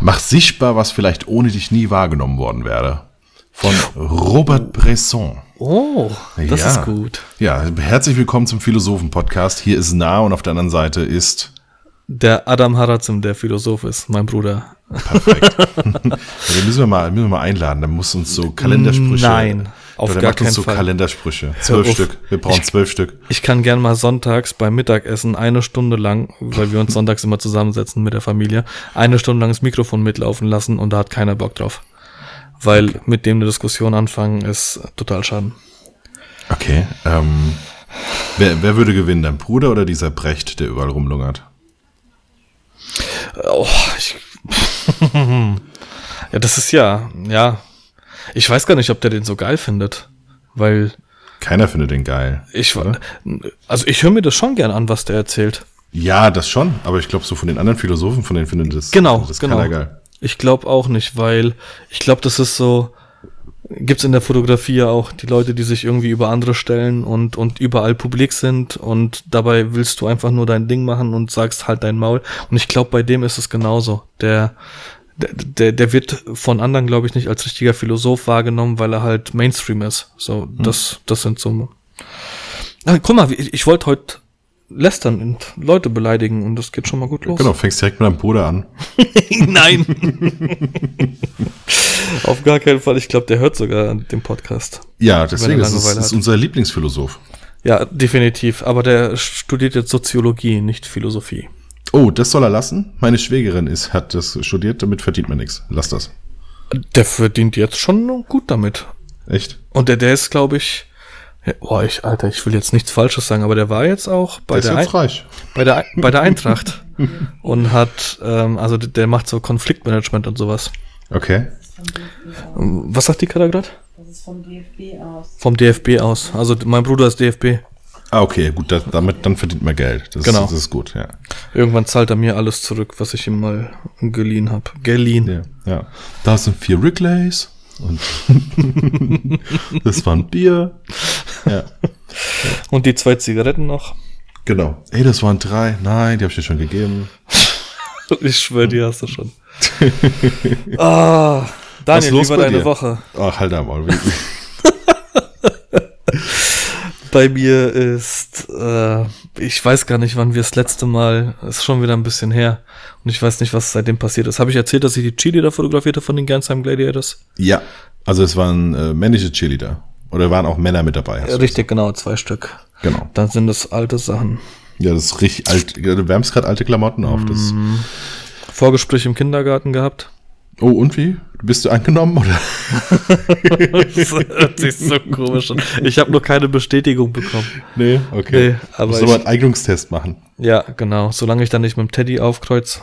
Mach sichtbar, was vielleicht ohne dich nie wahrgenommen worden wäre. Von Robert Bresson. Oh, das Ja. ist gut. Ja, herzlich willkommen zum Philosophen-Podcast. Hier ist nah und auf der anderen Seite ist Der Adam Harazim, der Philosoph ist, mein Bruder. perfekt. den müssen wir, mal, müssen wir mal einladen. Der muss uns so Kalendersprüche. Nein, auf Doch, der gar macht uns so Fall. Kalendersprüche. Zwölf auf. Stück. Wir brauchen zwölf Stück. Ich kann gern mal sonntags beim Mittagessen eine Stunde lang, weil wir uns sonntags immer zusammensetzen mit der Familie, eine Stunde lang das Mikrofon mitlaufen lassen und da hat keiner Bock drauf. Weil mit dem eine Diskussion anfangen ist total schaden. Okay. Ähm, wer, wer würde gewinnen? Dein Bruder oder dieser Brecht, der überall rumlungert? Oh, ich, ja, das ist ja, ja. Ich weiß gar nicht, ob der den so geil findet. Weil Keiner findet den geil. ich, oder? also ich höre mir das schon gern an, was der erzählt. Ja, das schon. Aber ich glaube, so von den anderen Philosophen, von denen findet das, Genau, das genau. keiner geil. Ich glaube auch nicht, weil ich glaube, das ist so, gibt's in der Fotografie ja auch die Leute, die sich irgendwie über andere stellen und, und überall publik sind und dabei willst du einfach nur dein Ding machen und sagst halt dein Maul. Und ich glaube, bei dem ist es genauso. Der, der, der, wird von anderen, glaube ich, nicht als richtiger Philosoph wahrgenommen, weil er halt Mainstream ist. So, das, das sind so. Ah, guck mal, ich, ich wollte heute lästern und Leute beleidigen und das geht schon mal gut los. Genau, fängst direkt mit deinem Bruder an. Nein. Auf gar keinen Fall. Ich glaube, der hört sogar den Podcast. Ja, deswegen ist es ist unser Lieblingsphilosoph. Ja, definitiv. Aber der studiert jetzt Soziologie, nicht Philosophie. Oh, das soll er lassen? Meine Schwägerin ist, hat das studiert, damit verdient man nichts. Lass das. Der verdient jetzt schon gut damit. Echt? Und der, der ist, glaube ich, ja, boah, ich, Alter, ich will jetzt nichts Falsches sagen, aber der war jetzt auch bei, Der der, jetzt Ein bei, der, bei der Eintracht und hat, ähm, also der- der macht so Konfliktmanagement und sowas. Okay. Was sagt die Kader gerade? Das ist vom DFB aus. Vom DFB aus. Also mein Bruder ist DFB. Ah, okay, gut, das, damit, dann verdient man Geld. Das, Genau. das ist gut, ja. Irgendwann zahlt er mir alles zurück, was ich ihm mal geliehen habe. Geliehen. ja. Ja. Da sind vier Wrigley's und das war ein Bier. Ja. Und die zwei Zigaretten noch. Genau. Ey, das waren drei. Nein, die habe ich dir schon gegeben. Ich schwöre, die hast du schon. ah, Daniel, los wie war deine dir? Woche? Ach, halt einmal. Bei mir ist, äh, ich weiß gar nicht, wann wir das letzte Mal, ist schon wieder ein bisschen her. Und ich weiß nicht, was seitdem passiert ist. Habe ich erzählt, dass ich die Chili da fotografiert habe von den Gernsheim Gladiators? Ja, also es waren äh, männliche Cheerleader. Oder waren auch Männer mit dabei? du Richtig, genau, zwei Stück. Genau. Dann sind das alte Sachen. Ja, das ist richtig alt. ja, Du wärmst gerade alte Klamotten auf. Das, Vorgespräch im Kindergarten gehabt. Oh, und wie? Bist du angenommen? Oder? Das hört sich so komisch an. Ich habe nur keine Bestätigung bekommen. Nee, okay. Nee, aber Musst aber einen Eignungstest machen. Ja, genau. Solange ich dann nicht mit dem Teddy aufkreuz,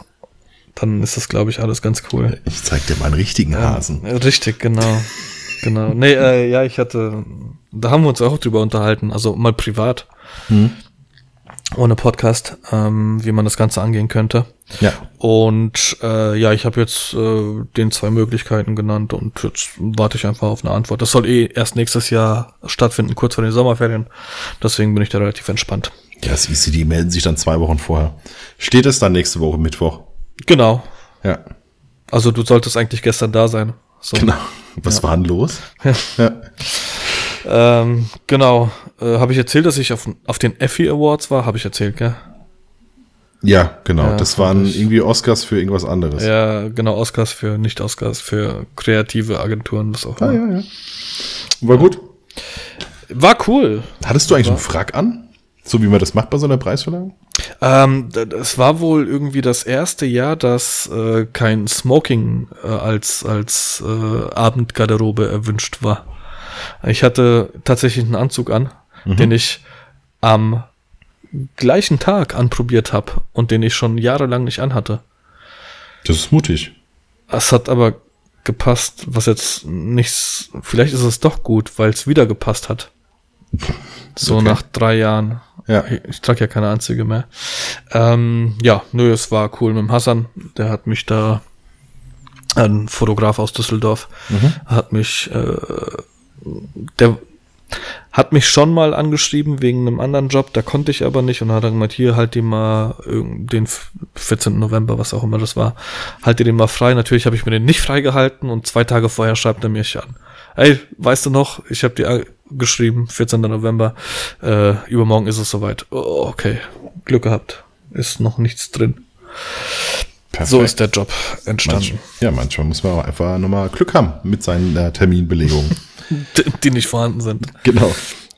dann ist das, glaube ich, alles ganz cool. Ich zeig dir mal einen richtigen Hasen. Richtig, genau. genau. Nee, äh, ja, ich hatte, da haben wir uns auch drüber unterhalten, also mal privat. Ohne Podcast, ähm, wie man das Ganze angehen könnte. Ja. Und äh, ja, ich habe jetzt äh, den zwei Möglichkeiten genannt und jetzt warte ich einfach auf eine Antwort. Das soll eh erst nächstes Jahr stattfinden, kurz vor den Sommerferien. Deswegen bin ich da relativ entspannt. Ja, das easy, die melden sich dann zwei Wochen vorher. Steht es dann nächste Woche Mittwoch? Genau. Ja. Also du solltest eigentlich gestern da sein. So. Genau. Was war denn los? ja. Ähm, genau. Äh, habe ich erzählt, dass ich auf, auf den Effie Awards war? Habe ich erzählt, gell? Ja, genau. Ja, das waren ich- irgendwie Oscars für irgendwas anderes. Ja, genau, Oscars für, nicht Oscars, für kreative Agenturen, was auch immer. Ah, ja, ja. War gut. War cool. Hattest du eigentlich einen Frack an? So wie man das macht bei so einer Preisverleihung? Ähm, d- es war wohl irgendwie das erste Jahr, dass äh, kein Smoking äh, als, als äh, Abendgarderobe erwünscht war. Ich hatte tatsächlich einen Anzug an, den ich am gleichen Tag anprobiert habe und den ich schon jahrelang nicht anhatte. Das ist mutig. Es hat aber gepasst, was jetzt nichts, vielleicht ist es doch gut, weil es wieder gepasst hat. So Okay. nach drei Jahren. Ja. Ich, ich trage ja keine Anzüge mehr. Ähm, ja, nö, es war cool mit dem Hassan. Der hat mich da, ein Fotograf aus Düsseldorf, hat mich, äh, der hat mich schon mal angeschrieben wegen einem anderen Job, da konnte ich aber nicht und hat dann gemeint, hier halt die mal den 14. November, was auch immer das war, halt dir den mal frei. Natürlich habe ich mir den nicht freigehalten und zwei Tage vorher schreibt er mich an. Ey, weißt du noch, ich habe dir geschrieben, 14. November, äh, übermorgen ist es soweit. Oh, okay, Glück gehabt. Ist noch nichts drin. Perfekt. So ist der Job entstanden. Manch, ja, manchmal muss man auch einfach nochmal Glück haben mit seinen äh, Terminbelegungen. Die, die nicht vorhanden sind. genau.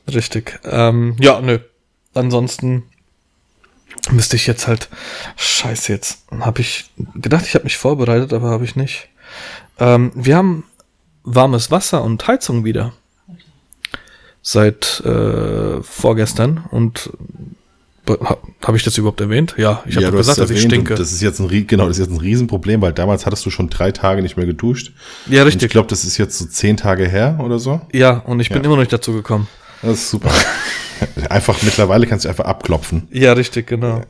Richtig. Ähm, ja, nö. Ansonsten müsste ich jetzt halt. Scheiße, jetzt habe ich gedacht, ich habe mich vorbereitet, aber habe ich nicht. Ähm, wir haben warmes Wasser und Heizung wieder. Seit äh, vorgestern. Und habe ich das überhaupt erwähnt? Ja, ich habe ja, gesagt, dass ich stinke. und Das ist jetzt ein, genau, das ist jetzt ein Riesenproblem, weil damals hattest du schon drei Tage nicht mehr geduscht. Ja, Und richtig. ich glaube, das ist jetzt so zehn Tage her oder so. ja, und ich bin Ja. immer noch nicht dazu gekommen. Das ist super. einfach mittlerweile kannst du einfach abklopfen. Ja, richtig, genau.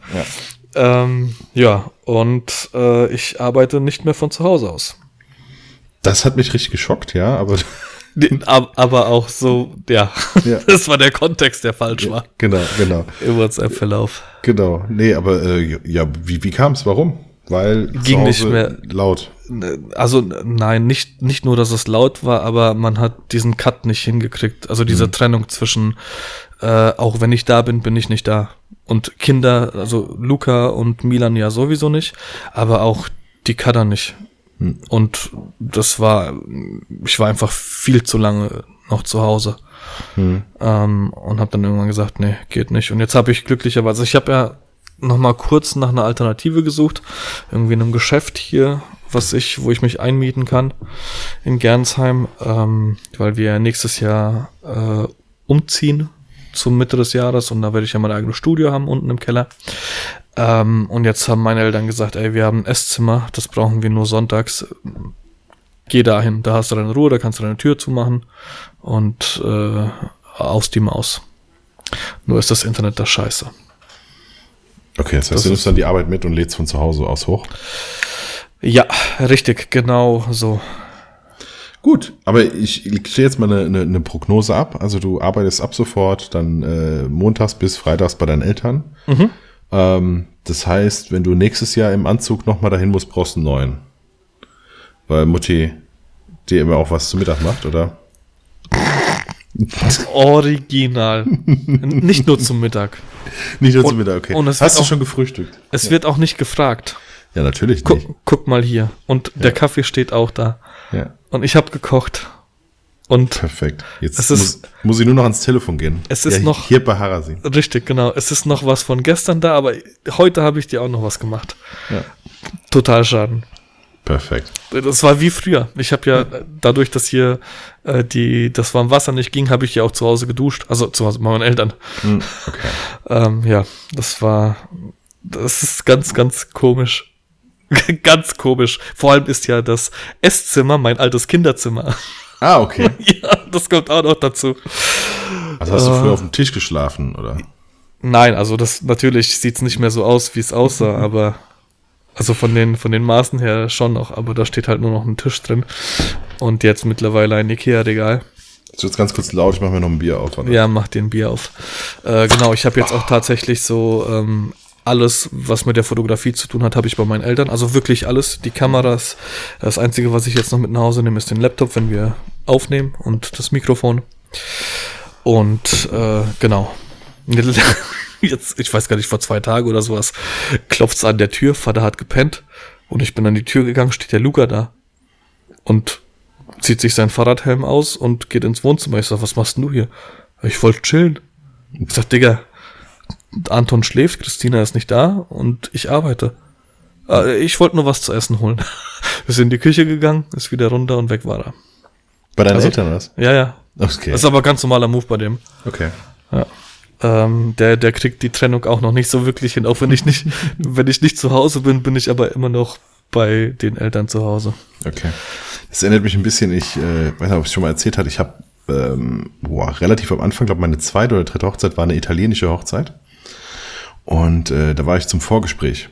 Ja. Ähm, ja, und äh, ich arbeite nicht mehr von zu Hause aus. Das hat mich richtig geschockt, ja, aber Aber auch so, ja, Ja. das war der Kontext, der falsch war genau, genau, im WhatsApp-Verlauf. genau. Nee, aber äh, ja, wie, wie kam es? Warum? Weil Ging nicht mehr. laut. Also nein, nicht, nicht nur, dass es laut war, aber man hat diesen Cut nicht hingekriegt. Also diese Trennung zwischen, äh, auch wenn ich da bin, bin ich nicht da. Und Kinder, also Luca und Milan ja sowieso nicht, aber auch die Kader nicht. Und das war, ich war einfach viel zu lange noch zu Hause. Ähm, und habe dann irgendwann gesagt, nee, geht nicht. Und jetzt habe ich glücklicherweise, ich habe ja noch mal kurz nach einer Alternative gesucht, irgendwie in einem Geschäft hier, was ich, wo ich mich einmieten kann in Gernsheim, ähm, weil wir nächstes Jahr äh, umziehen zum Mitte des Jahres und da werde ich ja mein eigenes Studio haben unten im Keller. Ähm, und jetzt haben meine Eltern gesagt, ey, wir haben ein Esszimmer, das brauchen wir nur sonntags. Geh dahin, da hast du deine Ruhe, da kannst du deine Tür zumachen und äh, aus die Maus. Nur ist das Internet da scheiße. Okay, das heißt, Das du nimmst dann die Arbeit mit und lädst von zu Hause aus hoch. Ja, richtig, genau so. Gut, aber ich, stelle jetzt mal eine, eine, eine Prognose ab. Also du arbeitest ab sofort dann äh, montags bis freitags bei deinen Eltern. Mhm. Ähm, das heißt, wenn du nächstes Jahr im Anzug nochmal dahin musst, brauchst du einen neuen. Weil Mutti dir immer auch was zu Mittag macht, oder? Original. nicht nur zum Mittag. Nicht nur Und- zu Mittag, okay. und Hast du auch- schon gefrühstückt? Es wird auch nicht gefragt. Ja, natürlich Guck, nicht. guck mal hier. Und der Kaffee steht auch da. Ja, Und ich habe gekocht. Und perfekt. Jetzt Es muss, ist- muss ich nur noch ans Telefon gehen. Es ist ja, noch- Hier bei Harasi. richtig, genau. Es ist noch was von gestern da, aber heute habe ich dir auch noch was gemacht. Ja. Total schaden. Perfekt. Das war wie früher. Ich habe ja dadurch, dass hier äh, die das warme Wasser nicht ging, habe ich ja auch zu Hause geduscht. Also zu Hause bei meinen Eltern. Hm, okay. Ähm, ja, das war, das ist ganz, ganz komisch. ganz komisch. Vor allem ist ja das Esszimmer mein altes Kinderzimmer. Ah, okay. ja, das kommt auch noch dazu. Also hast du Äh. früher auf dem Tisch geschlafen, oder? Nein, also das natürlich sieht's nicht mehr so aus, wie es aussah, aber also von den von den Maßen her schon noch, aber da steht halt nur noch ein Tisch drin und jetzt mittlerweile ein Ikea-Regal. Wird jetzt ganz kurz laut, ich mache mir noch ein Bier auf. warte. Ja, mach dir ein Bier auf. Äh, genau, ich habe jetzt auch tatsächlich so ähm, alles, was mit der Fotografie zu tun hat, habe ich bei meinen Eltern. Also wirklich alles. Die Kameras. Das Einzige, was ich jetzt noch mit nach Hause nehme, ist den Laptop, wenn wir aufnehmen und das Mikrofon. Und äh, genau. Jetzt, ich weiß gar nicht, vor zwei Tagen oder sowas, klopft's an der Tür, Vater hat gepennt und ich bin an die Tür gegangen, steht der Luca da und zieht sich sein Fahrradhelm aus und geht ins Wohnzimmer. Ich sag, was machst denn du hier? Ich wollte chillen. Ich sag, Digga, Anton schläft, Christina ist nicht da und ich arbeite. Äh, Ich wollte nur was zu essen holen. Wir sind in die Küche gegangen, ist wieder runter und weg war er. Bei deinen Also- Eltern was? Ja, ja. Okay. Das ist aber ganz normaler Move bei dem. okay. Ja. Ähm, der, der kriegt die Trennung auch noch nicht so wirklich hin. Auch wenn ich nicht, wenn ich nicht zu Hause bin, bin ich aber immer noch bei den Eltern zu Hause. Okay. Das erinnert mich ein bisschen, ich äh, weiß nicht, ob ich es schon mal erzählt hatte, ich habe ähm, boah, relativ am Anfang, glaube meine zweite oder dritte Hochzeit war eine italienische Hochzeit. Und äh, da war ich zum Vorgespräch.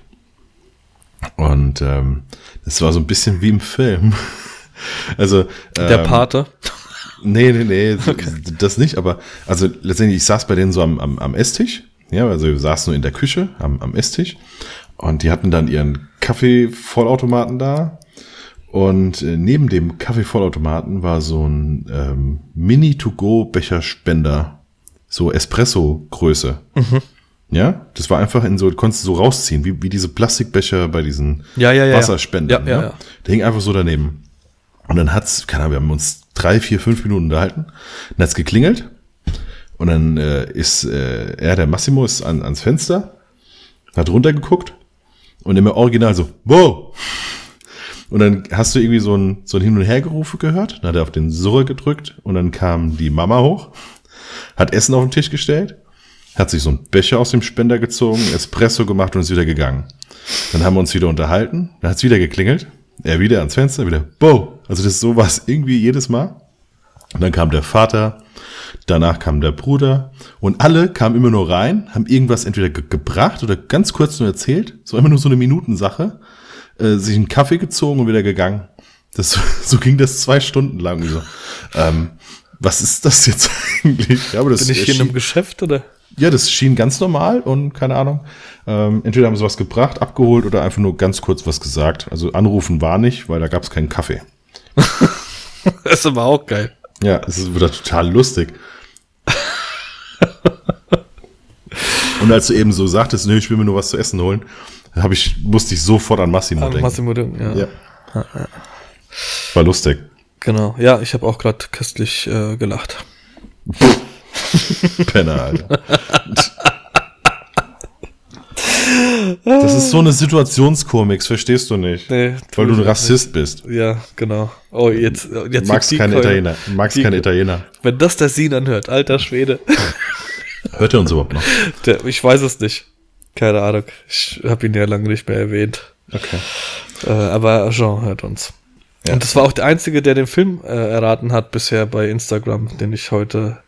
Und ähm, das war so ein bisschen wie im Film. Also Der ähm, Pate. Nee, nee, nee, so- das nicht, aber also letztendlich, ich saß bei denen so am, am, am Esstisch, ja, also wir saßen nur in der Küche am, am Esstisch und die hatten dann ihren Kaffee-Vollautomaten da und äh, neben dem Kaffee-Vollautomaten war so ein ähm, Mini-to-go-Becherspender, so Espresso-Größe. Ja, das war einfach in so, konntest du so rausziehen, wie, wie diese Plastikbecher bei diesen Ja, ja, ja. Wasserspendern. Ja, ja, ja. Der hing einfach so daneben. Und dann hat's, keine Ahnung, wir haben uns drei, vier, fünf Minuten unterhalten. Dann hat's geklingelt. Und dann äh, ist äh, er, der Massimo, ist an, ans Fenster, hat runtergeguckt und im Original so, wow! Und dann hast du irgendwie so ein, so ein Hin- und Hergerufe gehört. Dann hat er auf den Surre gedrückt und dann kam die Mama hoch, hat Essen auf den Tisch gestellt, hat sich so einen Becher aus dem Spender gezogen, Espresso gemacht und ist wieder gegangen. Dann haben wir uns wieder unterhalten, dann hat's wieder geklingelt, er wieder ans Fenster, wieder, wow! Also das ist sowas irgendwie jedes Mal. Und dann kam der Vater, danach kam der Bruder und alle kamen immer nur rein, haben irgendwas entweder ge gebracht oder ganz kurz nur erzählt, so immer nur so eine Minutensache, äh, sich einen Kaffee gezogen und wieder gegangen. Das, so ging das zwei Stunden lang. So. Ähm, was ist das jetzt eigentlich? Ja, aber das Bin ich hier in einem Geschäft oder? Ja, das schien ganz normal und keine Ahnung. Ähm, entweder haben sie was gebracht, abgeholt oder einfach nur ganz kurz was gesagt. Also anrufen war nicht, weil da gab es keinen Kaffee. Das ist aber auch geil. Ja, es ist wieder total lustig. Und als du eben so sagtest, nö, ich will mir nur was zu essen holen, hab ich, musste ich sofort an Massimo Ah, denken. Massimo, ja. Ja. War lustig. Genau. Ja, ich habe auch gerade köstlich äh, gelacht. Penner, Alter. Das ist so eine Situationskomik, verstehst du nicht? Nee, Weil du ein Rassist bist. nicht. Ja, genau. Oh, jetzt, Du jetzt keine Keule. Italiener. Magst Die- keine Italiener. Wenn das der Sin anhört, alter Schwede. Hört er uns überhaupt noch? Der, ich weiß es nicht. Keine Ahnung. Ich habe ihn ja lange nicht mehr erwähnt. Okay. Äh, aber Jean hört uns. Ja. Und das war auch der Einzige, der den Film äh, erraten hat bisher bei Instagram, den ich heute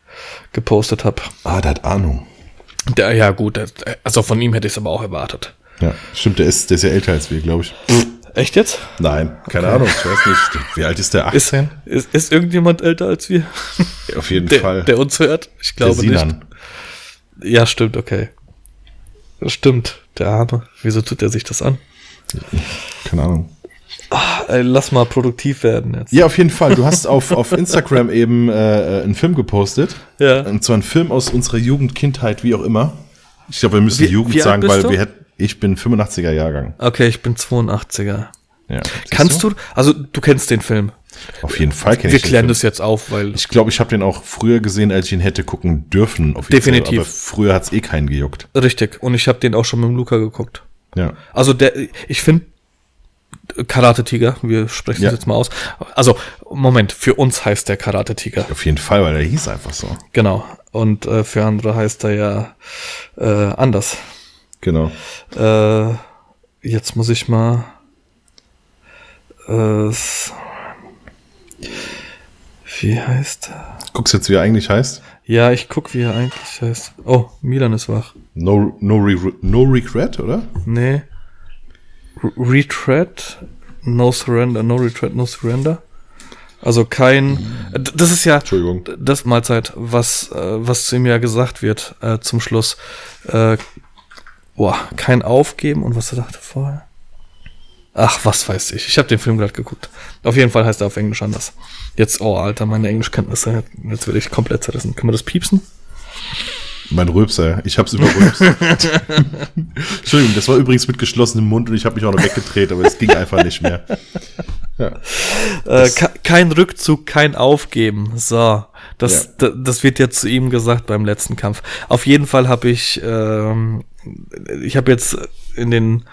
gepostet habe. Ah, der hat Ahnung. Der, ja gut, der, also von ihm hätte ich es aber auch erwartet. Ja, stimmt, der ist, der ist ja älter als wir, glaube ich. Echt jetzt? Nein, keine Ahnung, ich weiß nicht. Wie alt ist der? Ist, 18? ist, ist irgendjemand älter als wir? Auf jeden Der, Fall. der uns hört? Ich glaube nicht. Ja, stimmt, okay. Stimmt, der Arme. Wieso tut er sich das an? Keine Ahnung. Ey, lass mal produktiv werden jetzt. Ja, auf jeden Fall. Du hast auf, auf Instagram eben äh, einen Film gepostet. Ja. Und zwar ein Film aus unserer Jugend, Kindheit, wie auch immer. Ich glaube, wir müssen Wie- Jugend wie sagen, weil du? wir hätten, ich bin 85er Jahrgang. Okay, ich bin 82er. Ja. Kannst du, also du kennst den Film. Auf jeden Fall kenne Wir ich den klären Film. das jetzt auf, weil Ich glaube, ich habe den auch früher gesehen, als ich ihn hätte gucken dürfen. Definitiv. Aber früher hat's eh keinen gejuckt. richtig. Und ich habe den auch schon mit dem Luca geguckt. Ja. Also der, ich finde Karate Tiger, wir sprechen Ja. das jetzt mal aus. Also Moment, für uns heißt der Karate Tiger, Auf jeden Fall, weil er hieß einfach so. genau. Und äh, für andere heißt er ja äh, anders. Genau. Äh, jetzt muss ich mal. Äh, wie heißt er? Guckst jetzt, wie er eigentlich heißt? Ja, ich guck, wie er eigentlich heißt. Oh, Milan ist wach. No, no, no Regret, oder? Nee. Retread, No Surrender, No Retreat, No Surrender. Also kein. Das ist ja Entschuldigung. das Mahlzeit, was, äh, was zu ihm ja gesagt wird äh, zum Schluss. Äh, boah, kein Aufgeben und was er dachte vorher. Ach, was weiß ich. Ich habe den Film gerade geguckt. Auf jeden Fall heißt er auf Englisch anders. Jetzt, oh Alter, meine Englischkenntnisse. Jetzt werde ich komplett zerrissen. Können wir das piepsen? Mein Rülpser. Ich hab's überrülpst. Entschuldigung, das war übrigens mit geschlossenem Mund und ich habe mich auch noch weggedreht, aber es ging einfach nicht mehr. Ja. Äh, ke- kein Rückzug, kein Aufgeben. So, das, Ja. das wird ja zu ihm gesagt beim letzten Kampf. Auf jeden Fall habe ich, ähm, ich habe jetzt in den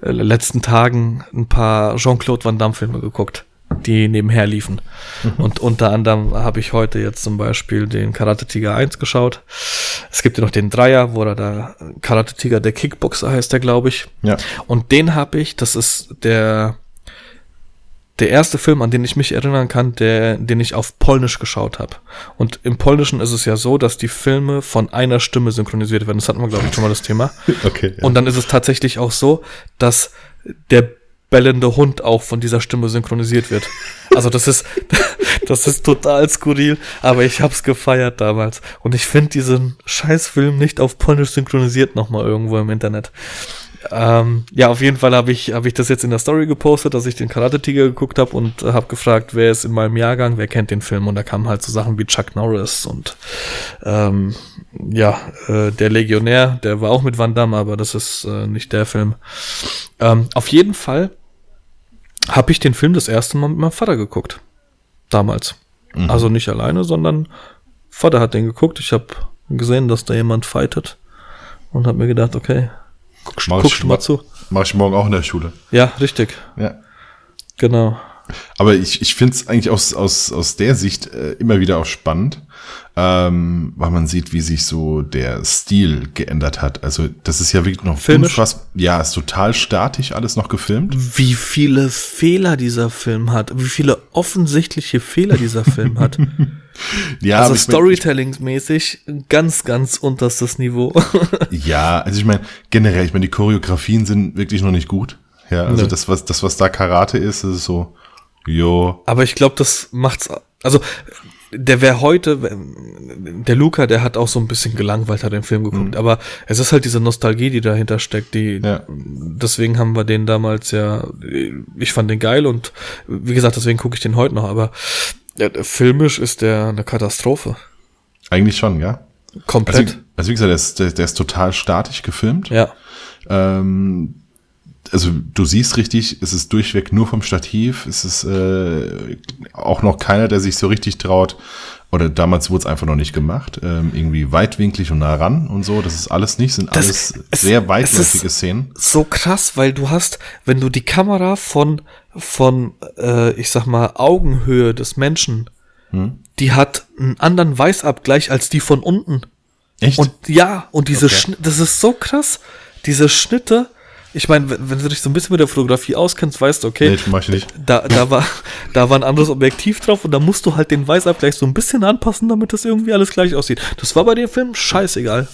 äh, letzten Tagen ein paar Jean-Claude Van Damme Filme geguckt, die nebenher liefen. Und unter anderem habe ich heute jetzt zum Beispiel den Karate Tiger 1 geschaut. Es gibt ja noch den Dreier, wo er da Karate Tiger der Kickboxer heißt der, glaube ich. Ja. Und den habe ich, das ist der der erste Film, an den ich mich erinnern kann, der, den ich auf Polnisch geschaut habe. Und im Polnischen ist es ja so, dass die Filme von einer Stimme synchronisiert werden. Das hatten wir, glaube ich, schon mal das Thema. Okay. Ja. Und dann ist es tatsächlich auch so, dass der bellende Hund auch von dieser Stimme synchronisiert wird. Also das ist, Das ist total skurril, aber ich hab's gefeiert damals. Und ich finde diesen Scheißfilm nicht auf Polnisch synchronisiert nochmal irgendwo im Internet. Ähm, ja, auf jeden Fall habe ich, hab ich das jetzt in der Story gepostet, dass ich den Karate-Tiger geguckt habe und habe gefragt, wer ist in meinem Jahrgang, wer kennt den Film. Und da kamen halt so Sachen wie Chuck Norris und ähm, ja, äh, der Legionär, der war auch mit Van Damme, aber das ist äh, nicht der Film. Ähm, auf jeden Fall habe ich den Film das erste Mal mit meinem Vater geguckt. Damals. Mhm. Also nicht alleine, sondern Vater hat den geguckt. Ich habe gesehen, dass da jemand fightet und habe mir gedacht, okay, ich guckst du mal ma- zu. Mach ich morgen auch in der Schule. Ja, richtig. Ja. Genau. Aber ich, ich finde es eigentlich aus, aus, aus der Sicht äh, immer wieder auch spannend, ähm, weil man sieht, wie sich so der Stil geändert hat. Also das ist ja wirklich noch Filmisch? unfass- Ja, ist total statisch alles noch gefilmt. Wie viele Fehler dieser Film hat, wie viele offensichtliche Fehler dieser Film hat. Ja, also Storytelling-mäßig ganz, ganz unterstes Niveau. Ja, also ich meine, generell, ich meine, die Choreografien sind wirklich noch nicht gut. Ja, also Nö. das, was, das, was da Karate ist, das ist so, jo, Aber ich glaube, das macht's. Also, der wäre heute, der Luca, der hat auch so ein bisschen gelangweilt, hat den Film geguckt. Aber es ist halt diese Nostalgie, die dahinter steckt. Die, Ja. Deswegen haben wir den damals ja. Ich fand den geil und wie gesagt, deswegen gucke ich den heute noch. Aber ja, filmisch ist der eine Katastrophe. eigentlich schon, ja. Also, Komplett. also wie gesagt, der ist, der, der ist total statisch gefilmt. ja. Ähm, also du siehst richtig, es ist durchweg nur vom Stativ. Es ist äh, auch noch keiner, der sich so richtig traut. Oder damals wurde es einfach noch nicht gemacht. Ähm, irgendwie weitwinklig und nah ran und so. Das ist alles nicht. Sind Das- alles es- sehr weitläufige Szenen. so krass, weil du hast, wenn du die Kamera von, von äh, ich sag mal, Augenhöhe des Menschen, Hm? die hat einen anderen Weißabgleich als die von unten. Echt? Und ja, und diese Okay. Schnitte, das ist so krass, diese Schnitte. Ich meine, wenn, wenn du dich so ein bisschen mit der Fotografie auskennst, weißt du, okay, Nee, mach ich nicht. da, da, war, da war ein anderes Objektiv drauf und da musst du halt den Weißabgleich so ein bisschen anpassen, damit das irgendwie alles gleich aussieht. Das war bei dem Film scheißegal.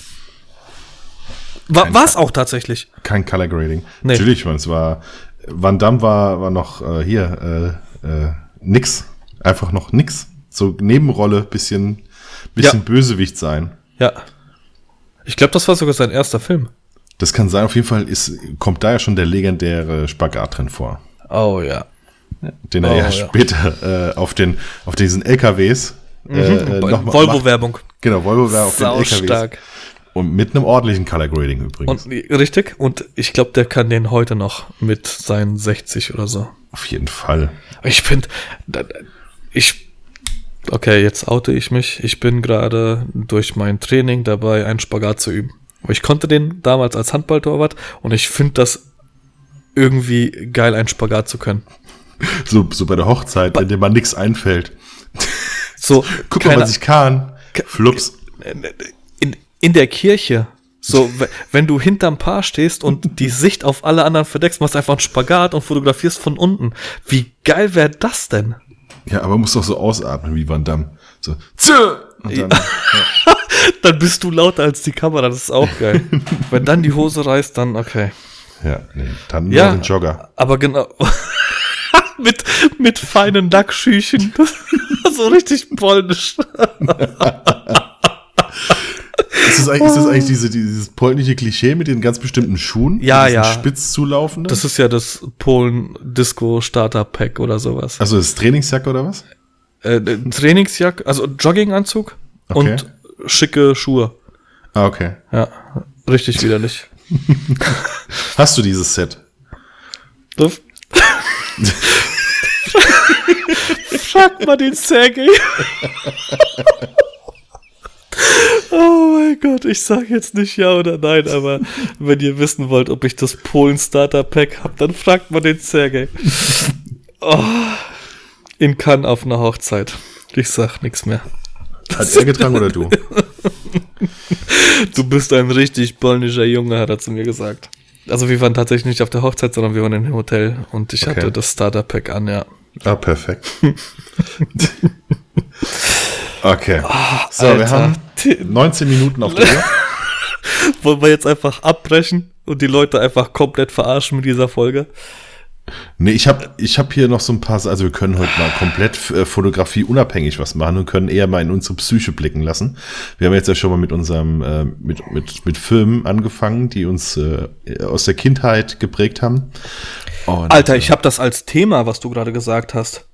War war's auch tatsächlich. Kein Color Grading. Nee. Natürlich, man, es war Van Damme war, war noch äh, hier äh, äh, nix. Einfach noch nix. So Nebenrolle, bisschen, bisschen Ja. Bösewicht sein. Ja. Ich glaube, das war sogar sein erster Film. Das kann sein, auf jeden Fall ist, kommt da ja schon der legendäre Spagat drin vor. Oh ja. Den er Oh, ja, ja. später äh, auf, den, auf diesen LKWs äh, äh. Volvo-Werbung. Genau, Volvo war auf den LKWs. stark. Und mit einem ordentlichen Color Grading übrigens. Und richtig. Und ich glaube, der kann den heute noch mit seinen 60 oder so. auf jeden Fall. Ich finde, ich, okay, jetzt oute ich mich. Ich bin gerade durch mein Training dabei, einen Spagat zu üben. Aber ich konnte den damals als Handballtorwart und ich finde das irgendwie geil, einen Spagat zu können. So, so bei der Hochzeit, wenn dir mal nix einfällt. So, Guck mal, keine- was ich kann. Flups. in, in der Kirche. So, wenn du hinterm Paar stehst und die Sicht auf alle anderen verdeckst, machst einfach einen Spagat und fotografierst von unten. Wie geil wäre das denn? Ja, aber muss doch so ausatmen wie Van Damme. So, Zö! Und dann, Dann bist du lauter als die Kamera, das ist auch geil. wenn dann die Hose reißt, dann okay. ja, nee, dann Ja. noch ein Jogger. Aber genau. mit, mit feinen Lackschüchen. so richtig polnisch. Ist das eigentlich, ist das eigentlich diese, dieses polnische Klischee mit den ganz bestimmten Schuhen? Ja, ja. Spitz zulaufenden? Das ist ja das Polen-Disco-Starter-Pack oder sowas. also das Trainingsjacke oder was? Äh, Trainingsjacke, also Jogginganzug Okay. und schicke Schuhe. Ah, okay. Ja, richtig widerlich. Hast du dieses Set? Duff. Frag mal den Sergei. oh mein Gott, ich sag jetzt nicht ja oder nein, aber wenn ihr wissen wollt, ob ich das Polen Starter Pack hab, dann fragt mal den Sergei. Oh, in Cannes auf einer Hochzeit. Ich sag nichts mehr. Hat er getragen oder du? Du bist ein richtig polnischer Junge, hat er zu mir gesagt. Also wir waren tatsächlich nicht auf der Hochzeit, sondern wir waren im Hotel und ich Okay. hatte das Starter Pack an, ja. Ah, perfekt. okay. So, wir Alter. haben 19 Minuten auf der Uhr. Wollen wir jetzt einfach abbrechen und die Leute einfach komplett verarschen mit dieser Folge? Nee, ich habe ich hab hier noch so ein paar, also wir können heute mal komplett äh, Fotografie unabhängig was machen und können eher mal in unsere Psyche blicken lassen. Wir haben jetzt ja schon mal mit unserem, äh, mit, mit, mit Filmen angefangen, die uns äh, aus der Kindheit geprägt haben. Und, Alter, ich habe das als Thema, was du gerade gesagt hast.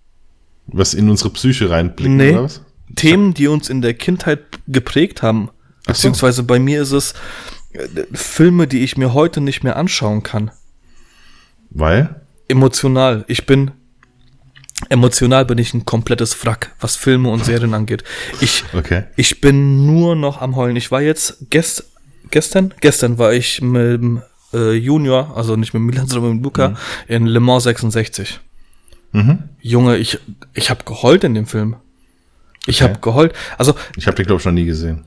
Was in unsere Psyche reinblicken, nee, oder was? Themen, die uns in der Kindheit geprägt haben. Beziehungsweise so. bei mir ist es äh, Filme, die ich mir heute nicht mehr anschauen kann. Weil? Emotional. Ich bin emotional bin ich ein komplettes Wrack, was Filme und Serien angeht. Ich, okay. ich bin nur noch am Heulen. Ich war jetzt gest, gestern, gestern war ich mit dem äh, Junior, also nicht mit Milan, sondern mit Luca, mhm. in Le Mans 66. Mhm. Junge, ich, ich habe geheult in dem Film. Ich okay. habe geheult. Also ich habe den glaube ich noch nie gesehen.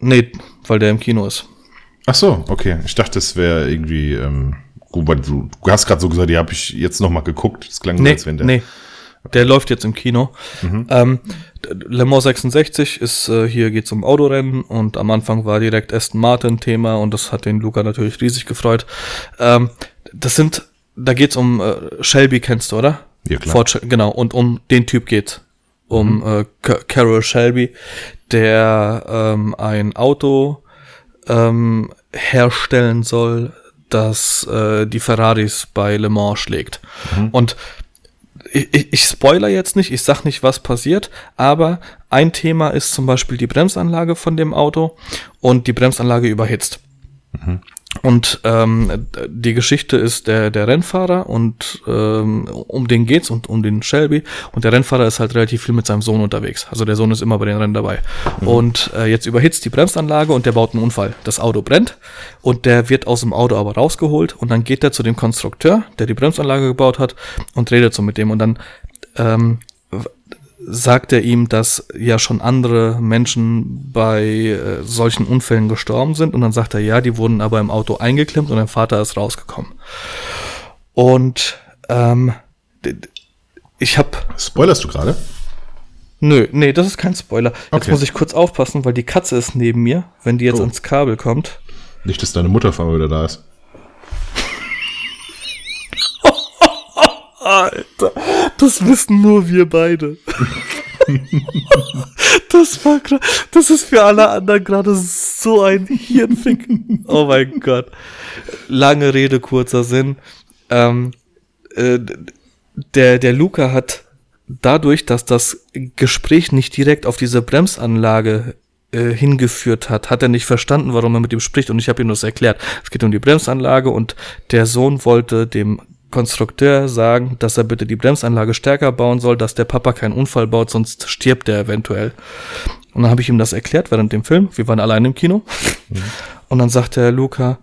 Nee, weil der im Kino ist. Ach so, okay. Ich dachte, es wäre irgendwie ähm, Gut, du, du hast gerade so gesagt, die habe ich jetzt noch mal geguckt. Das klang nee, als wenn der. Nee, der läuft jetzt im Kino. Mhm. Ähm, Le Mans 66 ist, äh, hier geht's um Autorennen und am Anfang war direkt Aston Martin Thema und das hat den Luca natürlich riesig gefreut. Ähm, das sind, da geht's um äh, Shelby, kennst du, oder? Ja, klar. Ford, genau, und um den Typ geht Um mhm. äh, Carol Shelby, der ähm, ein Auto ähm, herstellen soll, dass äh, die Ferraris bei Le Mans schlägt. Mhm. Und ich, ich spoiler jetzt nicht, ich sag nicht, was passiert, aber ein Thema ist zum Beispiel die Bremsanlage von dem Auto und die Bremsanlage überhitzt. Mhm. Und ähm, die Geschichte ist der, der Rennfahrer und ähm, um den geht's und um den Shelby. Und der Rennfahrer ist halt relativ viel mit seinem Sohn unterwegs. Also der Sohn ist immer bei den Rennen dabei. Mhm. Und äh, jetzt überhitzt die Bremsanlage und der baut einen Unfall. Das Auto brennt und der wird aus dem Auto aber rausgeholt und dann geht er zu dem Konstrukteur, der die Bremsanlage gebaut hat und redet so mit dem und dann ähm, sagt er ihm, dass ja schon andere Menschen bei äh, solchen Unfällen gestorben sind. Und dann sagt er, ja, die wurden aber im Auto eingeklemmt und dein Vater ist rausgekommen. Und ähm, ich hab. Spoilerst du gerade? Nö, nee, das ist kein Spoiler. Jetzt okay. muss ich kurz aufpassen, weil die Katze ist neben mir, wenn die jetzt oh. ans Kabel kommt. Nicht, dass deine Mutter vor wieder da ist. Alter, das wissen nur wir beide. das war das ist für alle anderen gerade so ein Hirnfick. Oh mein Gott. Lange Rede, kurzer Sinn. Ähm, äh, der, der Luca hat dadurch, dass das Gespräch nicht direkt auf diese Bremsanlage äh, hingeführt hat, hat er nicht verstanden, warum er mit ihm spricht und ich habe ihm das erklärt. Es geht um die Bremsanlage und der Sohn wollte dem Konstrukteur sagen, dass er bitte die Bremsanlage stärker bauen soll, dass der Papa keinen Unfall baut, sonst stirbt er eventuell. Und dann habe ich ihm das erklärt während dem Film. Wir waren allein im Kino. Mhm. Und dann sagte er, Luca,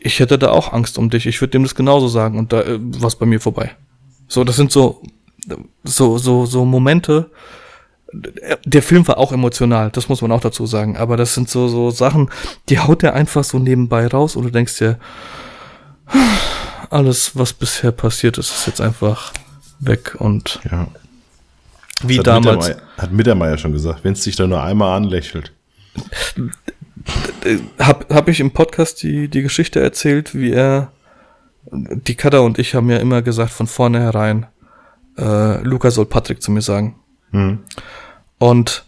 ich hätte da auch Angst um dich. Ich würde dem das genauso sagen. Und da äh, war bei mir vorbei. So, das sind so, so, so, so Momente. Der Film war auch emotional, das muss man auch dazu sagen. Aber das sind so, so Sachen, die haut er einfach so nebenbei raus und du denkst dir, alles, was bisher passiert ist, ist jetzt einfach weg und ja. wie hat damals. Mittermeier, hat Mittermeier schon gesagt, wenn es dich da nur einmal anlächelt. Hab, hab ich im Podcast die, die Geschichte erzählt, wie er, die Kada und ich haben ja immer gesagt von vornherein, äh, Luca soll Patrick zu mir sagen. Mhm. Und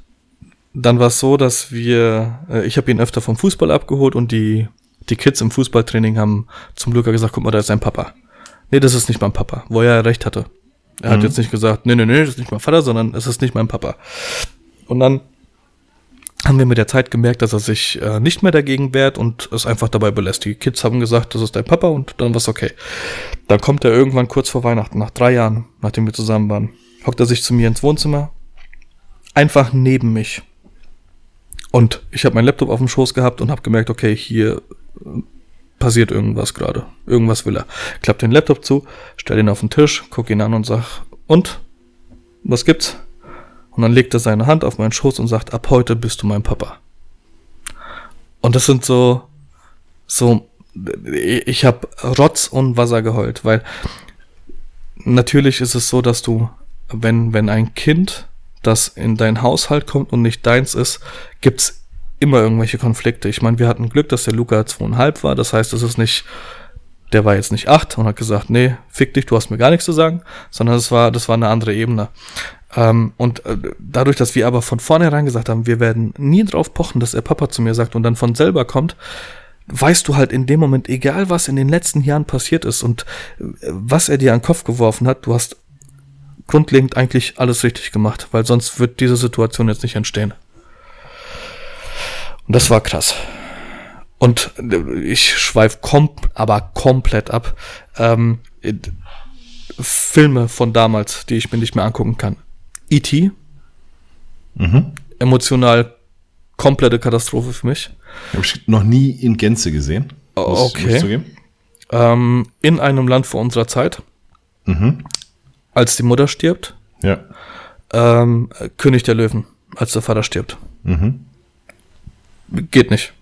dann war es so, dass wir, äh, ich habe ihn öfter vom Fußball abgeholt und die die Kids im Fußballtraining haben zum Luca gesagt, guck mal, da ist sein Papa. Nee, das ist nicht mein Papa, wo er recht hatte. Er mhm. hat jetzt nicht gesagt, nee, nee, nee, das ist nicht mein Vater, sondern es ist nicht mein Papa. Und dann haben wir mit der Zeit gemerkt, dass er sich äh, nicht mehr dagegen wehrt und es einfach dabei belässt. Die Kids haben gesagt, das ist dein Papa und dann war es okay. Dann kommt er irgendwann kurz vor Weihnachten, nach drei Jahren, nachdem wir zusammen waren, hockt er sich zu mir ins Wohnzimmer, einfach neben mich. Und ich habe meinen Laptop auf dem Schoß gehabt und habe gemerkt, okay, hier passiert irgendwas gerade. Irgendwas will er. Klappt den Laptop zu, stell ihn auf den Tisch, guck ihn an und sag, und? Was gibt's? Und dann legt er seine Hand auf meinen Schoß und sagt, ab heute bist du mein Papa. Und das sind so, so, ich habe Rotz und Wasser geheult, weil natürlich ist es so, dass du, wenn, wenn ein Kind, das in dein Haushalt kommt und nicht deins ist, gibt's immer irgendwelche Konflikte. Ich meine, wir hatten Glück, dass der Luca zweieinhalb war. Das heißt, es ist nicht der war jetzt nicht acht und hat gesagt, nee, fick dich, du hast mir gar nichts zu sagen, sondern das war, das war eine andere Ebene. Ähm, und äh, dadurch, dass wir aber von vornherein gesagt haben, wir werden nie drauf pochen, dass er Papa zu mir sagt und dann von selber kommt, weißt du halt in dem Moment, egal was in den letzten Jahren passiert ist und äh, was er dir an den Kopf geworfen hat, du hast grundlegend eigentlich alles richtig gemacht, weil sonst wird diese Situation jetzt nicht entstehen. Und das war krass. Und äh, ich schweif kom aber komplett ab. Ähm, äh, Filme von damals, die ich mir nicht mehr angucken kann. E.T. Mhm. Emotional komplette Katastrophe für mich. Habe ich noch nie in Gänze gesehen. Oh, muss- okay. muss. Ähm, in einem Land vor unserer Zeit, Mhm. als die Mutter stirbt. Ja. Ähm, König der Löwen, als der Vater stirbt. Mhm. Geht nicht.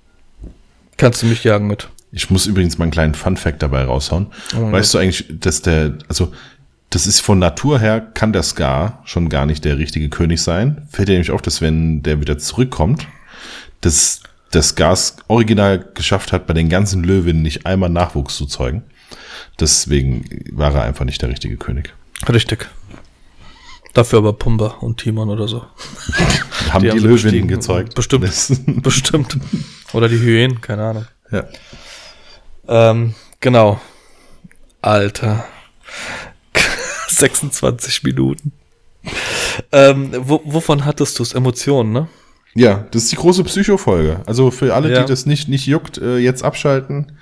Kannst du mich jagen mit. Ich muss übrigens mal einen kleinen Fun-Fact dabei raushauen. Oh weißt du eigentlich, dass der, also, das ist von Natur her, kann der Scar schon gar nicht der richtige König sein. Fällt dir nämlich auf, dass wenn der wieder zurückkommt, dass der Scar es original geschafft hat, bei den ganzen Löwinnen nicht einmal Nachwuchs zu zeugen. Deswegen war er einfach nicht der richtige König. Richtig. Dafür aber Pumba und Timon oder so. Haben die, haben sie Löwinnen bestiegen. gezeugt. Bestimmt. Bestimmt. Oder die Hyänen, keine Ahnung. ja. Ähm, genau. Alter. 26 Minuten. Ähm, wo, wovon hattest du es? Emotionen, ne? Ja, das ist die große Psycho-Folge. Also für alle, Ja. die das nicht, nicht juckt, äh, jetzt abschalten.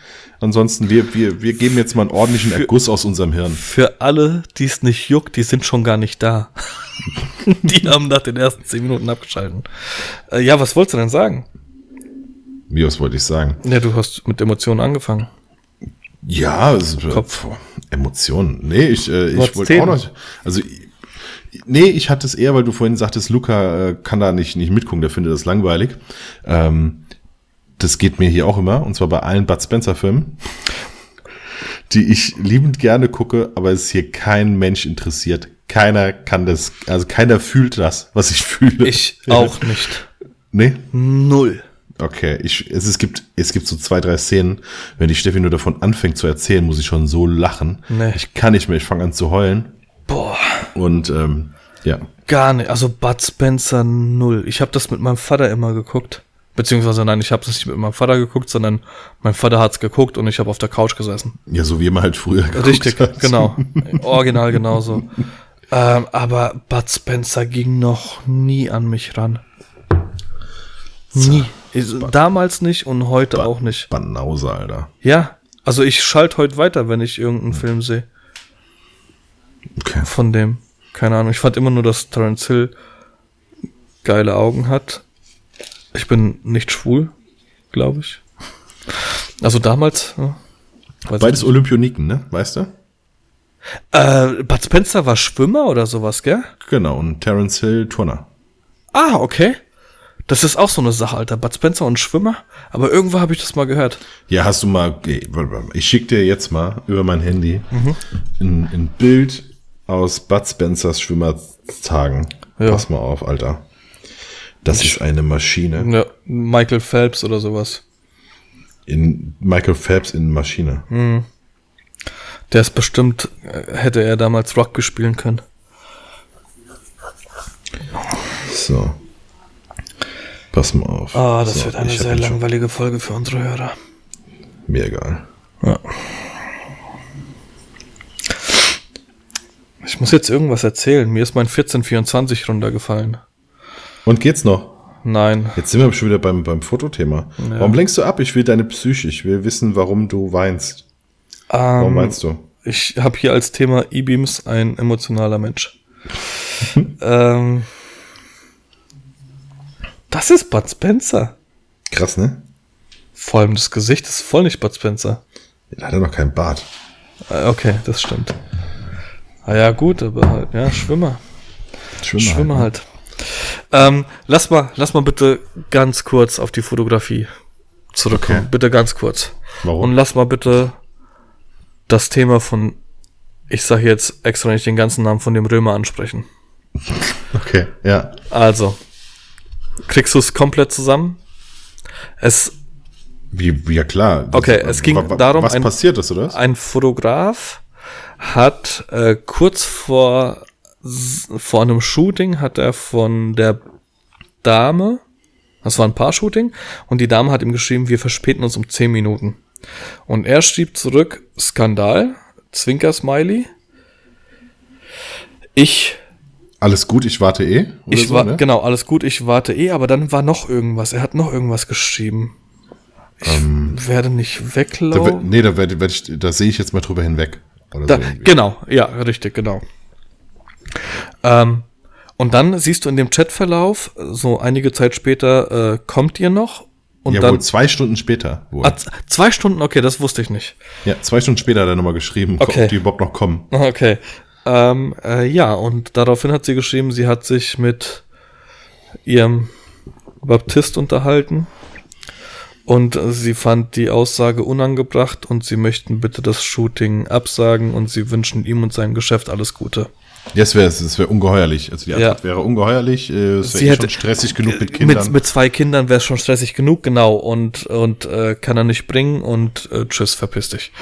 Ansonsten, wir, wir, wir geben jetzt mal einen ordentlichen Für- Erguss aus unserem Hirn. Für alle, die es nicht juckt, die sind schon gar nicht da. die haben nach den ersten 10 Minuten abgeschalten. Äh, ja, was wolltest du denn sagen? Wie, was wollte ich sagen? Ja, du hast mit Emotionen angefangen. Ja, es, äh, Kopf. pf, Emotionen. Nee, ich, äh, ich wollte zehn. auch noch. Also, nee, ich hatte es eher, weil du vorhin sagtest, Luca äh, kann da nicht, nicht mitgucken, der findet das langweilig. Ähm, das geht mir hier auch immer, und zwar bei allen Bud Spencer-Filmen, die ich liebend gerne gucke, aber es hier kein Mensch interessiert. Keiner kann das, also keiner fühlt das, was ich fühle. Ich auch nicht. Nee? Null. Okay, ich, es, es gibt, es gibt so zwei, drei Szenen, wenn die Steffi nur davon anfängt zu erzählen, muss ich schon so lachen. Nee. Ich kann nicht mehr, ich fange an zu heulen. Boah. Und ähm, ja, Gar nicht. Also Bud Spencer null. Ich habe das mit meinem Vater immer geguckt. Beziehungsweise nein, ich habe das nicht mit meinem Vater geguckt, sondern mein Vater hat's geguckt und ich habe auf der Couch gesessen. ja, so wie man halt früher geguckt Richtig, hat. genau. Original genauso. ähm, aber Bud Spencer ging noch nie an mich ran. Nie. Ich- Damals nicht und heute auch nicht. Banause, Alter. Ja, also ich schalte heute weiter, wenn ich irgendeinen Film sehe. Okay. Von dem. Keine Ahnung. Ich fand immer nur, dass Terence Hill geile Augen hat. Ich bin nicht schwul, glaube ich. Also damals. Ja, Beides Olympioniken, ne? Weißt du? Äh, Bud Spencer war Schwimmer oder sowas, gell? Genau, und Terence Hill Turner. Ah, okay. Das ist auch so eine Sache, Alter. Bud Spencer und Schwimmer. Aber irgendwo habe ich das mal gehört. Ja, hast du mal, ich schick dir jetzt mal über mein Handy Mhm. ein, ein Bild aus Bud Spencers Schwimmertagen. Ja. Pass mal auf, Alter. Das ist eine Maschine. Ja, Michael Phelps oder sowas. In Michael Phelps in Maschine. Hm. Der ist bestimmt, äh, hätte er damals Rugby spielen können. So. Pass mal auf. Ah, das so, wird eine ich sehr langweilige Folge für unsere Hörer. Mir egal. Ja. Ich muss jetzt irgendwas erzählen. Mir ist mein 1424 runtergefallen. Und geht's noch? Nein. Jetzt sind wir schon wieder beim, beim Fotothema. Ja. Warum lenkst du ab? Ich will deine Psyche. Ich will wissen, warum du weinst. Warum Ähm, weinst du? ich habe hier als Thema E-Beams ein emotionaler Mensch. ähm, das ist Bud Spencer. Krass, ne? Vor allem das Gesicht ist voll nicht Bud Spencer. Er hat ja noch keinen Bart. Äh, Okay, das stimmt. Ah ja, gut, aber halt, ja, Schwimmer. Schwimmer. Schwimmer halt. halt. Ähm, lass mal, lass mal bitte ganz kurz auf die Fotografie zurückkommen. Okay. Bitte ganz kurz. Warum? Und lass mal bitte das Thema von, ich sage jetzt extra nicht den ganzen Namen von dem Römer ansprechen. Okay, ja. Also, kriegst du es komplett zusammen? Es Wie, ja klar. Okay, es ging darum, Was ein- passiert ist, oder? Ein Fotograf hat äh, kurz vor, vor einem Shooting hat er von der Dame, das war ein Paar-Shooting, und die Dame hat ihm geschrieben, wir verspäten uns um 10 Minuten. Und er schrieb zurück, Skandal, Zwinker-Smiley. Ich, Alles gut, ich warte eh. Ich so, war, ne? genau, alles gut, ich warte eh, aber dann war noch irgendwas. Er hat noch irgendwas geschrieben. Ich werde nicht Da, weglaufen. nee, da, werd, werd ich, da sehe ich jetzt mal drüber hinweg. Da, so genau, ja, richtig, genau. Ähm, und dann siehst du in dem Chatverlauf, so einige Zeit später, äh, kommt ihr noch? Und ja, dann wohl zwei Stunden später. Wohl. Ah, zwei Stunden, okay, das wusste ich nicht. Ja, zwei Stunden später hat er nochmal geschrieben, Okay. ob die überhaupt noch kommen. Okay. Ähm, äh, ja, und daraufhin hat sie geschrieben, sie hat sich mit ihrem Baptist unterhalten und äh, sie fand die Aussage unangebracht und sie möchten bitte das Shooting absagen und sie wünschen ihm und seinem Geschäft alles Gute. Ja, es wäre es wär ungeheuerlich. Also die Ja. Antwort wäre ungeheuerlich. äh, Es Sie wäre eh hätte- schon stressig genug mit Kindern. Mit, mit zwei Kindern wäre es schon stressig genug, genau. Und, und äh, kann er nicht bringen und äh, tschüss, verpiss dich.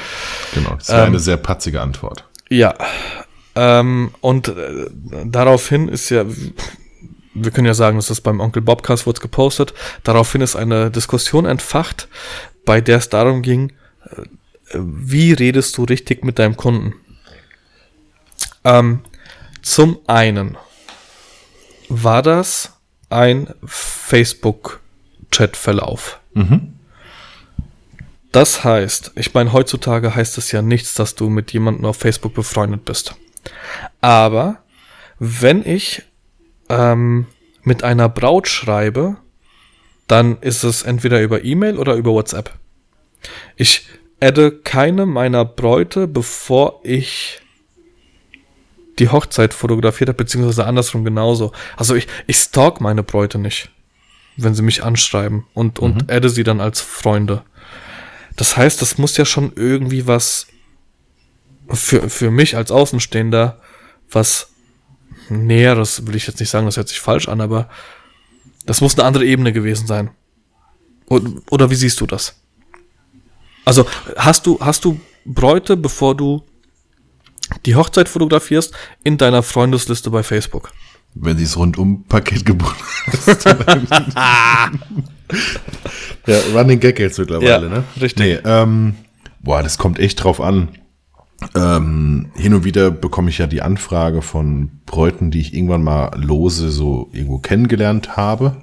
genau, das wäre ähm, eine sehr patzige Antwort. Ja. Ähm, und äh, daraufhin ist ja, wir können ja sagen, das ist beim Onkel Bobcast wurde gepostet. Daraufhin ist eine Diskussion entfacht, bei der es darum ging, äh, wie redest du richtig mit deinem Kunden? Ähm, zum einen war das ein Facebook-Chat-Verlauf. Das heißt, ich meine, heutzutage heißt es ja nichts, dass du mit jemandem auf Facebook befreundet bist. Aber wenn ich ähm, mit einer Braut schreibe, dann ist es entweder über E-Mail oder über WhatsApp. Ich adde keine meiner Bräute, bevor ich die Hochzeit fotografiert habe, beziehungsweise andersrum genauso. Also ich, ich stalk meine Bräute nicht, wenn sie mich anschreiben und, und adde sie dann als Freunde. Das heißt, das muss ja schon irgendwie was für, für mich als Außenstehender was Näheres, will ich jetzt nicht sagen, das hört sich falsch an, aber das muss eine andere Ebene gewesen sein. Oder, oder wie siehst du das? Also, hast du, hast du Bräute, bevor du die Hochzeit fotografierst, in deiner Freundesliste bei Facebook? Wenn sie es rundum Paket gebucht hast. ja, Running Gag jetzt mittlerweile, Ja, ne? richtig. Nee, ähm, boah, das kommt echt drauf an. Ähm, hin und wieder bekomme ich ja die Anfrage von Bräuten, die ich irgendwann mal lose so irgendwo kennengelernt habe.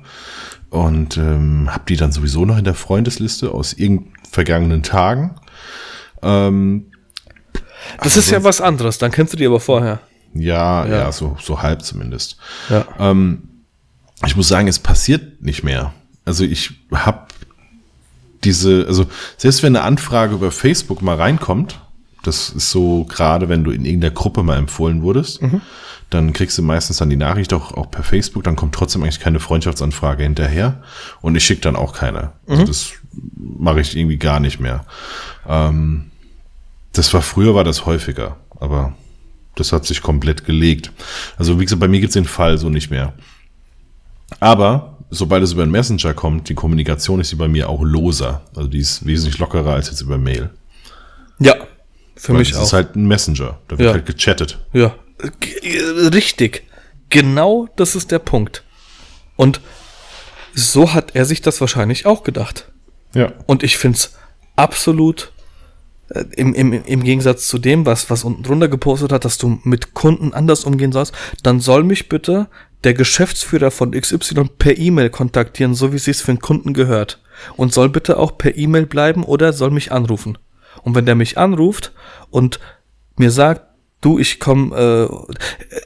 Und ähm, habe die dann sowieso noch in der Freundesliste aus irgend vergangenen Tagen. Ähm, Das ist ja was anderes, dann kennst du die aber vorher. ja, ja, Ja. so, so halb zumindest. Ja. ich muss sagen, es passiert nicht mehr. Also ich habe diese, also selbst wenn eine Anfrage über Facebook mal reinkommt, das ist so gerade, wenn du in irgendeiner Gruppe mal empfohlen wurdest, dann kriegst du meistens dann die Nachricht auch, auch per Facebook, dann kommt trotzdem eigentlich keine Freundschaftsanfrage hinterher und ich schicke dann auch keine. Also das mache ich irgendwie gar nicht mehr. Ähm, das war früher war das häufiger, aber das hat sich komplett gelegt. Also wie gesagt, bei mir gibt's den Fall so nicht mehr. Aber sobald es über den Messenger kommt, die Kommunikation ist sie bei mir auch loser. Also die ist wesentlich lockerer als jetzt über Mail. Ja, für Weil mich das auch. ist halt ein Messenger. Da wird Ja. halt gechattet. Ja, richtig. Genau das ist der Punkt. Und so hat er sich das wahrscheinlich auch gedacht. Ja. Und ich find's absolut äh, im, im, im Gegensatz zu dem, was, was unten drunter gepostet hat, dass du mit Kunden anders umgehen sollst, dann soll mich bitte der Geschäftsführer von XY per E-Mail kontaktieren, so wie es sich für einen Kunden gehört. Und soll bitte auch per E-Mail bleiben oder soll mich anrufen. Und wenn der mich anruft und mir sagt, du, ich komme, äh,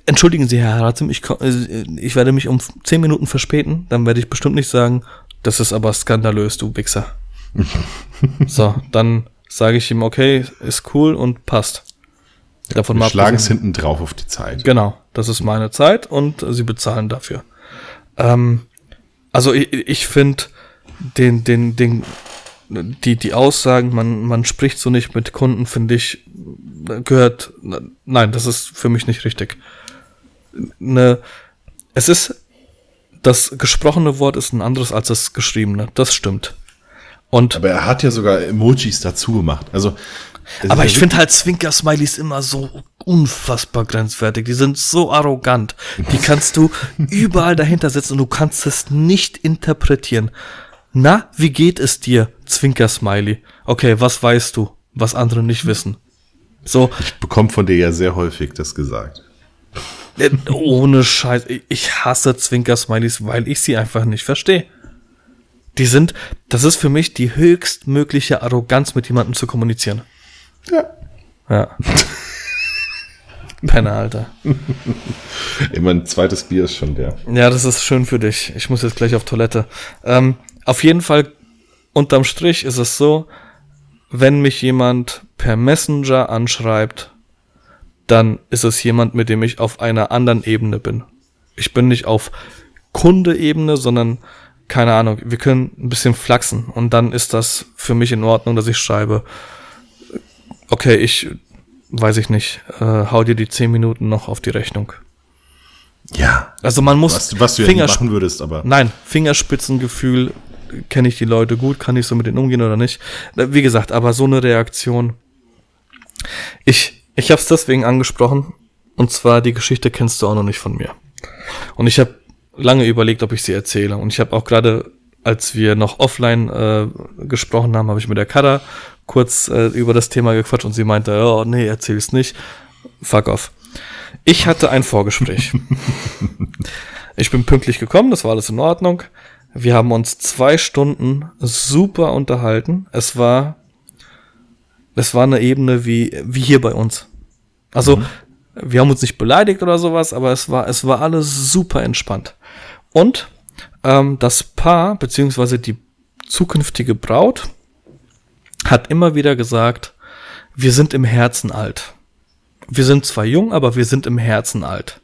entschuldigen Sie, Herr Ratzim, ich, komm, äh, ich werde mich um zehn Minuten verspäten, dann werde ich bestimmt nicht sagen, das ist aber skandalös, du Wichser. so, dann sage ich ihm, okay, ist cool und passt. Davon Wir schlagen es hinten drauf auf die Zeit. Genau, das ist meine Zeit und sie bezahlen dafür. Ähm, also ich, ich finde den, den, den, die, die Aussagen, man, man spricht so nicht mit Kunden, finde ich, gehört, nein, das ist für mich nicht richtig. Ne, es ist, das gesprochene Wort ist ein anderes als das geschriebene, das stimmt. Und Aber er hat ja sogar Emojis dazu gemacht. Also, Aber ich finde halt Zwinker-Smileys immer so unfassbar grenzwertig. Die sind so arrogant. Die kannst du überall dahinter setzen und du kannst es nicht interpretieren. Na, wie geht es dir, Zwinker-Smiley? Okay, was weißt du, was andere nicht wissen? So, Ich bekomme von dir ja sehr häufig das gesagt. äh, ohne Scheiß. Ich- hasse Zwinker-Smileys, weil ich sie einfach nicht verstehe. Die sind, das ist für mich die höchstmögliche Arroganz, mit jemandem zu kommunizieren. Ja. Ja. Penner, Alter. Ey, mein zweites Bier ist schon der. Ja, das ist schön für dich. Ich muss jetzt gleich auf Toilette. Ähm, auf jeden Fall, unterm Strich ist es so, wenn mich jemand per Messenger anschreibt, dann ist es jemand, mit dem ich auf einer anderen Ebene bin. Ich bin nicht auf Kundeebene, sondern keine Ahnung, wir können ein bisschen flachsen und dann ist das für mich in Ordnung, dass ich schreibe, okay, ich weiß ich nicht, äh, hau dir die 10 Minuten noch auf die Rechnung. Ja. Also man muss Was, was du Fingers- machen würdest, aber. Nein, Fingerspitzengefühl, kenne ich die Leute gut, kann ich so mit denen umgehen oder nicht. Wie gesagt, aber so eine Reaktion. Ich, ich habe es deswegen angesprochen, und zwar die Geschichte kennst du auch noch nicht von mir. Und ich habe lange überlegt, ob ich sie erzähle. Und ich habe auch gerade, als wir noch offline äh, gesprochen haben, habe ich mit der Kada kurz äh, über das Thema gequatscht und sie meinte, oh nee, erzähl's nicht. Fuck off. Ich hatte ein Vorgespräch. Ich bin pünktlich gekommen, das war alles in Ordnung. Wir haben uns zwei Stunden super unterhalten. Es war, es war eine Ebene wie, wie hier bei uns. Also, wir haben uns nicht beleidigt oder sowas, aber es war, es war alles super entspannt. Und ähm, das Paar, beziehungsweise die zukünftige Braut, hat immer wieder gesagt, wir sind im Herzen alt. Wir sind zwar jung, aber wir sind im Herzen alt.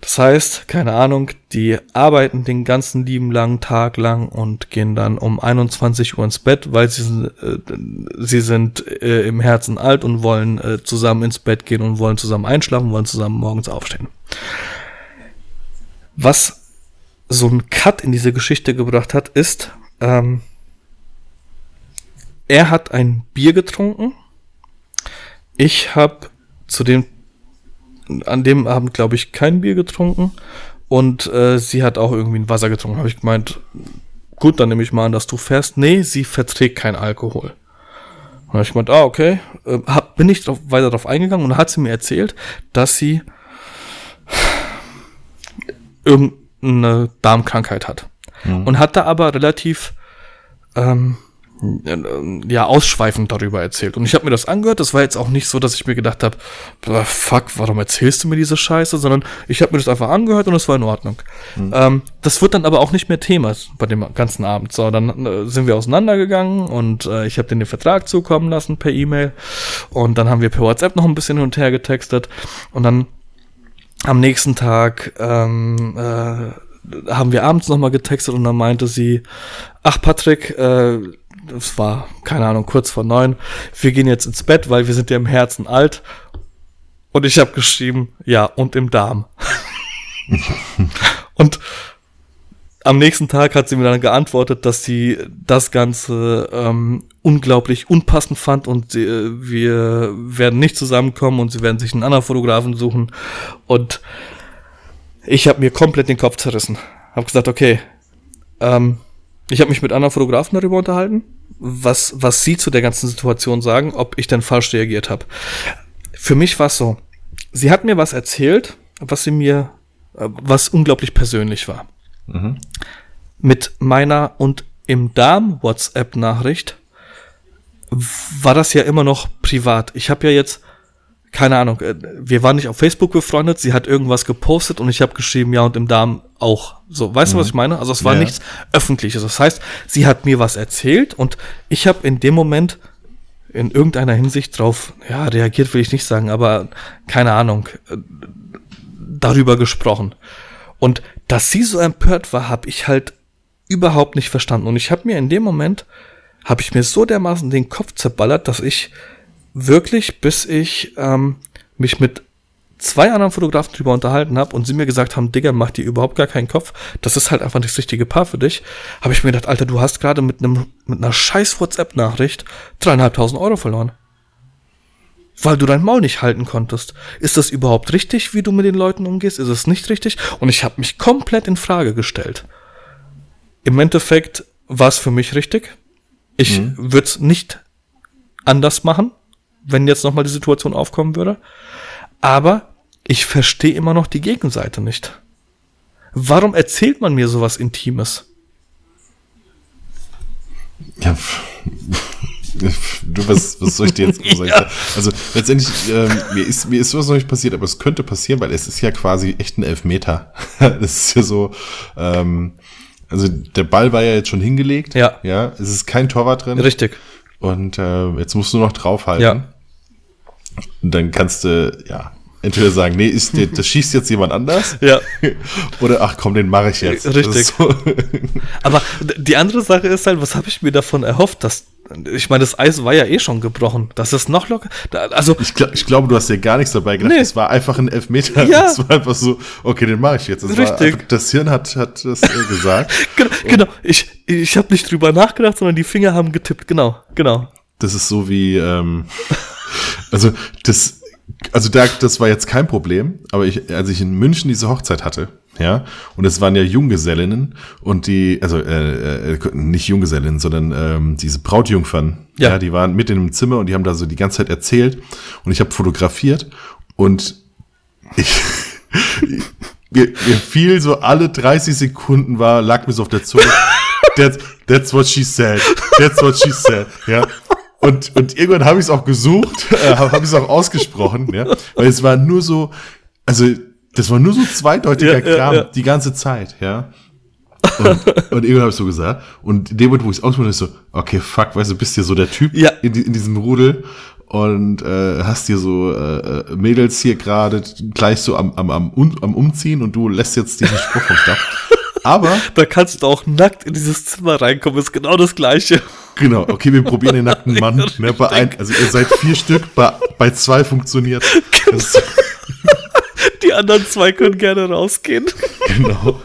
Das heißt, keine Ahnung, die arbeiten den ganzen lieben langen Tag lang und gehen dann um 21 Uhr ins Bett, weil sie, sind, äh, sie sind äh, im Herzen alt und wollen äh, zusammen ins Bett gehen und wollen zusammen einschlafen, wollen zusammen morgens aufstehen. Was so ein Cut in diese Geschichte gebracht hat, ist, ähm, er hat ein Bier getrunken. Ich habe zu dem an dem Abend, glaube ich, kein Bier getrunken. Und äh, sie hat auch irgendwie ein Wasser getrunken. Habe ich gemeint, gut, dann nehme ich mal an, dass du fährst. Nee, sie verträgt kein Alkohol. Und habe ich gemeint, ah, okay. Äh, hab, bin ich drauf, weiter darauf eingegangen und hat sie mir erzählt, dass sie irgendeine Darmkrankheit hat. Und hat da aber relativ ähm, ja, ausschweifend darüber erzählt. Und ich habe mir das angehört. Das war jetzt auch nicht so, dass ich mir gedacht habe, fuck, warum erzählst du mir diese Scheiße? Sondern ich habe mir das einfach angehört und es war in Ordnung. Ähm, das wird dann aber auch nicht mehr Thema bei dem ganzen Abend. So, dann äh, sind wir auseinandergegangen und äh, ich habe den den Vertrag zukommen lassen per E-Mail. Und dann haben wir per WhatsApp noch ein bisschen hin und her getextet. Und dann am nächsten Tag ähm, äh, haben wir abends nochmal getextet und dann meinte sie, ach Patrick, äh, das war, keine Ahnung, kurz vor neun, wir gehen jetzt ins Bett, weil wir sind ja im Herzen alt. Und ich habe geschrieben, ja, und im Darm. und am nächsten Tag hat sie mir dann geantwortet, dass sie das Ganze ähm, unglaublich unpassend fand und sie, äh, wir werden nicht zusammenkommen und sie werden sich einen anderen Fotografen suchen. Und ich habe mir komplett den Kopf zerrissen. Habe gesagt, okay, ähm, ich habe mich mit anderen Fotografen darüber unterhalten, was, was sie zu der ganzen Situation sagen, ob ich denn falsch reagiert habe. Für mich war es so, sie hat mir was erzählt, was sie mir, äh, was unglaublich persönlich war. Mit meiner und im Darm WhatsApp-Nachricht war das ja immer noch privat. Ich habe ja jetzt, keine Ahnung, äh, wir waren nicht auf Facebook befreundet, sie hat irgendwas gepostet und ich habe geschrieben, ja, und im Darm auch. So, weißt du, was ich meine? Also es war Ja. nichts Öffentliches. Das heißt, sie hat mir was erzählt und ich habe in dem Moment in irgendeiner Hinsicht drauf, ja, reagiert will ich nicht sagen, aber keine Ahnung, äh, darüber gesprochen. Und dass sie so empört war, habe ich halt überhaupt nicht verstanden. Und ich habe mir in dem Moment, habe ich mir so dermaßen den Kopf zerballert, dass ich wirklich, bis ich ähm, mich mit zwei anderen Fotografen drüber unterhalten habe und sie mir gesagt haben, Digga, mach dir überhaupt gar keinen Kopf, das ist halt einfach nicht das richtige Paar für dich, habe ich mir gedacht, Alter, du hast gerade mit einem mit einer scheiß WhatsApp-Nachricht dreieinhalbtausend Euro verloren. Weil du dein Maul nicht halten konntest. Ist das überhaupt richtig, wie du mit den Leuten umgehst? Ist es nicht richtig? Und ich habe mich komplett in Frage gestellt. Im Endeffekt war es für mich richtig. Ich mhm. würde es nicht anders machen, wenn jetzt nochmal die Situation aufkommen würde. Aber ich verstehe immer noch die Gegenseite nicht. Warum erzählt man mir sowas Intimes? Ja, du, was, was soll ich dir jetzt sagen? ja. Also letztendlich, ähm, mir, ist, mir ist sowas noch nicht passiert, aber es könnte passieren, weil es ist ja quasi echt ein Elfmeter. das ist ja so, ähm, also der Ball war ja jetzt schon hingelegt. Ja. Ja, es ist kein Torwart drin. Richtig. Und äh, jetzt musst du noch draufhalten. Ja. Und dann kannst du, ja, entweder sagen, nee, ist, das schießt jetzt jemand anders. Ja. Oder ach komm, den mache ich jetzt. Richtig. So. Aber die andere Sache ist halt, was habe ich mir davon erhofft, dass ich meine, das Eis war ja eh schon gebrochen. Das ist noch locker. Da, also ich, glaub, ich glaube, du hast dir gar nichts dabei gedacht. Es war einfach ein Elfmeter. Ja. Es war einfach so, okay, den mache ich jetzt. Das Richtig. Einfach, das Hirn hat, hat das äh, gesagt. genau, genau. Ich, ich habe nicht drüber nachgedacht, sondern die Finger haben getippt. Genau, genau. Das ist so wie, ähm, also das, also da, das war jetzt kein Problem, aber ich, als ich in München diese Hochzeit hatte, ja, und es waren ja Junggesellinnen und die, also äh, äh, nicht Junggesellinnen, sondern ähm, diese Brautjungfern, ja. ja, die waren mit in einem Zimmer und die haben da so die ganze Zeit erzählt und ich habe fotografiert und ich mir, mir fiel so alle 30 Sekunden war, lag mir so auf der Zunge. That's, that's what she said. That's what she said. Ja. Und, und irgendwann habe ich es auch gesucht, äh, habe ich es auch ausgesprochen, ja. Weil es war nur so, also das war nur so zweideutiger ja, Kram ja, ja. die ganze Zeit, ja. Und, und irgendwann habe ich so gesagt. Und in dem Moment, wo ich es ausmache, ist so, okay, fuck, weißt du, bist hier so der Typ ja. in, in diesem Rudel und äh, hast hier so äh, äh Mädels hier gerade gleich so am, am, am, am Umziehen und du lässt jetzt diesen Spruch vom Stab. Aber. Da kannst du auch nackt in dieses Zimmer reinkommen, ist genau das Gleiche. Genau, okay, wir probieren den nackten Mann. ne, bei ein, also ihr seid vier Stück, bei, bei zwei funktioniert. Genau. Die anderen zwei können gerne rausgehen. Genau.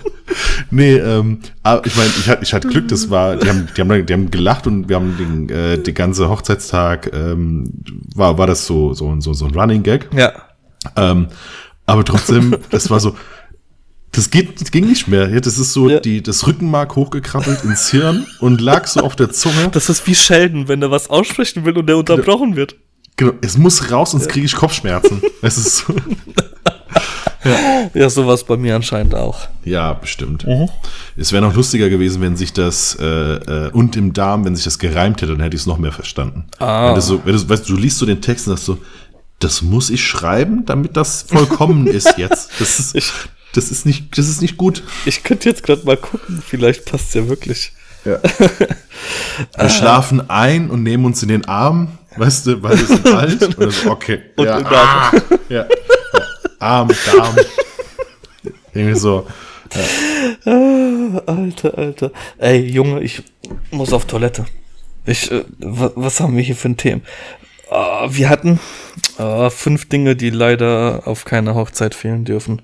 Nee, ähm, aber ich meine, ich hatte, ich hatte Glück, das war, die haben, die haben, die haben gelacht und wir haben den, äh, den ganzen Hochzeitstag, ähm, war, war das so, so, so, so ein Running Gag. Ja. Ähm, aber trotzdem, das war so, das geht, das ging nicht mehr. Das ist so, ja. die, das Rückenmark hochgekrabbelt ins Hirn und lag so auf der Zunge. Das ist wie Sheldon, wenn er was aussprechen will und der unterbrochen wird. Genau, es muss raus, sonst kriege ich Kopfschmerzen. es ist so. ja. ja, sowas bei mir anscheinend auch. Ja, bestimmt. Mhm. Es wäre noch lustiger gewesen, wenn sich das äh, äh, und im Darm, wenn sich das gereimt hätte, dann hätte ich es noch mehr verstanden. Ah. Wenn du so, wenn du, weißt, du liest so den Text und sagst so, das muss ich schreiben, damit das vollkommen ist jetzt. Das ist, ich, das ist nicht, das ist nicht gut. Ich könnte jetzt gerade mal gucken, vielleicht passt ja wirklich. Ja. Wir schlafen ein und nehmen uns in den Arm, weißt du, weil wir sind alt. Und so, okay. Und ja, ah, ja, ja. Arm, Darm. Irgendwie so. Ja. Ah, Alter, Alter. Ey, Junge, ich muss auf Toilette. Ich, äh, was haben wir hier für ein Thema? Uh, wir hatten uh, fünf Dinge, die leider auf keiner Hochzeit fehlen dürfen.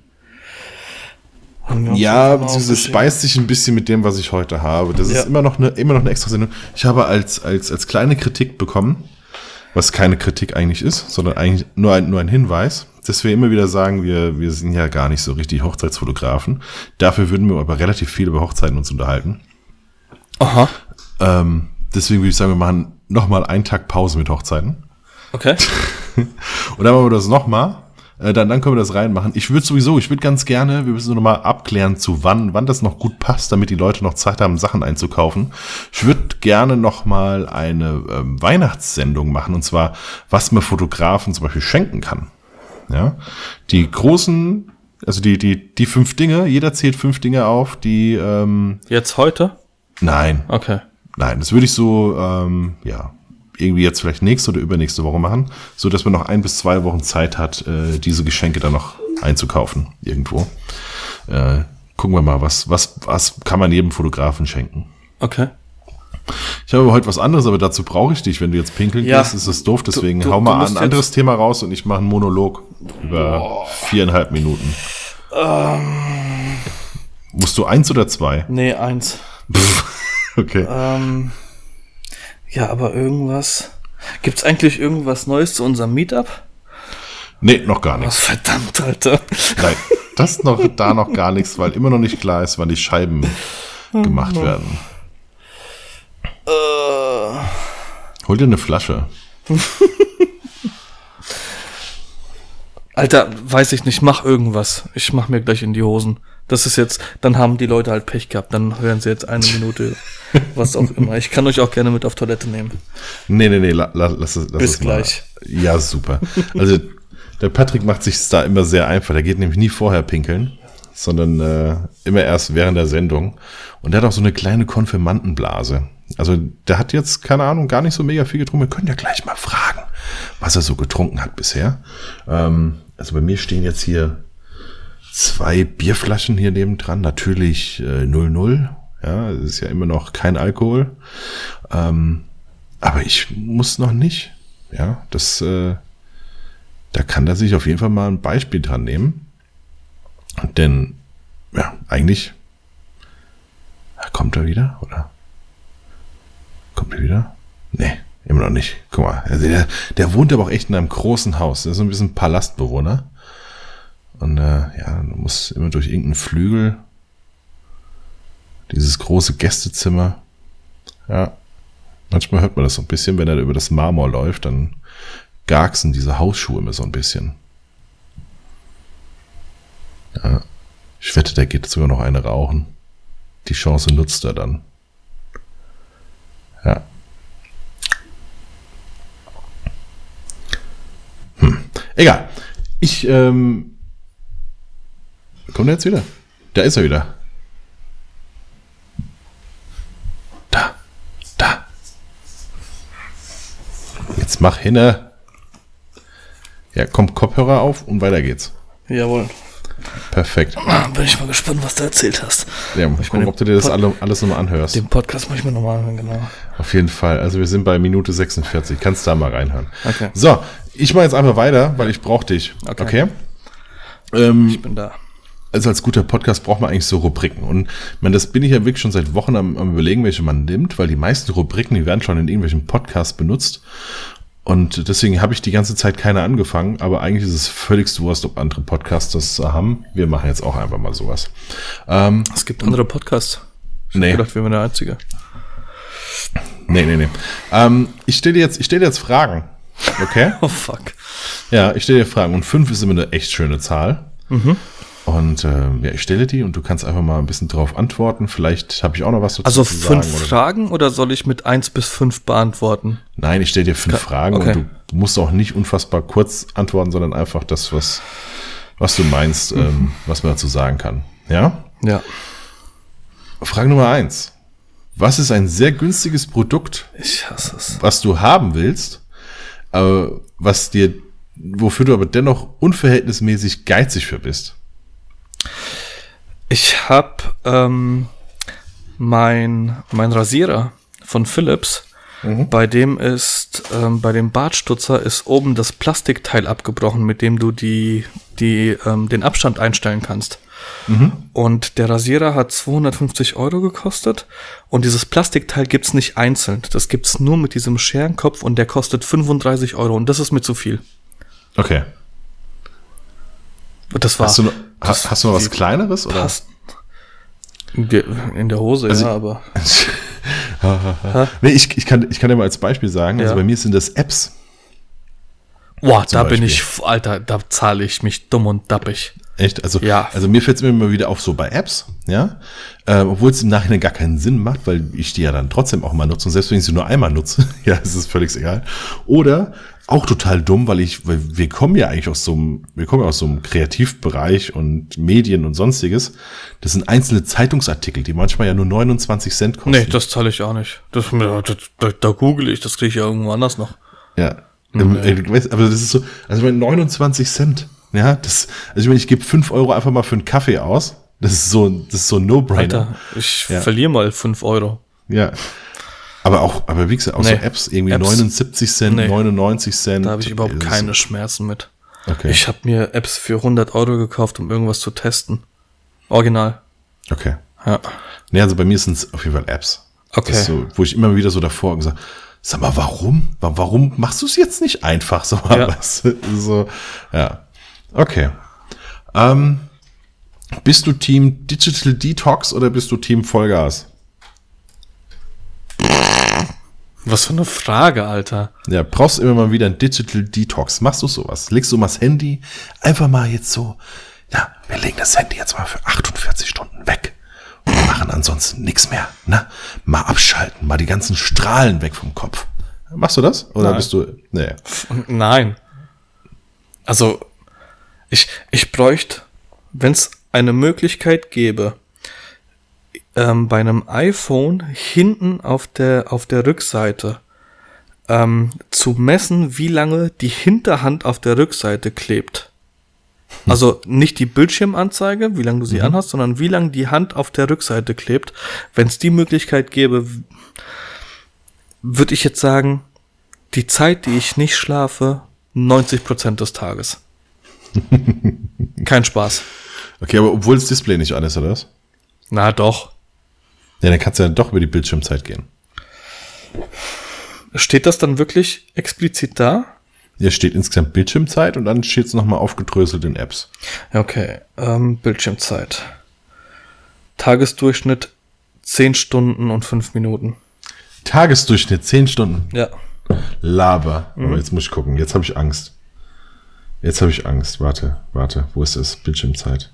Ja, beziehungsweise es speist sich ein bisschen mit dem, was ich heute habe. Das ja. ist immer noch eine, immer noch eine extra Sendung. Ich habe als, als, als kleine Kritik bekommen, was keine Kritik eigentlich ist, sondern eigentlich nur ein, nur ein Hinweis, dass wir immer wieder sagen, wir, wir sind ja gar nicht so richtig Hochzeitsfotografen. Dafür würden wir aber relativ viel über Hochzeiten uns unterhalten. Aha. Ähm, deswegen würde ich sagen, wir machen nochmal einen Tag Pause mit Hochzeiten. Okay. Und dann machen wir das nochmal äh, dann, dann können wir das reinmachen. Ich würde sowieso, ich würde ganz gerne, wir müssen nur noch mal abklären, zu wann, wann das noch gut passt, damit die Leute noch Zeit haben, Sachen einzukaufen. Ich würde gerne noch mal eine ähm, Weihnachtssendung machen, und zwar, was man Fotografen zum Beispiel schenken kann. Ja, die großen, also die, die, die fünf Dinge, jeder zählt fünf Dinge auf, die, ähm, Jetzt heute? Nein. Okay. Nein, das würde ich so, ähm, ja, irgendwie jetzt vielleicht nächste oder übernächste Woche machen, so dass man noch ein bis zwei Wochen Zeit hat, äh, diese Geschenke dann noch einzukaufen irgendwo. Äh, gucken wir mal, was, was, was kann man jedem Fotografen schenken. Okay. Ich habe heute was anderes, aber dazu brauche ich dich. Wenn du jetzt pinkeln Ja. gehst, ist es doof. Deswegen Du- du- hau mal ein anderes Thema raus und ich mache einen Monolog über viereinhalb Minuten. Ähm. Musst du eins oder zwei? Nee, eins. Okay. Ähm, ja, aber irgendwas. Gibt's eigentlich irgendwas Neues zu unserem Meetup? Nee, noch gar nichts. Was verdammt, Alter. Nein, das noch, da noch gar nichts, weil immer noch nicht klar ist, wann die Scheiben gemacht werden. Äh, Hol dir eine Flasche. Alter, weiß ich nicht, mach irgendwas. Ich mach mir gleich in die Hosen. Das ist jetzt, dann haben die Leute halt Pech gehabt. Dann hören sie jetzt eine Minute, was auch immer. Ich kann euch auch gerne mit auf Toilette nehmen. Nee, nee, nee, la, la, lass es, lass Bis es mal. gleich. Ja, super. Also, der Patrick macht sich da immer sehr einfach. Der geht nämlich nie vorher pinkeln, sondern äh, immer erst während der Sendung. Und der hat auch so eine kleine Konfirmandenblase. Also, der hat jetzt, keine Ahnung, gar nicht so mega viel getrunken. Wir können ja gleich mal fragen, was er so getrunken hat bisher. Ähm, also, bei mir stehen jetzt hier zwei Bierflaschen hier nebendran. Natürlich äh, 00. Ja, es ist ja immer noch kein Alkohol. Ähm, aber ich muss noch nicht. Ja, das, äh, da kann er sich auf jeden Fall mal ein Beispiel dran nehmen. Denn, ja, eigentlich kommt er wieder, oder? Kommt er wieder? Nee, immer noch nicht. Guck mal, also der, der wohnt aber auch echt in einem großen Haus. Der ist so ein bisschen Palastbewohner. Und äh, ja, du musst immer durch irgendeinen Flügel. Dieses große Gästezimmer. Ja, Manchmal hört man das so ein bisschen, wenn er über das Marmor läuft, dann garksen diese Hausschuhe immer so ein bisschen. Ja, ich wette, der geht sogar noch eine rauchen. Die Chance nutzt er dann. Ja. Hm. Egal. Ich, ähm, kommt er jetzt wieder? Da ist er wieder. Da. Da. Jetzt mach hinne. Ja, kommt Kopfhörer auf und weiter geht's. Jawohl. Perfekt. Bin ich mal gespannt, was du erzählt hast. Ja, mal gucken, ob du dir das alle, alles nochmal anhörst. Den Podcast muss ich mir nochmal hören, genau. Auf jeden Fall. Also wir sind bei Minute 46. Kannst da mal reinhören. Okay. So, ich mache jetzt einfach weiter, weil ich brauche dich. Okay. Okay. Ähm, Ich bin da. Also als guter Podcast braucht man eigentlich so Rubriken. Und ich meine, das bin ich ja wirklich schon seit Wochen am, am überlegen, welche man nimmt, weil die meisten Rubriken, die werden schon in irgendwelchen Podcasts benutzt. Und deswegen habe ich die ganze Zeit keine angefangen, aber eigentlich ist es völlig Wurst, ob andere Podcasts das haben. Wir machen jetzt auch einfach mal sowas. Ähm, Es gibt andere Podcasts. Ich Nee. gedacht, wir wären der Einzige. nee, nee, nee. Ähm, ich stelle dir jetzt, ich stelle dir jetzt Fragen. Okay? Oh fuck. Ja, ich stelle dir Fragen. Und fünf ist immer eine echt schöne Zahl. Und ähm, ja, ich stelle die und du kannst einfach mal ein bisschen drauf antworten. Vielleicht habe ich auch noch was dazu Also zu fünf sagen. Oder Fragen oder soll ich mit eins bis fünf beantworten? Nein, ich stelle dir fünf Fragen okay. und du musst auch nicht unfassbar kurz antworten, sondern einfach das, was, was du meinst, ähm, was man dazu sagen kann. Ja? Ja. Frage Nummer eins. Was ist ein sehr günstiges Produkt, was du haben willst, aber was dir, wofür du aber dennoch unverhältnismäßig geizig für bist? Ich habe ähm, mein, mein Rasierer von Philips. Bei dem ist, ähm, bei dem Bartstutzer ist oben das Plastikteil abgebrochen, mit dem du die, die, ähm, den Abstand einstellen kannst. Und der Rasierer hat 250 Euro gekostet und dieses Plastikteil gibt's nicht einzeln. Das gibt's nur mit diesem Scherenkopf und der kostet 35 Euro und das ist mir zu viel. Okay. Und das war Hast du hast, hast du noch was Kleineres? Oder? passt. In der, Hose, Also- ja, aber. nee, ich, ich, kann, ich kann dir mal als Beispiel sagen, also Ja. bei mir sind das Apps. Boah, da bin Beispiel. ich, Alter, da zahle ich mich dumm und dappig. Echt? Also, Ja. also mir fällt es mir immer wieder auf so bei Apps, ja, äh, obwohl es im Nachhinein gar keinen Sinn macht, weil ich die ja dann trotzdem auch mal nutze und selbst wenn ich sie nur einmal nutze, ja, ist es völlig egal. Oder auch total dumm, weil ich, weil wir kommen ja eigentlich aus so einem, wir kommen ja aus so einem Kreativbereich und Medien und sonstiges. Das sind einzelne Zeitungsartikel, die manchmal ja nur 29 Cent kosten. Nee, das zahle ich auch nicht. Das, das, da, da google ich, das kriege ich ja irgendwo anders noch. Ja. Ähm, ey, du weißt, aber das ist so, also bei 29 Cent, ja, das, also ich meine, ich gebe 5 Euro einfach mal für einen Kaffee aus. Das ist so, das ist so ein No-Brainer. Alter, ich Ja. verliere mal 5 Euro. Ja. Aber auch, aber wie gesagt, auch so Nee. Apps, irgendwie Apps- 79 Cent, Nee. 99 Cent. Da habe ich überhaupt keine Schmerzen mit. Okay. Ich habe mir Apps für 100 Euro gekauft, um irgendwas zu testen. Original. okay. Ja. Nee, also bei mir sind es auf jeden Fall Apps. Okay. So, wo ich immer wieder so davor gesagt sag mal, warum? Wa- Warum machst du es jetzt nicht einfach? So, Ja. was, so, ja. Okay. Ähm, bist du Team Digital Detox oder bist du Team Vollgas? Was für eine Frage, Alter. Ja, brauchst immer mal wieder ein Digital Detox. Machst du sowas? Legst du mal das Handy einfach mal jetzt so, ja, wir legen das Handy jetzt mal für 48 Stunden weg und machen ansonsten nichts mehr, ne? Mal abschalten, mal die ganzen Strahlen weg vom Kopf. Machst du das? Oder Nein. bist du, nee. Nein. Also, ich, ich bräuchte, wenn es eine Möglichkeit gäbe, ähm, bei einem iPhone hinten auf der, auf der Rückseite ähm, zu messen, wie lange die Hinterhand auf der Rückseite klebt. Also nicht die Bildschirmanzeige, wie lange du sie anhast, sondern wie lange die Hand auf der Rückseite klebt. Wenn es die Möglichkeit gäbe, würde ich jetzt sagen, die Zeit, die ich nicht schlafe, 90% des Tages. Kein Spaß. Okay, aber obwohl das Display nicht an ist, oder was? Na doch. Ja, dann kannst du ja doch über die Bildschirmzeit gehen. Steht das dann wirklich explizit da? Hier steht insgesamt Bildschirmzeit und dann steht es nochmal aufgedröselt in Apps. Okay, ähm, Bildschirmzeit. Tagesdurchschnitt 10 Stunden und 5 Minuten. Tagesdurchschnitt 10 Stunden. Ja. Laber. Aber jetzt muss ich gucken. Jetzt habe ich Angst. Jetzt habe ich Angst. Warte, warte. Wo ist das? Bildschirmzeit.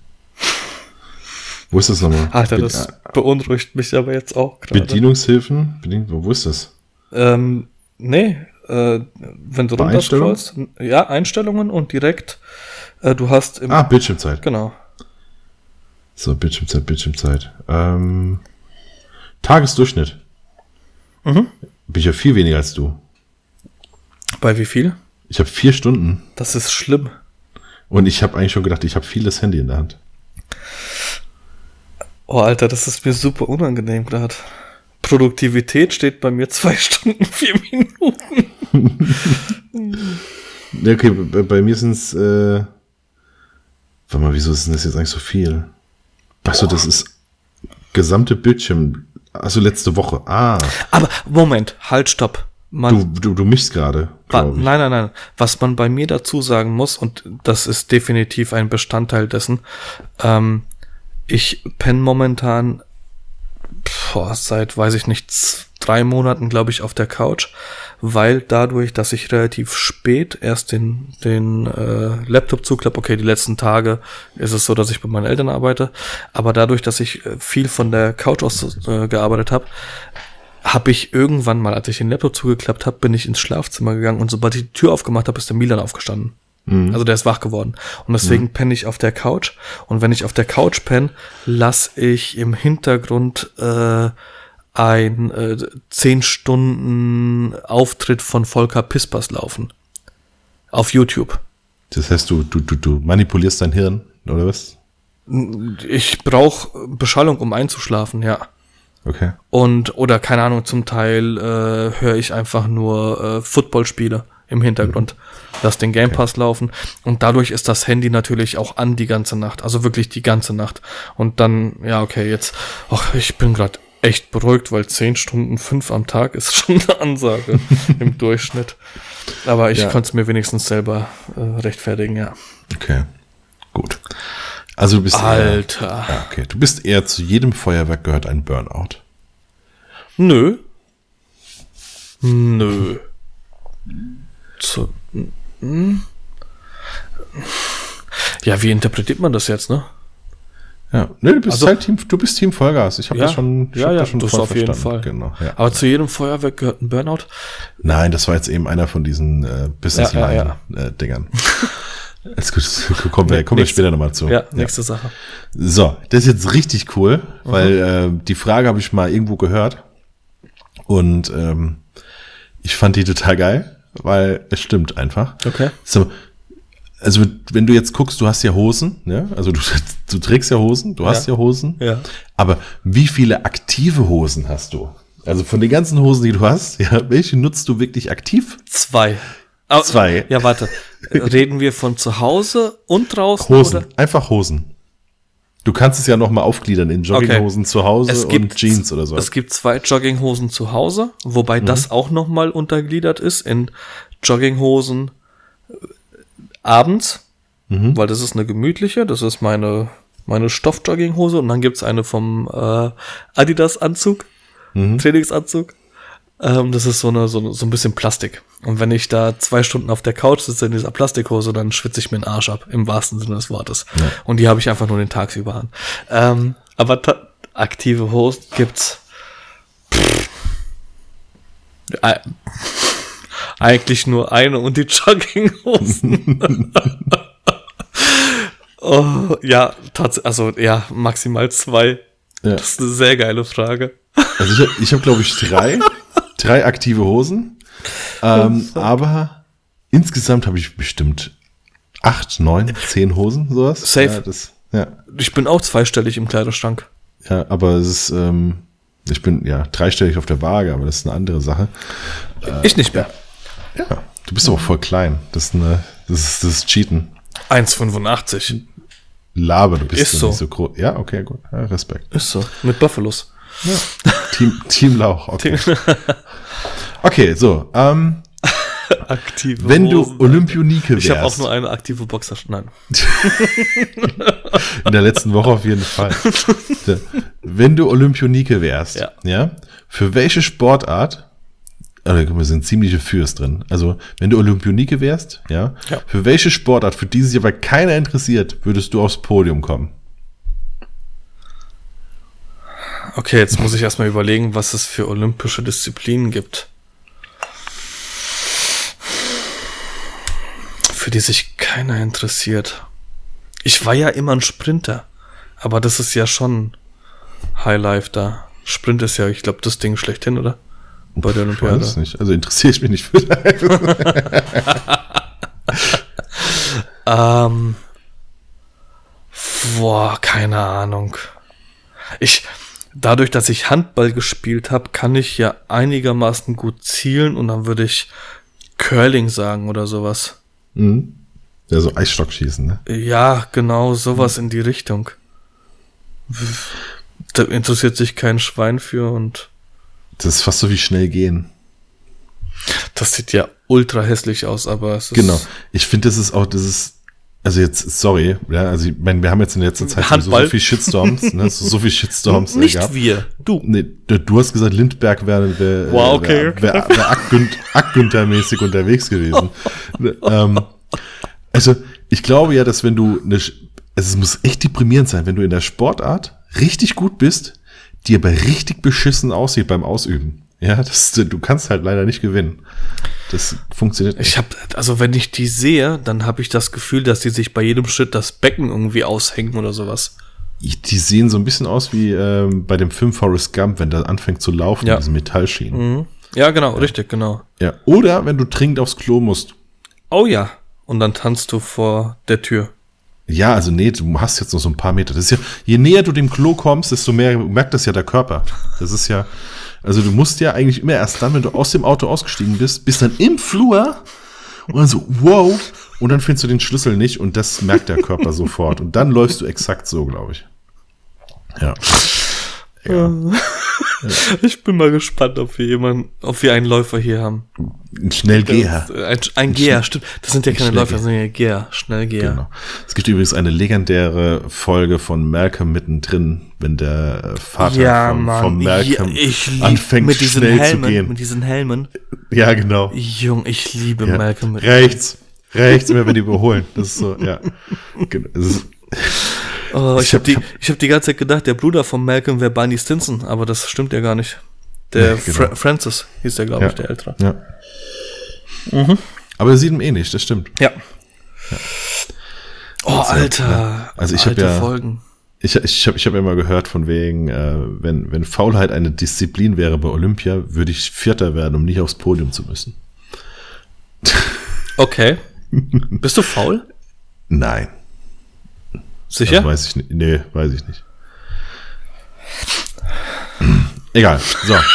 Wo ist das nochmal? Alter, das beunruhigt mich aber jetzt auch gerade. Bedienungshilfen? Bedien wo, ist das? Ähm, nee, äh, wenn du runterscrollst, ja, Einstellungen und direkt, äh, du hast im, Ah, Bildschirmzeit. genau. So, Bildschirmzeit, Bildschirmzeit. Ähm, Tagesdurchschnitt. Mhm. Bin ich ja viel weniger als du. Bei wie viel? Ich habe vier Stunden Das ist schlimm. und ich habe eigentlich schon gedacht, ich habe vieles Handy in der Hand. Oh, Alter, das ist mir super unangenehm gerade. Produktivität steht bei mir zwei Stunden, vier Minuten. Okay, bei, bei mir sind es, äh, warte mal, wieso ist denn das jetzt eigentlich so viel? Achso, das ist gesamte Bildschirm, also letzte Woche. Ah, Aber Moment, halt, stopp. Man, du, du, du mischst gerade, nein, nein, nein. Was man bei mir dazu sagen muss, und das ist definitiv ein Bestandteil dessen, ähm, ich penne momentan boah, seit, weiß ich nicht, drei Monaten, glaube ich, auf der Couch, weil dadurch, dass ich relativ spät erst den, den äh, Laptop zuklappe, okay, die letzten Tage ist es so, dass ich bei meinen Eltern arbeite, aber dadurch, dass ich äh, viel von der Couch aus äh, gearbeitet habe, habe ich irgendwann mal, als ich den Laptop zugeklappt habe, bin ich ins Schlafzimmer gegangen und sobald ich die Tür aufgemacht habe, ist der Milan aufgestanden. Also der ist wach geworden. Und deswegen penne ich auf der Couch. Und wenn ich auf der Couch penne, lasse ich im Hintergrund äh, ein äh, 10 Stunden Auftritt von Volker Pispers laufen. Auf YouTube. Das heißt, du, du, du, du manipulierst dein Hirn, oder was? Ich brauche Beschallung, um einzuschlafen, ja. Okay. Und, oder keine Ahnung, zum Teil äh, höre ich einfach nur äh, Footballspiele im Hintergrund. Lass den Game Pass laufen. Und dadurch ist das Handy natürlich auch an die ganze Nacht. Also wirklich die ganze Nacht. Und dann, ja, okay, jetzt, ach, ich bin gerade echt beruhigt, weil 10 Stunden 5 am Tag ist schon eine Ansage im Durchschnitt. Aber ich Ja. konnte es mir wenigstens selber äh, rechtfertigen, ja. Okay. Gut. Also du bist Alter. eher, ja, okay. Du bist eher zu jedem Feuerwerk gehört ein Burnout. Nö. Nö. Zu, hm? Ja, wie interpretiert man das jetzt, ne? Ja, nee, du bist Also- halt Team, du bist Team Vollgas. Ich habe Ja, das schon, ich ja, hab ja, das schon das voll auf jeden verstanden. Fall. Genau, ja. Aber zu jedem Feuerwerk gehört ein Burnout. Nein, das war jetzt eben einer von diesen äh, Business Line Äh, Dingern. Ist gut, kommen wir, kommen wir später nochmal zu. Ja, nächste Sache. So, das ist jetzt richtig cool, weil äh, die Frage habe ich mal irgendwo gehört und ähm, ich fand die total geil, weil es stimmt einfach. Okay. So, also wenn du jetzt guckst, du hast ja Hosen, ne? Also du, du trägst ja Hosen, du hast ja, Ja. Hosen. Ja. Aber wie viele aktive Hosen hast du? Also von den ganzen Hosen, die du hast, ja, welche nutzt du wirklich aktiv? Zwei. Ah, Zwei. Ja, warte. Reden wir von zu Hause und draußen? Hosen, Oder? einfach Hosen. Du kannst es ja noch mal aufgliedern in Jogginghosen zu Hause und Jeans oder so. Es gibt zwei Jogginghosen zu Hause, wobei Mhm. das auch noch mal untergliedert ist in Jogginghosen äh, abends, Mhm. weil das ist eine gemütliche, das ist meine meine Stoff-Jogginghose und dann gibt's eine vom äh, Adidas-Anzug, Mhm. Trainingsanzug. Ähm, das ist so eine, so, so ein bisschen Plastik. Und wenn ich da zwei Stunden auf der Couch sitze in dieser Plastikhose, dann schwitze ich mir den Arsch ab, im wahrsten Sinne des Wortes. Und die habe ich einfach nur den Tagsüber an. Ähm, aber aktive Hosen gibt's pff, ei- eigentlich nur eine und die Jogginghosen. oh, ja, tatsächlich, also ja, maximal zwei. Ja. Das ist eine sehr geile Frage. Also ich habe, ich hab, glaube ich, drei, drei aktive Hosen. Ähm, aber insgesamt habe ich bestimmt acht, neun, zehn Hosen, sowas. Safe. Ja, das, ja, Ich bin auch zweistellig im Kleiderschrank. ja, aber es ist, ähm, ich bin ja dreistellig auf der Waage, aber das ist eine andere Sache. ich nicht mehr. Ja, du bist aber voll klein. Das ist eine, das ist, das ist Cheaten. 1,85. Laber, du bist Ist so. nicht so groß. Ja, okay, gut. Ja, Respekt. Ist so. Mit Buffalos. Team, Team Lauch, okay. Okay, so, ähm, Aktive wenn du Hosen. Olympionike wärst. Ich habe auch nur eine aktive Boxer. Nein. In der letzten Woche auf jeden Fall. Wenn du Olympionike wärst, Ja. ja, für welche Sportart, also mal, sind ziemliche Fürs drin. Also, wenn du Olympionike wärst, ja, Ja. für welche Sportart, für die sich aber keiner interessiert, würdest du aufs Podium kommen? Okay, jetzt muss ich erstmal überlegen, was es für olympische Disziplinen gibt. Für die sich keiner interessiert. Ich war ja immer ein Sprinter. Aber das ist ja schon Highlife da. Sprint ist ja, ich glaube, das Ding schlechthin, oder? Bei der Ich weiß Olympiade. nicht. Also interessiere ich mich nicht für. Ähm. Boah, keine Ahnung. Ich, dadurch, dass ich Handball gespielt habe, kann ich ja einigermaßen gut zielen und dann würde ich Curling sagen oder sowas. Mhm. Ja, so Eisstockschießen, ne? Ja, genau, sowas in die Richtung. Da interessiert sich kein Schwein für und Das ist fast so wie schnell gehen. das sieht ja ultra hässlich aus, aber es ist Genau. Ich finde, das ist auch, das ist, also jetzt, sorry, ja, also ich meine, wir haben jetzt in letzter Zeit Handball. so viel Shitstorms, ne, so, so viel Shitstorms äh, nicht gehabt. wir, du. Nee, du, du hast gesagt, Lindberg wäre wär, Wow, okay. wär, wär, wär Ackgünt- Ackgünther-mäßig unterwegs gewesen. ähm, also, ich glaube ja, dass wenn du eine, also es muss echt deprimierend sein, wenn du in der Sportart richtig gut bist, die aber richtig beschissen aussieht beim Ausüben. Ja, das, du kannst halt leider nicht gewinnen. Das funktioniert nicht. Ich habe, also wenn ich die sehe, dann habe ich das Gefühl, dass die sich bei jedem Schritt das Becken irgendwie aushängen oder sowas. Ich, die sehen so ein bisschen aus wie ähm, bei dem Film Forrest Gump, wenn der anfängt zu laufen, Ja. mit diesen Metallschienen. Mhm. Ja, genau, richtig, genau. Ja. Oder wenn du dringend aufs Klo musst. Oh ja. Und dann tanzt du vor der Tür. Ja, also nee, du hast jetzt noch so ein paar Meter. Das ist ja, je näher du dem Klo kommst, desto mehr merkt das ja der Körper. Das ist ja, also du musst ja eigentlich immer erst dann, wenn du aus dem Auto ausgestiegen bist, bist dann im Flur und dann so, wow, und dann findest du den Schlüssel nicht und das merkt der Körper sofort. Und dann läufst du exakt so, glaube ich. Ja. ja. Ich bin mal gespannt, ob wir jemanden, ob wir einen Läufer hier haben. Ein Schnellgeher. Ein, ein Geher, stimmt. Das sind ja keine. Läufer, das sind ja Geher, Schnellgeher. Genau. Es gibt übrigens eine legendäre Folge von Malcolm mittendrin, wenn der äh, Vater Ja, von, Mann. von Malcolm ja, anfängt mit diesen schnell Helmen, zu gehen. Mit diesen Helmen. Ja, genau. Jung, ich liebe Ja. Malcolm Rechts. Rechts, immer wenn die überholen. Das ist so, ja. Genau. Oh, ich habe hab- die, ich hab- die ganze Zeit gedacht, der Bruder von Malcolm wäre Barney Stinson, aber das stimmt ja gar nicht. Der Nee, genau. Fra Francis hieß der, glaube Ja. ich, der Ältere. ja. Aber er sieht ihm ähnlich, das stimmt. Ja. Oh, Also, Alter. ja. Also ich hab alte ja- Folgen. Ich, ich habe ich hab immer gehört von wegen, äh, wenn, wenn Faulheit eine Disziplin wäre bei Olympia, würde ich Vierter werden, um nicht aufs Podium zu müssen. Okay. Bist du faul? Nein. Sicher? Das weiß ich nicht. Nee, weiß ich nicht. Egal. So.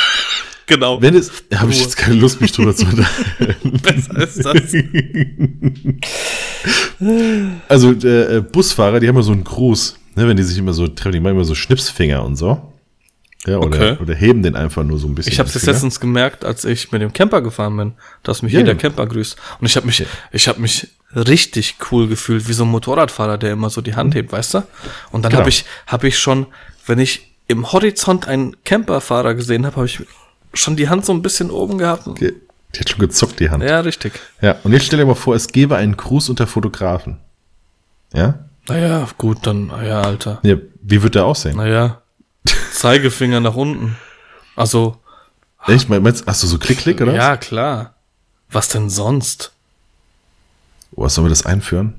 Genau. Wenn es, habe ich jetzt keine Lust, mich drüber zu unterhalten. Besser ist das. Also äh, Busfahrer, die haben ja so einen Gruß, ne, wenn die sich immer so treffen, die machen immer so Schnipsfinger und so. Ja, oder, Okay. oder heben den einfach nur so ein bisschen. Ich habe es letztens gemerkt, als ich mit dem Camper gefahren bin, dass mich Ja, jeder ja. Camper grüßt. Und ich habe mich, ich habe mich richtig cool gefühlt, wie so ein Motorradfahrer, der immer so die Hand hebt, weißt du? Und dann Genau. habe ich, habe ich schon, wenn ich im Horizont einen Camperfahrer gesehen habe, habe ich schon die Hand so ein bisschen oben gehabt. Die, die hat schon gezuckt, die Hand. Ja. Ja, richtig. und jetzt stell dir mal vor, es gäbe einen Gruß unter Fotografen. Ja? Naja, gut, dann, naja, Alter. ja wie wird der aussehen? Naja, Zeigefinger nach unten. Also, Echt? Meinst, hast du so Klick-Klick, oder? ja, klar. Was denn sonst? Oh, sollen wir das einführen?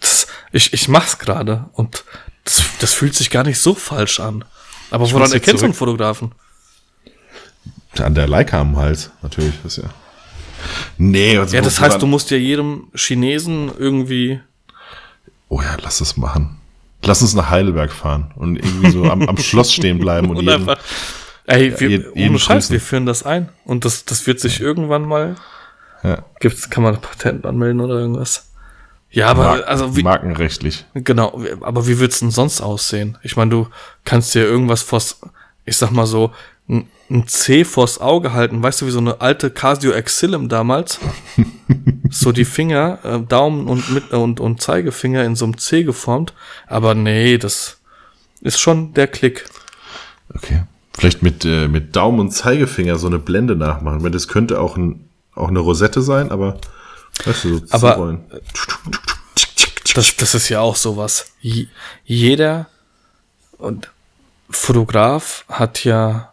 Das, ich, ich mach's gerade und das, das fühlt sich gar nicht so falsch an. Aber Ich woran erkennst du einen. Fotografen? An der Leica am Hals, natürlich. Das ist ja. Nee, also Ja, das heißt, du musst ja jedem Chinesen irgendwie. Oh ja, lass das machen. Lass uns nach Heidelberg fahren und irgendwie so am, am Schloss stehen bleiben und, Und jeden, einfach. Ey, wir, jeden- jeden ohne Scheiß, wir führen das ein. Und das, das wird sich irgendwann mal. ja, Gibt's, kann man Patent anmelden oder irgendwas? Ja, aber Marken- also wie, markenrechtlich. Genau, aber wie wird's denn sonst aussehen? Ich meine, du kannst dir irgendwas vors, ich sag mal so, ein, ein C vors Auge halten, weißt du, wie so eine alte Casio Exilum damals? so die Finger, äh, Daumen und, mit, und, und Zeigefinger in so einem C geformt. Aber nee, das ist schon der Klick. Okay. Vielleicht mit, äh, mit Daumen und Zeigefinger so eine Blende nachmachen. Weil das könnte auch, ein, auch eine Rosette sein, aber weißt du, so Aber- zurollen. Das, das ist ja auch sowas. Je- Jeder und Fotograf hat ja,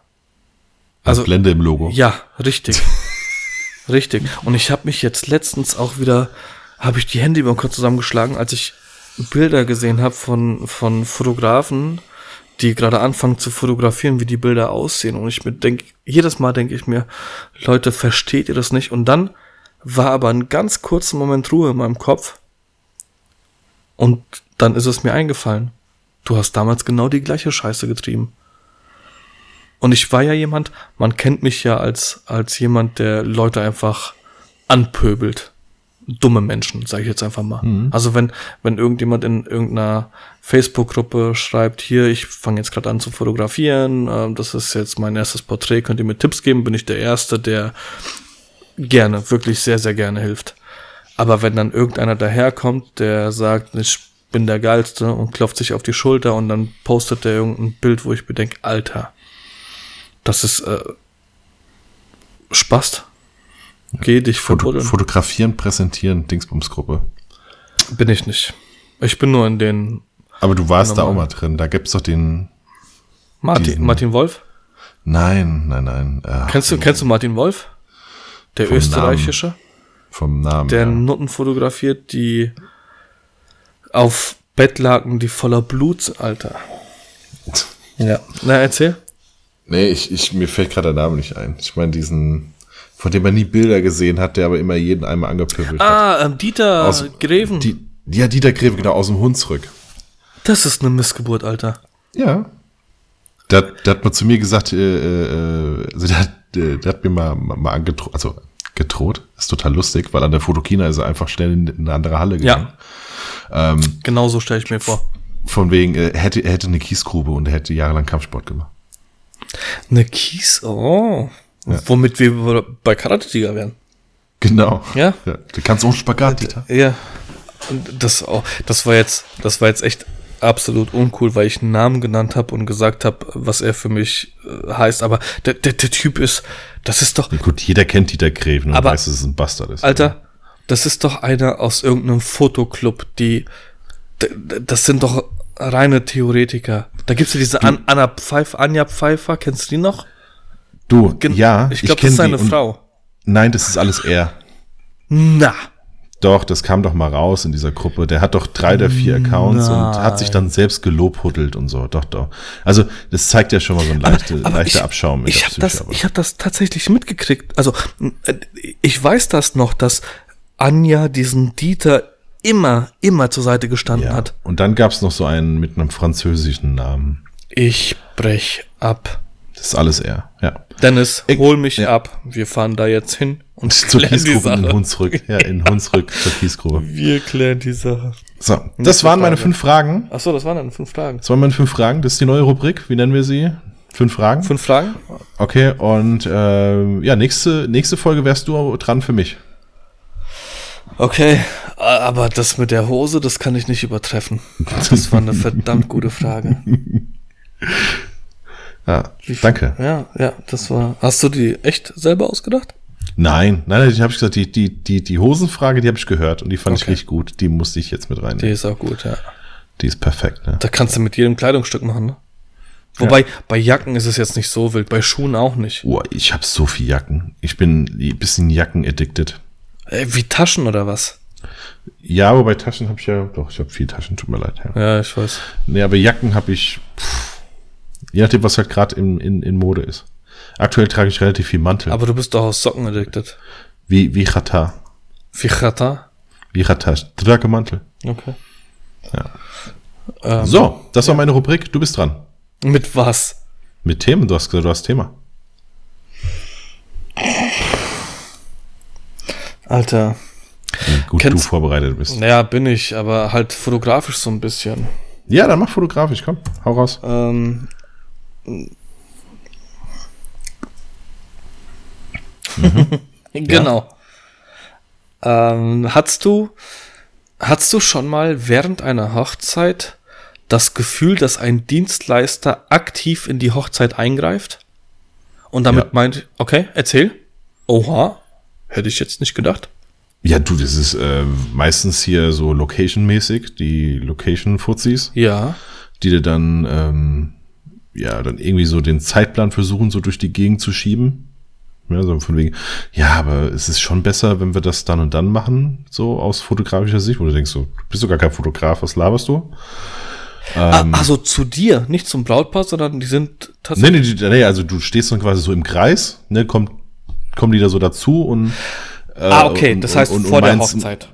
also Blende im Logo. Ja, richtig. richtig. Und ich habe mich jetzt letztens auch wieder, habe ich die Hände über den Kopf zusammengeschlagen, als ich Bilder gesehen habe von, von Fotografen, die gerade anfangen zu fotografieren, wie die Bilder aussehen. Und ich mir denk, jedes Mal denke ich mir, Leute, versteht ihr das nicht? Und dann war aber ein ganz kurzer Moment Ruhe in meinem Kopf. Und dann ist es mir eingefallen. Du hast damals genau die gleiche Scheiße getrieben. Und ich war ja jemand, man kennt mich ja als, als jemand, der Leute einfach anpöbelt. Dumme Menschen, sage ich jetzt einfach mal. Also wenn, wenn irgendjemand in irgendeiner Facebook-Gruppe schreibt, hier, ich fange jetzt gerade an zu fotografieren, ähm, das ist jetzt mein erstes Porträt, könnt ihr mir Tipps geben, bin ich der Erste, der gerne, wirklich sehr, sehr gerne hilft. Aber wenn dann irgendeiner daherkommt, der sagt, ich bin der Geilste und klopft sich auf die Schulter und dann postet der irgendein Bild, wo ich bedenke, Alter, das ist äh, Spaß. Geh dich Foto, verbuddeln. fotografieren, präsentieren, Dingsbumsgruppe. Bin ich nicht. Ich bin nur in den Aber du warst da auch mal drin. Da gibt's doch den. Martin, Diesen- Martin Wolf. Nein, nein, nein. Äh, Kennst du, kennst du Martin Wolf? Der Vom österreichische, Vom Namen. der ja. Nutten fotografiert, die auf Bettlaken, die voller Blut sind, Alter. Ja. Na, erzähl. Nee, ich, ich, mir fällt gerade der Name nicht ein. Ich meine diesen, von dem man nie Bilder gesehen hat, der aber immer jeden einmal angepöbelt hat. Ah, ähm, Dieter Aus- Greven. Die, ja, Dieter Greve, genau, aus dem Hunsrück. das ist eine Missgeburt, Alter. Ja. Der, hat- der hat mal zu mir gesagt, äh, äh, also der, hat, äh, der hat mir mal, mal, angedroht, also gedroht, ist total lustig, weil an der Fotokina ist er einfach schnell in, in eine andere Halle gegangen. Ja. Genau so stelle ich mir vor. Von wegen, äh, er hätte, er hätte eine Kiesgrube und er hätte jahrelang Kampfsport gemacht. Eine Kies, oh. Womit wir bei Karate-Tiger wären. Genau. Ja. ja. Du kannst auch Spagat, Dieter. Ja. Und das, oh, das war jetzt, das war jetzt echt absolut uncool, weil ich einen Namen genannt habe und gesagt habe, was er für mich äh, heißt. Aber der, der, der Typ ist, das ist doch, Ja, gut, jeder kennt Dieter Greven und Aber- weiß, dass es ein Bastard ist. Alter, das ist doch einer aus irgendeinem Fotoclub, die, das sind doch reine Theoretiker. Da gibt's ja diese An Anna Pfeiffer, Anja Pfeiffer, kennst du die noch? Du, Gen- ja, ich glaube, das ist seine Frau. Nein, das ist alles er. Na, Doch, das kam doch mal raus in dieser Gruppe. Der hat doch drei oder vier Accounts und hat sich dann selbst gelobhuddelt und so. Doch, doch. Also, das zeigt ja schon mal so ein leichte, leichter ich, Abschaum ich der habe das, aber- ich habe das tatsächlich mitgekriegt. Also äh, ich weiß das noch, dass Anja diesen Dieter immer, immer zur Seite gestanden ja. hat. Und dann gab's noch so einen mit einem französischen Namen. Ich brech ab. Das ist alles er, ja. Dennis, Ich- hol mich ja. ab. Wir fahren da jetzt hin und Zur Kiesgrube in. Hunsrück. Ja, in Hunsrück zur Kiesgrube. Wir klären die Sache. So, das Nächste waren meine fünf Fragen. Ach so, das waren dann fünf Fragen. Das waren meine fünf Fragen. Das ist die neue Rubrik. Wie nennen wir sie? Fünf Fragen? Fünf Fragen? Okay, und ähm, ja, nächste, nächste Folge wärst du dran für mich. Okay, aber das mit der Hose, das kann ich nicht übertreffen. Das war eine verdammt gute Frage. Ja, danke. Ja, ja, das war. Hast du die echt selber ausgedacht? Nein, nein, nein, ich habe gesagt, die, die, die, die Hosenfrage, die habe ich gehört und die fand ich Okay. richtig gut. Die musste ich jetzt mit Die reinnehmen. ist auch gut, ja. Die ist perfekt, ne? Da kannst du mit jedem Kleidungsstück machen, ne? Wobei, bei Jacken ist es jetzt nicht so wild, bei Schuhen auch nicht. Oh, ich habe so viel Jacken. Ich bin ein bisschen Jacken-addicted. Äh, wie Taschen oder was? Ja, aber bei Taschen habe ich ja, doch, ich habe viel Taschen, tut mir leid. Ja. Ja, ich weiß. Nee, aber Jacken habe ich, pff, je nachdem, was halt gerade in, in, in Mode ist. Aktuell trage ich relativ viel Mantel. Aber du bist doch aus Socken addicted. wie, wie Chata. Wie Chata? Wie Chata. Ich trage Mantel. Okay. Ja. Ähm, So, das war meine Rubrik. Du bist dran. Mit was? Mit Themen, du hast gesagt, du hast Thema. Alter. Wie gut Kennst- du vorbereitet bist. Naja, bin ich, aber halt fotografisch so ein bisschen. Ja, dann mach fotografisch, komm, hau raus. Ähm, genau. Ähm, hast du, hast du schon mal während einer Hochzeit das Gefühl, dass ein Dienstleister aktiv in die Hochzeit eingreift? Und damit Ja. meint, okay, erzähl. Oha, hätte ich jetzt nicht gedacht. Ja, du, das ist äh, meistens hier so Location-mäßig, die Location-Fuzis, Ja. die dir dann, ähm, ja, dann irgendwie so den Zeitplan versuchen, so durch die Gegend zu schieben. Ja, so von wegen, ja, aber es ist schon besser, wenn wir das dann und dann machen, so aus fotografischer Sicht, wo du denkst, so, du bist doch gar kein Fotograf, was laberst du? ah, also zu dir, nicht zum Brautpaar, sondern die sind tatsächlich. nee, nee, nee, also du stehst dann quasi so im Kreis, ne, kommt, kommen die da so dazu und äh, ah, okay, und- das heißt und- und vor der Hochzeit.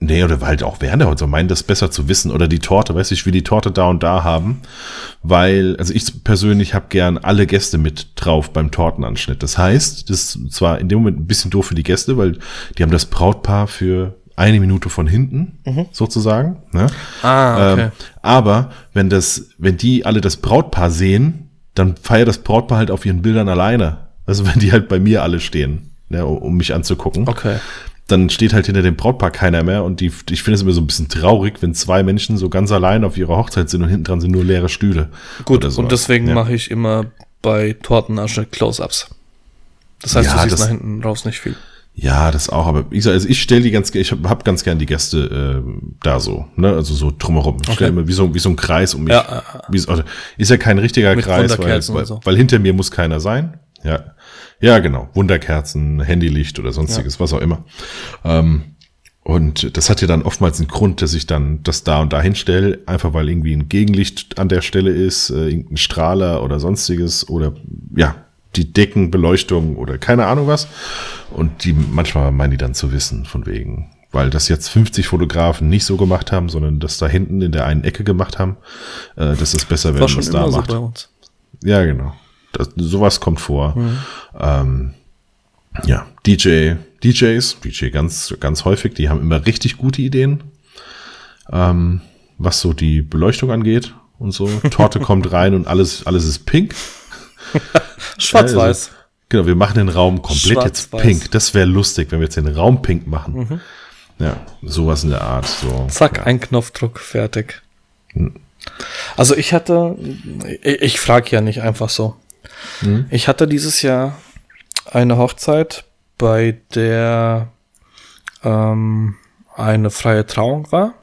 Nee, oder halt auch während der Hochzeit, meinen das besser zu wissen. Oder die Torte, weiß ich, will die Torte da und da haben. Weil, also ich persönlich habe gern alle Gäste mit drauf beim Tortenanschnitt. Das heißt, das ist zwar in dem Moment ein bisschen doof für die Gäste, weil die haben das Brautpaar für eine Minute von hinten, sozusagen. Ne? Ah, okay. Ähm, aber wenn das, wenn die alle das Brautpaar sehen, dann feiert das Brautpaar halt auf ihren Bildern alleine. Also wenn die halt bei mir alle stehen, ne, um, mich anzugucken okay. dann steht halt hinter dem Brautpaar keiner mehr und die, ich finde es immer so ein bisschen traurig, wenn zwei Menschen so ganz allein auf ihrer Hochzeit sind und hinten dran sind nur leere Stühle. Gut, und deswegen ja. mache ich immer bei Tortenasche Close-Ups. Das heißt, Ja, du siehst das- nach hinten raus nicht viel. Ja, das auch, aber ich sag, also ich stelle die ganz, ich hab, hab ganz gern die Gäste äh, da so, ne, also so drumherum. Ich Okay. stelle immer wie so, wie so ein Kreis um mich. Ja, ja, ja. Wie, so- also, ist ja kein richtiger Kreis, weil, weil, so. weil hinter mir muss keiner sein. Ja, ja, genau. Wunderkerzen, Handylicht oder sonstiges, was auch immer. Ähm, und das hat ja dann oftmals einen Grund, dass ich dann das da und da hinstelle, einfach weil irgendwie ein Gegenlicht an der Stelle ist, äh, irgendein Strahler oder sonstiges oder ja, die Deckenbeleuchtung oder keine Ahnung was. Und die manchmal meinen die dann zu wissen, von wegen, weil das jetzt 50 Fotografen nicht so gemacht haben, sondern das da hinten in der einen Ecke gemacht haben, äh, dass es besser, wenn War man es da so macht. bei uns. Ja, genau. Das, sowas kommt vor. Mhm. Ähm, ja, DJ, DJs, DJ ganz, ganz häufig, die haben immer richtig gute Ideen, ähm, was so die Beleuchtung angeht und so. Torte kommt rein und alles, alles ist pink. Schwarz-Weiß. Also, genau, wir machen den Raum komplett jetzt pink. Das wäre lustig, wenn wir jetzt den Raum pink machen. Mhm. Ja, sowas in der Art. So. Zack, ja. ein Knopfdruck, fertig. Also ich hatte, ich, ich frage ja nicht einfach so. Mhm. Ich hatte dieses Jahr eine Hochzeit, bei der ähm, eine freie Trauung war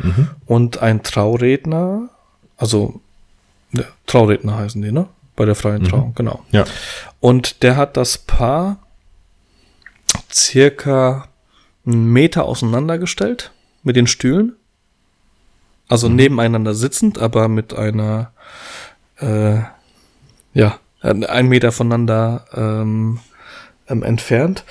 Mhm. und ein Trauredner, also Trauredner heißen die, ne? Bei der freien Trauung, genau. Ja. Und der hat das Paar circa einen Meter auseinandergestellt mit den Stühlen. Also nebeneinander sitzend, aber mit einer, äh, ja, ein Meter voneinander ähm, ähm, entfernt,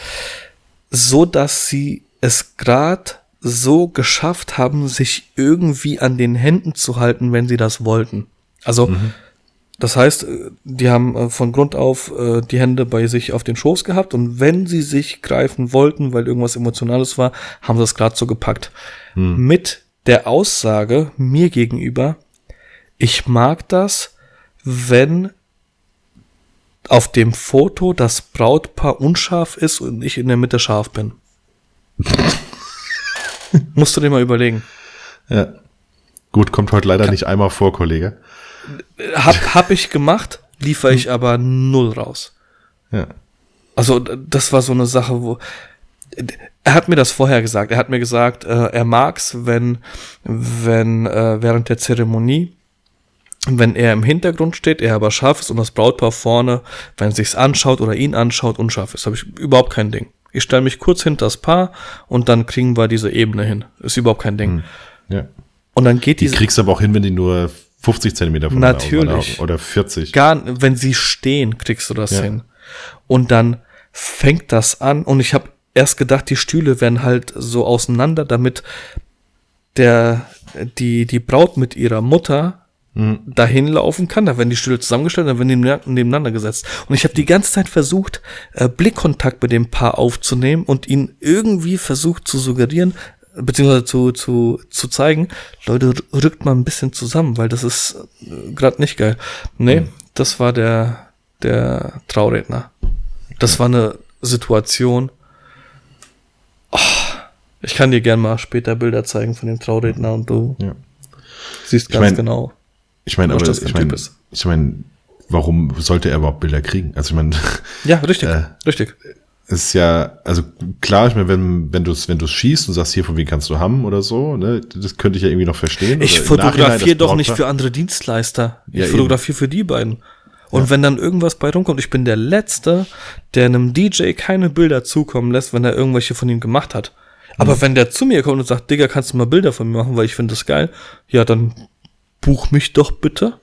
so dass sie es grad so geschafft haben, sich irgendwie an den Händen zu halten, wenn sie das wollten. Also Das heißt, äh, die haben äh, von Grund auf äh, die Hände bei sich auf den Schoß gehabt und wenn sie sich greifen wollten, weil irgendwas Emotionales war, haben sie das gerade so gepackt. Mit der Aussage mir gegenüber, ich mag das, wenn auf dem Foto das Brautpaar unscharf ist und ich in der Mitte scharf bin. Musst du dir mal überlegen. Ja. Gut, kommt heute leider nicht einmal vor, Kollege. Hab, hab ich gemacht, liefere ich aber null raus. Ja. Also das war so eine Sache, wo er hat mir das vorher gesagt. Er hat mir gesagt, äh, er mag's, wenn wenn äh, während der Zeremonie wenn er im Hintergrund steht, er aber scharf ist und das Brautpaar vorne, wenn sich's anschaut oder ihn anschaut, unscharf ist, habe ich überhaupt kein Ding. Ich stelle mich kurz hinter das Paar und dann kriegen wir diese Ebene hin. Ist überhaupt kein Ding. ja. Und dann geht Die diese kriegst du aber auch hin, wenn die nur 50 Zentimeter von Natürlich. Oder 40. gar, wenn sie stehen, kriegst du das Ja. hin. Und dann fängt das an und ich habe erst gedacht, die Stühle werden halt so auseinander, damit der die die Braut mit ihrer Mutter dahin laufen kann. Da werden die Stühle zusammengestellt, dann werden die neben- nebeneinander gesetzt. Und ich habe die ganze Zeit versucht, äh, Blickkontakt mit dem Paar aufzunehmen und ihnen irgendwie versucht zu suggerieren, beziehungsweise zu, zu, zu zeigen, Leute, rückt mal ein bisschen zusammen, weil das ist äh, gerade nicht geil. Nee, das war der, der Trauredner. Das war eine Situation. Oh, ich kann dir gern mal später Bilder zeigen von dem Trauredner und du Ja. siehst ganz mein, genau. Ich meine, aber das ich meine, ich meine, warum sollte er überhaupt Bilder kriegen? Also ich meine, Ja, richtig, Äh, richtig. es ist ja, also klar, ich meine, wenn, wenn du es wenn du's schießt und sagst, hier, von wem kannst du haben oder so, ne, das könnte ich ja irgendwie noch verstehen. Ich fotografiere doch nicht für andere Dienstleister. Ich Ja, fotografiere für die beiden. Und wenn dann irgendwas bei rumkommt, ich bin der Letzte, der einem DJ keine Bilder zukommen lässt, wenn er irgendwelche von ihm gemacht hat. Aber Mhm. wenn der zu mir kommt und sagt, Digga, kannst du mal Bilder von mir machen, weil ich finde das geil, ja, dann buch mich doch bitte.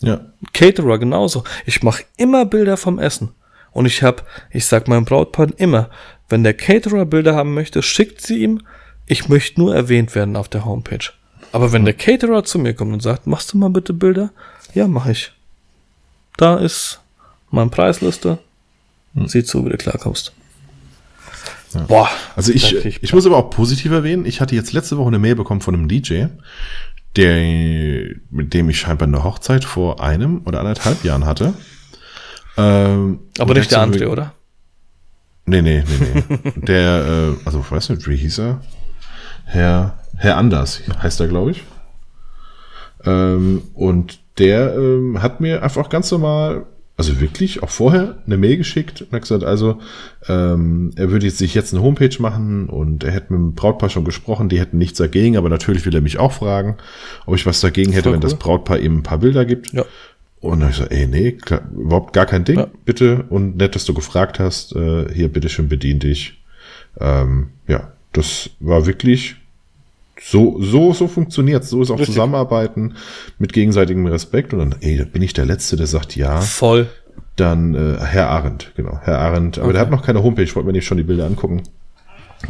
Ja, Caterer genauso. Ich mache immer Bilder vom Essen. Und ich habe, ich sag meinem Brautpaar immer, wenn der Caterer Bilder haben möchte, schickt sie ihm. Ich möchte nur erwähnt werden auf der Homepage. Aber wenn der Caterer zu mir kommt und sagt, machst du mal bitte Bilder? Ja, mache ich. Da ist meine Preisliste. Sieh zu, wie du klarkommst. Boah. Also ich, krieg ich muss aber auch positiv erwähnen, ich hatte jetzt letzte Woche eine Mail bekommen von einem DJ, der, mit dem ich scheinbar eine Hochzeit vor einem oder anderthalb Jahren hatte. Ähm, Aber nicht der andere, oder? Nee, nee, nee, nee. der, äh, also ich weiß nicht, wie hieß er? Herr, Herr Anders heißt er, glaube ich. Ähm, und der ähm, hat mir einfach ganz normal, also wirklich auch vorher eine Mail geschickt und hat gesagt, also ähm, er würde jetzt sich jetzt eine Homepage machen und er hätte mit dem Brautpaar schon gesprochen, die hätten nichts dagegen, aber natürlich will er mich auch fragen, ob ich was dagegen hätte, Voll wenn das. Brautpaar ihm ein paar Bilder gibt. Ja. Und dann hab ich so, ey, nee, klar, überhaupt gar kein Ding, Ja. bitte. Und nett, dass du gefragt hast, äh, hier, bitteschön, bedien dich. Ähm, ja, das war wirklich so, so, so funktioniert. So ist auch Richtig. Zusammenarbeiten mit gegenseitigem Respekt. Und dann, ey, da bin ich der Letzte, der sagt ja. Voll. Dann äh, Herr Arendt, genau, Herr Arendt. Aber der hat noch keine Homepage, ich wollte mir nicht schon die Bilder angucken.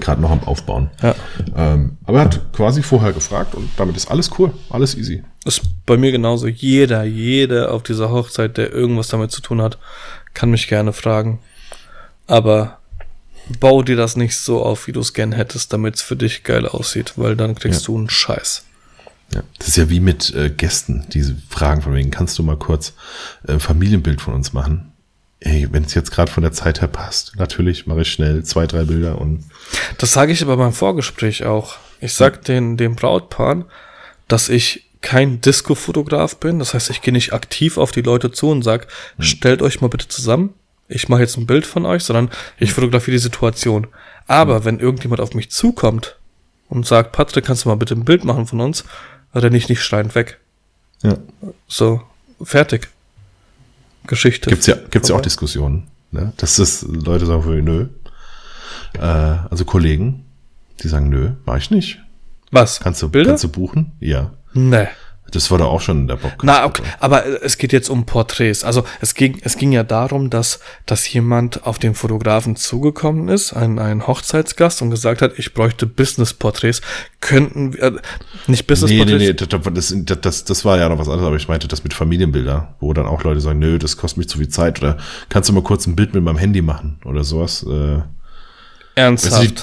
Gerade noch am Aufbauen. Ja. Ähm, aber er hat quasi vorher gefragt und damit ist alles cool, alles easy. Ist bei mir genauso. Jeder, jeder auf dieser Hochzeit, der irgendwas damit zu tun hat, kann mich gerne fragen. Aber bau dir das nicht so auf, wie du es gern hättest, damit es für dich geil aussieht, weil dann kriegst Ja. du einen Scheiß. Ja, das ist ja wie mit äh, Gästen, diese Fragen von wegen, kannst du mal kurz äh, ein Familienbild von uns machen? Ey, wenn es jetzt gerade von der Zeit her passt, natürlich mache ich schnell zwei, drei Bilder und Das sage ich aber beim Vorgespräch auch. Ich sag den, dem Brautpaaren, dass ich kein Disco-Fotograf bin. Das heißt, ich gehe nicht aktiv auf die Leute zu und sag, stellt euch mal bitte zusammen. Ich mache jetzt ein Bild von euch, sondern ich fotografiere die Situation. Aber wenn irgendjemand auf mich zukommt und sagt, Patrick, kannst du mal bitte ein Bild machen von uns, renne ich nicht schreiend weg. ja. So, fertig. Geschichte. Gibt's ja, gibt's ja auch. Diskussionen, ne? Dass das Leute sagen, für, nö. Äh, also Kollegen, die sagen, nö, mach ich nicht. Was? Kannst du, Bilder? kannst du buchen? Ja. Nee. Das war doch auch schon in der Bock. Na, okay, aber äh, es geht jetzt um Porträts. Also es ging, es ging ja darum, dass, dass jemand auf den Fotografen zugekommen ist, ein, ein Hochzeitsgast und gesagt hat, ich bräuchte Business-Porträts. Könnten wir, äh, nicht Nee, nee, Business-Porträts? nee, das, das, das, das war ja noch was anderes, aber ich meinte das mit Familienbilder, wo dann auch Leute sagen, nö, das kostet mich zu viel Zeit oder kannst du mal kurz ein Bild mit meinem Handy machen oder sowas. Äh, Ernsthaft. Also die,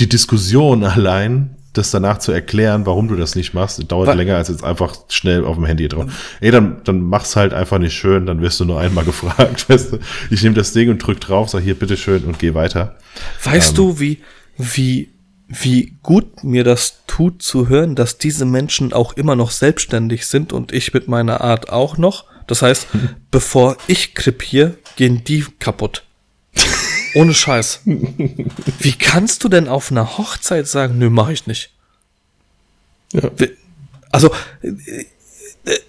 die Diskussion allein, das danach zu erklären, warum du das nicht machst, dauert Wa- länger als jetzt einfach schnell auf dem Handy drauf. Ey, dann, dann mach's halt einfach nicht schön, dann wirst du nur einmal gefragt, weißt du. Ich nehme das Ding und drück drauf, sag hier, bitteschön und geh weiter. Weißt Ähm. du, wie, wie, wie gut mir das tut zu hören, dass diese Menschen auch immer noch selbstständig sind und ich mit meiner Art auch noch? Das heißt, bevor ich krepiere, gehen die kaputt. Ohne Scheiß. Wie kannst du denn auf einer Hochzeit sagen, nö, mach ich nicht? Ja. Also, äh, äh,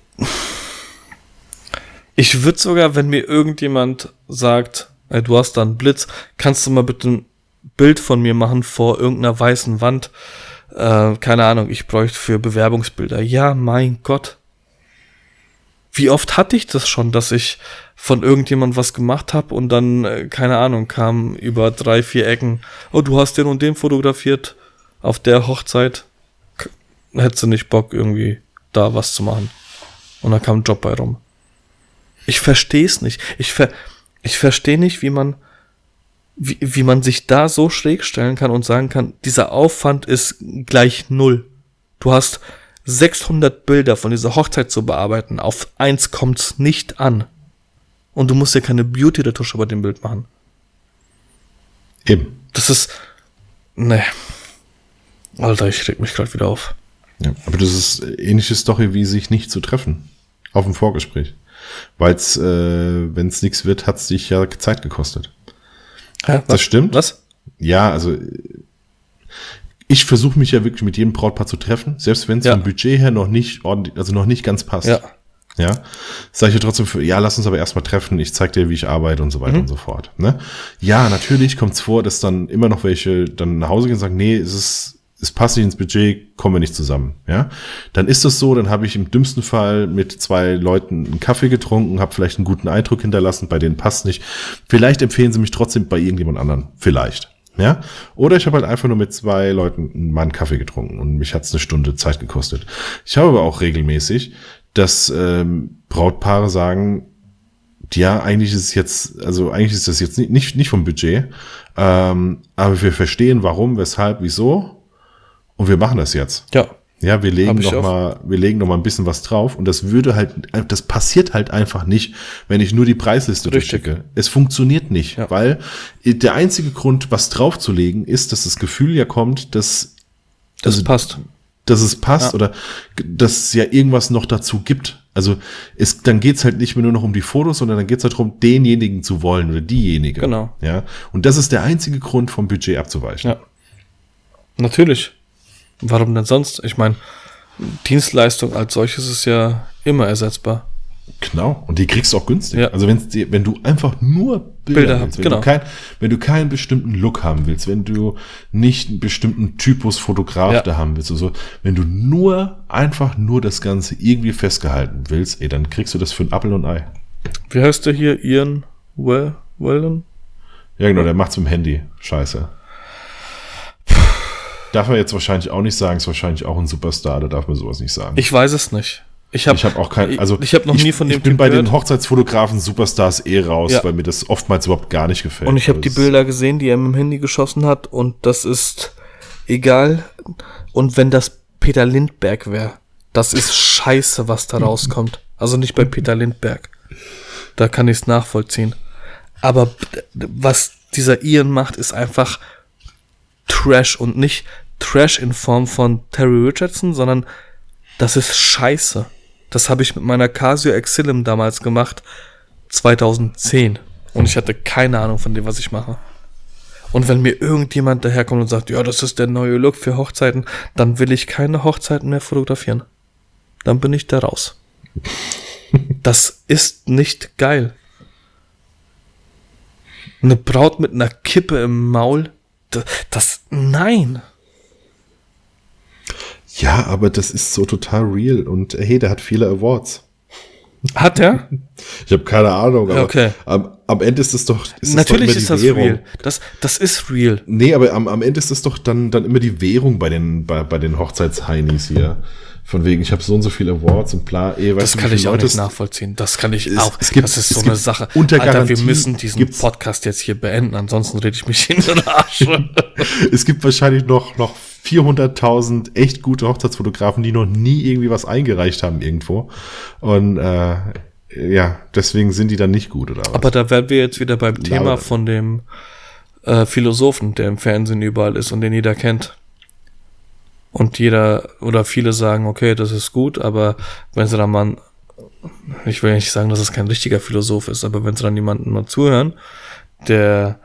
ich würde sogar, wenn mir irgendjemand sagt, ey, du hast da einen Blitz, kannst du mal bitte ein Bild von mir machen vor irgendeiner weißen Wand? Äh, keine Ahnung, ich bräuchte für Bewerbungsbilder. Ja, mein Gott. Wie oft hatte ich das schon, dass ich von irgendjemand was gemacht habe und dann, äh, keine Ahnung, kam über drei, vier Ecken, oh, du hast den und den fotografiert auf der Hochzeit. Hättest du nicht Bock, irgendwie da was zu machen? Und dann kam ein Job bei rum. Ich verstehe es nicht. Ich, ver ich verstehe nicht, wie man, wie, wie man sich da so schräg stellen kann und sagen kann, dieser Aufwand ist gleich null. Du hast 600 Bilder von dieser Hochzeit zu bearbeiten. Auf eins kommt's nicht an. Und du musst dir keine Beauty-Retusche bei dem Bild machen. Eben. Das ist, ne. Alter, ich reg mich gerade wieder auf. Ja, aber das ist ähnliche Story, wie sich nicht zu treffen. Auf dem Vorgespräch. Weil es, äh, wenn es nichts wird, hat's dich ja Zeit gekostet. Hä, Das stimmt. Was? Ja, also ich versuche mich ja wirklich mit jedem Brautpaar zu treffen, selbst wenn es Ja. vom Budget her noch nicht ordentlich, also noch nicht ganz passt. Ja. Ja, sage ich ja trotzdem für, ja, lass uns aber erstmal treffen, ich zeig dir, wie ich arbeite und so Mhm. weiter und so fort. Ne? Ja, natürlich kommt es vor, dass dann immer noch welche dann nach Hause gehen und sagen, nee, es ist, es passt nicht ins Budget, kommen wir nicht zusammen. Ja, dann ist das so, dann habe ich im dümmsten Fall mit zwei Leuten einen Kaffee getrunken, habe vielleicht einen guten Eindruck hinterlassen, bei denen passt nicht. Vielleicht empfehlen sie mich trotzdem bei irgendjemand anderen, vielleicht. Ja, oder ich habe halt einfach nur mit zwei Leuten mal einen Kaffee getrunken und mich hat's eine Stunde Zeit gekostet. Ich habe aber auch regelmäßig, dass ähm, Brautpaare sagen, ja, eigentlich ist es jetzt, also eigentlich ist das jetzt nicht, nicht, nicht vom Budget, ähm, aber wir verstehen warum, weshalb, wieso und wir machen das jetzt. Ja. Ja, wir legen noch auch. mal, wir legen noch mal ein bisschen was drauf und das würde halt, das passiert halt einfach nicht, wenn ich nur die Preisliste Richtig. durchschicke. Es funktioniert nicht, Ja. weil der einzige Grund, was draufzulegen, ist, dass das Gefühl ja kommt, dass, Das Also- passt. Dass es passt Ja. oder dass es ja irgendwas noch dazu gibt. Also es, dann geht's halt nicht mehr nur noch um die Fotos, sondern dann geht's halt darum, denjenigen zu wollen oder diejenige. Genau. Ja. Und das ist der einzige Grund, vom Budget abzuweichen. Ja. Natürlich. Warum denn sonst? Ich meine, Dienstleistung als solches ist ja immer ersetzbar. Genau. Und die kriegst du auch günstig. Ja. Also wenn's dir, wenn du einfach nur Bilder, willst, hast, wenn, genau. du kein, wenn du keinen bestimmten Look haben willst, wenn du nicht einen bestimmten Typus Fotograf Ja. da haben willst, also wenn du nur, einfach nur das Ganze irgendwie festgehalten willst, ey, dann kriegst du das für ein Apfel und ein Ei. Wie heißt der hier? Ian well, Wellen? Ja, genau, der macht's mit dem Handy. Scheiße. Darf man jetzt wahrscheinlich auch nicht sagen, ist wahrscheinlich auch ein Superstar, da darf man sowas nicht sagen. Ich weiß es nicht. Ich habe habe auch kein, also ich, ich habe noch nie von dem Ich bin bei den gehört. Hochzeitsfotografen Superstars eh raus, Ja. weil mir das oftmals überhaupt gar nicht gefällt. Und ich habe die Also, Bilder gesehen, die er mit dem Handy geschossen hat und das ist egal. Und wenn das Peter Lindberg wäre, das ist scheiße, was da rauskommt. Also nicht bei Peter Lindberg. Da kann ich es nachvollziehen. Aber was dieser Ian macht, ist einfach Trash und nicht Trash in Form von Terry Richardson, sondern das ist scheiße. Das habe ich mit meiner Casio Exilum damals gemacht, 2010. Und ich hatte keine Ahnung von dem, was ich mache. Und wenn mir irgendjemand daherkommt und sagt, ja, das ist der neue Look für Hochzeiten, dann will ich keine Hochzeiten mehr fotografieren. Dann bin ich da raus. Das ist nicht geil. Eine Braut mit einer Kippe im Maul, das, das nein. Ja, aber das ist so total real und hey, der hat viele Awards. Hat er? Ich habe keine Ahnung, aber Okay. am, am Ende ist es doch. Ist Natürlich es doch ist das Währung. real. Das, das ist real. Nee, aber am, am Ende ist es doch dann, dann immer die Währung bei den, bei, bei den Hochzeitsheinis hier. Von wegen, ich habe so und so viele Awards und bla. Ey, weißt Das kann ich auch Leute nicht nachvollziehen. Das kann ich Es- auch. es gibt- das ist so eine Sache. unter Alter, wir Garantie müssen diesen Podcast jetzt hier beenden, ansonsten rede ich mich in den Arsch. Es gibt wahrscheinlich noch, noch 400.000 echt gute Hochzeitsfotografen, die noch nie irgendwie was eingereicht haben irgendwo. Und äh, ja, deswegen sind die dann nicht gut, oder was? Aber da wären wir jetzt wieder beim Thema von dem äh, Philosophen, der im Fernsehen überall ist und den jeder kennt. Und jeder oder viele sagen, okay, das ist gut, aber wenn sie dann mal, ich will nicht sagen, dass es kein richtiger Philosoph ist, aber wenn sie dann jemanden mal zuhören, der,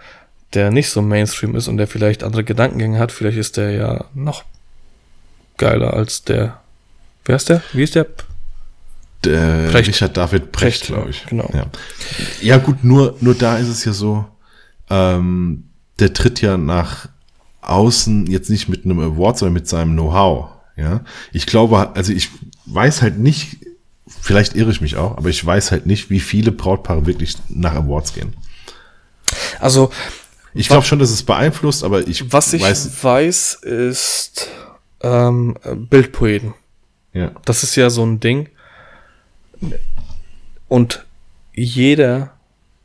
der nicht so Mainstream ist und der vielleicht andere Gedankengänge hat, vielleicht ist der ja noch geiler als der. Wer ist der? Wie ist der? Der Precht. Richard David Precht, glaube ich. genau. Ja. ja, gut, nur, nur da ist es ja so, ähm, der tritt ja nach außen jetzt nicht mit einem Award, sondern mit seinem Know-how. Ja, ich glaube, also ich weiß halt nicht, vielleicht irre ich mich auch, aber ich weiß halt nicht, wie viele Brautpaare wirklich nach Awards gehen. Also, Ich glaube schon, dass es beeinflusst, aber ich was ich weiß, weiß, ist ähm, Bildpoeten. ja, Das ist ja so ein Ding. Und jeder,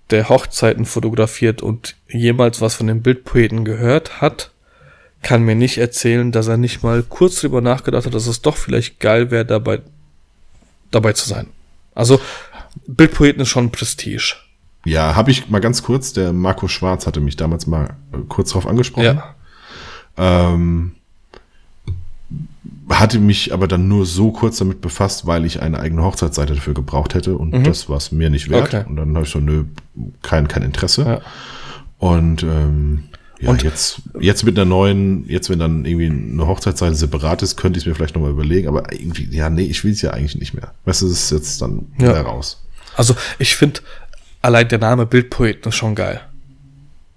der Hochzeiten fotografiert und jemals was von den Bildpoeten gehört hat, kann mir nicht erzählen, dass er nicht mal kurz drüber nachgedacht hat, dass es doch vielleicht geil wäre, dabei, dabei zu sein. Also, Bildpoeten ist schon Prestige. Ja, habe ich mal ganz kurz, der Marco Schwarz hatte mich damals mal äh, kurz drauf angesprochen. Ja. Ähm, hatte mich aber dann nur so kurz damit befasst, weil ich eine eigene Hochzeitsseite dafür gebraucht hätte und das war es mir nicht wert. Mhm. Okay. Und dann habe ich so, nö, kein, kein Interesse. Ja. Und ähm, ja, Und- jetzt, jetzt mit einer neuen, jetzt wenn dann irgendwie eine Hochzeitsseite separat ist, könnte ich es mir vielleicht nochmal überlegen, aber irgendwie, ja, nee, ich will es ja eigentlich nicht mehr. Weißt du, das ist jetzt dann Ja. wieder raus. Also, ich finde, allein der Name Bildpoeten ist schon geil.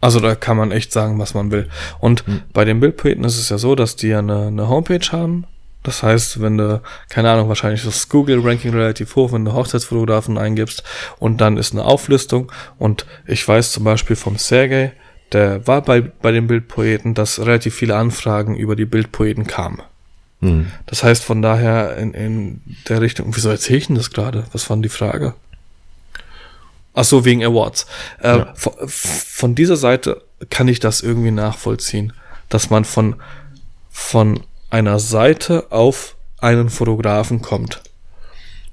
Also, da kann man echt sagen, was man will. Und bei den Bildpoeten ist es ja so, dass die ja eine, eine Homepage haben. Das heißt, wenn du, keine Ahnung, wahrscheinlich das Google-Ranking relativ hoch, wenn du Hochzeitsfotografen eingibst und dann ist eine Auflistung. Und ich weiß zum Beispiel vom Sergei, der war bei, bei den Bildpoeten, dass relativ viele Anfragen über die Bildpoeten kamen. Hm. Das heißt, von daher in, in der Richtung, wieso erzähle ich denn das gerade? Was war denn die Frage? Ach so, wegen Awards. Äh, Ja. von, von dieser Seite kann ich das irgendwie nachvollziehen, dass man von, von einer Seite auf einen Fotografen kommt.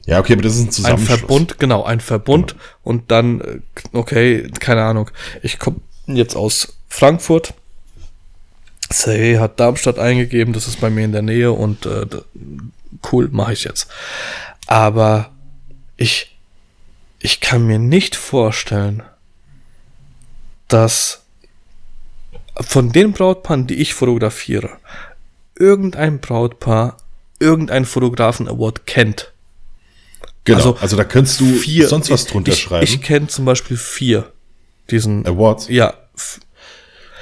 Ja, okay, aber das ist ein Ein Zusammenschluss. Verbund, genau, ein Verbund und dann, äh, okay, keine Ahnung, ich komme jetzt aus Frankfurt. Say hat Darmstadt eingegeben, das ist bei mir in der Nähe und äh, cool, mache ich jetzt. Aber ich, ich kann mir nicht vorstellen, dass von den Brautpaaren, die ich fotografiere, irgendein Brautpaar irgendein Fotografen-Award kennt. Genau, also also, da könntest du vier. sonst was drunter ich, schreiben. Ich kenne zum Beispiel vier. Diesen. Awards. Ja.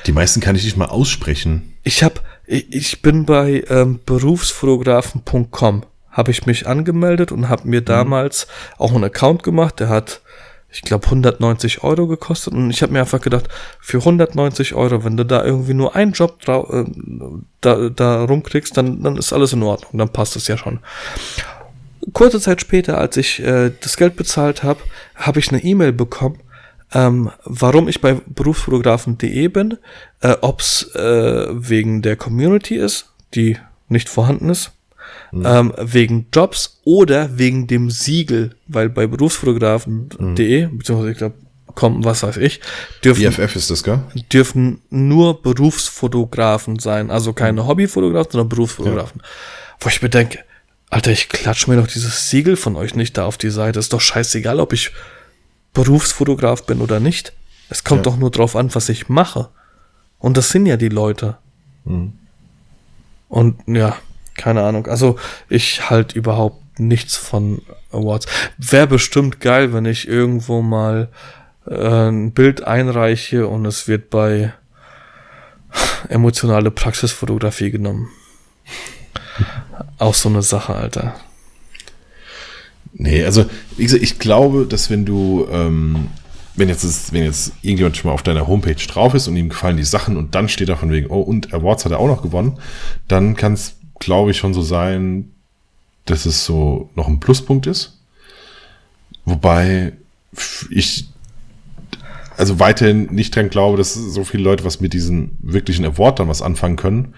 Die meisten kann ich nicht mal aussprechen. Ich habe, ich, ich bin bei ähm, berufsfotografen.com, habe ich mich angemeldet und habe mir damals auch einen Account gemacht. Der hat, ich glaube, 190 Euro gekostet und ich habe mir einfach gedacht, für 190 Euro, wenn du da irgendwie nur einen Job äh, da, da rumkriegst, dann, dann ist alles in Ordnung, dann passt es ja schon. Kurze Zeit später, als ich äh, das Geld bezahlt habe, habe ich eine E-Mail bekommen, ähm, warum ich bei berufsfotografen.de bin, äh, ob's äh, wegen der Community ist, die nicht vorhanden ist, ähm, wegen Jobs oder wegen dem Siegel, weil bei berufsfotografen.de, beziehungsweise ich glaube, kommen, was weiß ich, dürfen, BFF ist das, gell? dürfen nur Berufsfotografen sein, also keine Hobbyfotografen, sondern Berufsfotografen. Wo ich mir denke, Alter, ich klatsch mir doch dieses Siegel von euch nicht da auf die Seite. Ist doch scheißegal, ob ich Berufsfotograf bin oder nicht. Es kommt Ja. doch nur drauf an, was ich mache. Und das sind ja die Leute. Und ja, keine Ahnung. Also ich halt überhaupt nichts von Awards. Wäre bestimmt geil, wenn ich irgendwo mal äh, ein Bild einreiche und es wird bei emotionale Praxisfotografie genommen. Auch so eine Sache, Alter. Nee, also wie gesagt, ich glaube, dass wenn du, ähm, wenn jetzt, ist, wenn jetzt irgendjemand schon mal auf deiner Homepage drauf ist und ihm gefallen die Sachen und dann steht da von wegen, oh, und Awards hat er auch noch gewonnen, dann kann es, glaube ich, schon so sein, dass es so noch ein Pluspunkt ist. Wobei ich also weiterhin nicht dran glaube, dass so viele Leute was mit diesem wirklichen Award dann was anfangen können.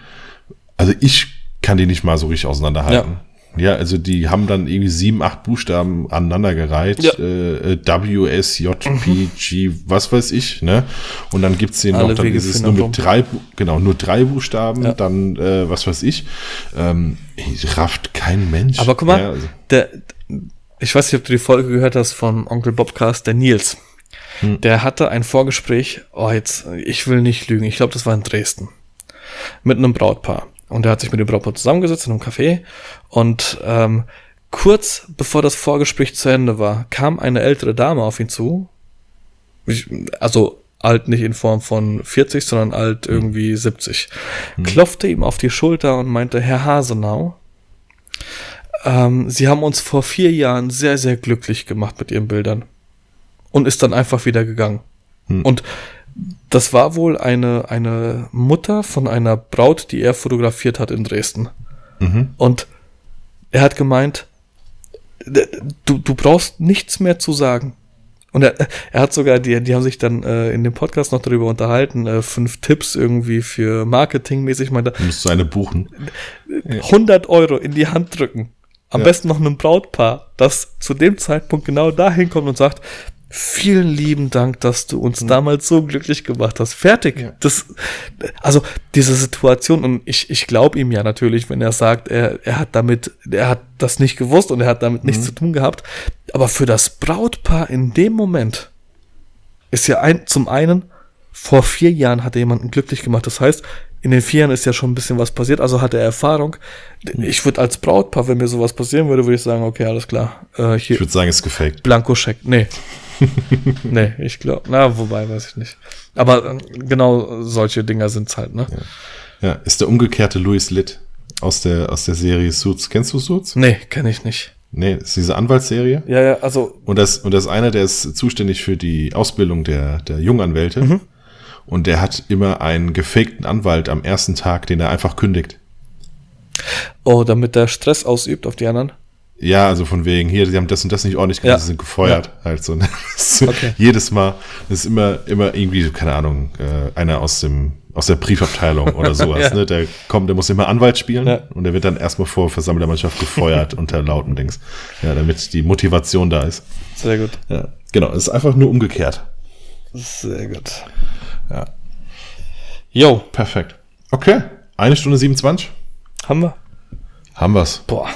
Also ich kann die nicht mal so richtig auseinanderhalten. Ja. Ja also die haben dann irgendwie sieben, acht Buchstaben aneinandergereiht. Ja. Äh, W, S, J, P, G, was weiß ich, ne? Und dann gibt's den noch, dann Wege ist es nur mit drei, genau, nur drei Buchstaben, ja. dann äh, was weiß ich. Ähm, rafft kein Mensch. Aber guck mal, ja, also. der, ich weiß nicht, ob du die Folge gehört hast vom Onkel Bobcast, der Nils. Hm. Der hatte ein Vorgespräch, oh jetzt, ich will nicht lügen, ich glaube, das war in Dresden. Mit einem Brautpaar. Und er hat sich mit dem Brautpaar zusammengesetzt in einem Café und ähm, kurz bevor das Vorgespräch zu Ende war, kam eine ältere Dame auf ihn zu. Also alt nicht in Form von 40, sondern alt hm. irgendwie 70. Hm. Klopfte ihm auf die Schulter und meinte, Herr Hasenau, ähm, Sie haben uns vor vier Jahren sehr, sehr glücklich gemacht mit Ihren Bildern und ist dann einfach wieder gegangen. Hm. Und das war wohl eine, eine Mutter von einer Braut, die er fotografiert hat in Dresden. Mhm. Und er hat gemeint, du, du brauchst nichts mehr zu sagen. Und er, er hat sogar, die, die haben sich dann äh, in dem Podcast noch darüber unterhalten, äh, fünf Tipps irgendwie für Marketingmäßig. Meinte, du musst eine buchen. 100 Euro in die Hand drücken. Am ja. besten noch einem Brautpaar, das zu dem Zeitpunkt genau dahin kommt und sagt, Vielen lieben Dank, dass du uns mhm. damals so glücklich gemacht hast. Fertig. Ja. Das, also diese Situation und ich, ich glaube ihm ja natürlich, wenn er sagt, er, er hat damit, er hat das nicht gewusst und er hat damit mhm. nichts zu tun gehabt. Aber für das Brautpaar in dem Moment ist ja ein, zum einen vor vier Jahren hat er jemanden glücklich gemacht. Das heißt, in den vier Jahren ist ja schon ein bisschen was passiert, also hat er Erfahrung. Ich würde als Brautpaar, wenn mir sowas passieren würde, würde ich sagen, okay, alles klar. Äh, hier, ich würde sagen, es ist gefaked. Blankoscheck. Nee, nee, ich glaube, na, wobei, weiß ich nicht. Aber äh, genau solche Dinger sind's halt, ne? Ja. ja, ist der umgekehrte Louis Litt aus der, aus der Serie Suits. Kennst du Suits? Nee, kenne ich nicht. Nee, ist diese Anwaltsserie. Ja, ja, also. Und das, und das einer, der ist zuständig für die Ausbildung der, der Junganwälte. Mhm. Und der hat immer einen gefakten Anwalt am ersten Tag, den er einfach kündigt. Oh, damit der Stress ausübt auf die anderen? Ja, also von wegen, hier, sie haben das und das nicht ordentlich gemacht, ja. sie sind gefeuert. Ja. Halt so. okay. Jedes Mal, das ist immer, immer irgendwie, keine Ahnung, äh, einer aus dem, aus der Briefabteilung oder sowas, ja. ne? Der kommt, der muss immer Anwalt spielen ja. und der wird dann erstmal vor versammelter Mannschaft gefeuert unter lauten Dings. Ja, damit die Motivation da ist. Sehr gut. Ja, genau, es ist einfach nur umgekehrt. Sehr gut. Ja. Jo. Perfekt. Okay. Eine Stunde 27. Haben wir? Haben wir's. Boah.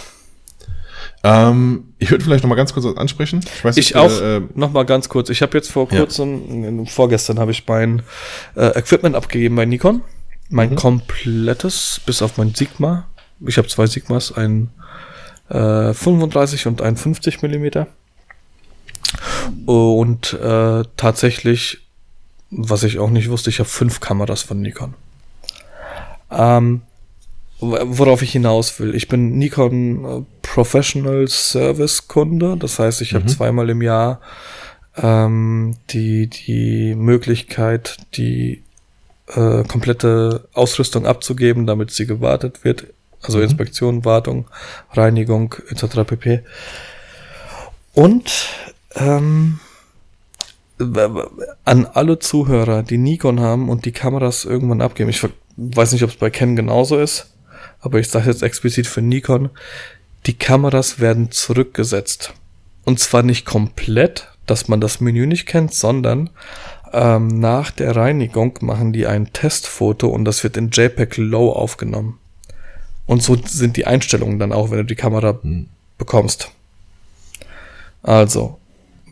Ähm, ich würde vielleicht noch mal ganz kurz was ansprechen. Ich, weiß, ich auch äh, noch mal ganz kurz. Ich habe jetzt vor kurzem, ja. vorgestern habe ich mein äh, Equipment abgegeben bei Nikon. Mein mhm. komplettes, bis auf mein Sigma. Ich habe zwei Sigmas, ein äh, 35 und ein 50 Millimeter. Und äh, tatsächlich, was ich auch nicht wusste, ich habe fünf Kameras von Nikon. Ähm, worauf ich hinaus will. Ich bin Nikon äh, Professional Service Kunde. Das heißt, ich mhm. habe zweimal im Jahr ähm, die, die Möglichkeit, die äh, komplette Ausrüstung abzugeben, damit sie gewartet wird. Also mhm. Inspektion, Wartung, Reinigung etc. pp. Und ähm, an alle Zuhörer, die Nikon haben und die Kameras irgendwann abgeben. Ich weiß nicht, ob es bei Ken genauso ist aber ich sage jetzt explizit für Nikon, die Kameras werden zurückgesetzt. Und zwar nicht komplett, dass man das Menü nicht kennt, sondern ähm, nach der Reinigung machen die ein Testfoto und das wird in JPEG Low aufgenommen. Und so sind die Einstellungen dann auch, wenn du die Kamera hm. bekommst. Also,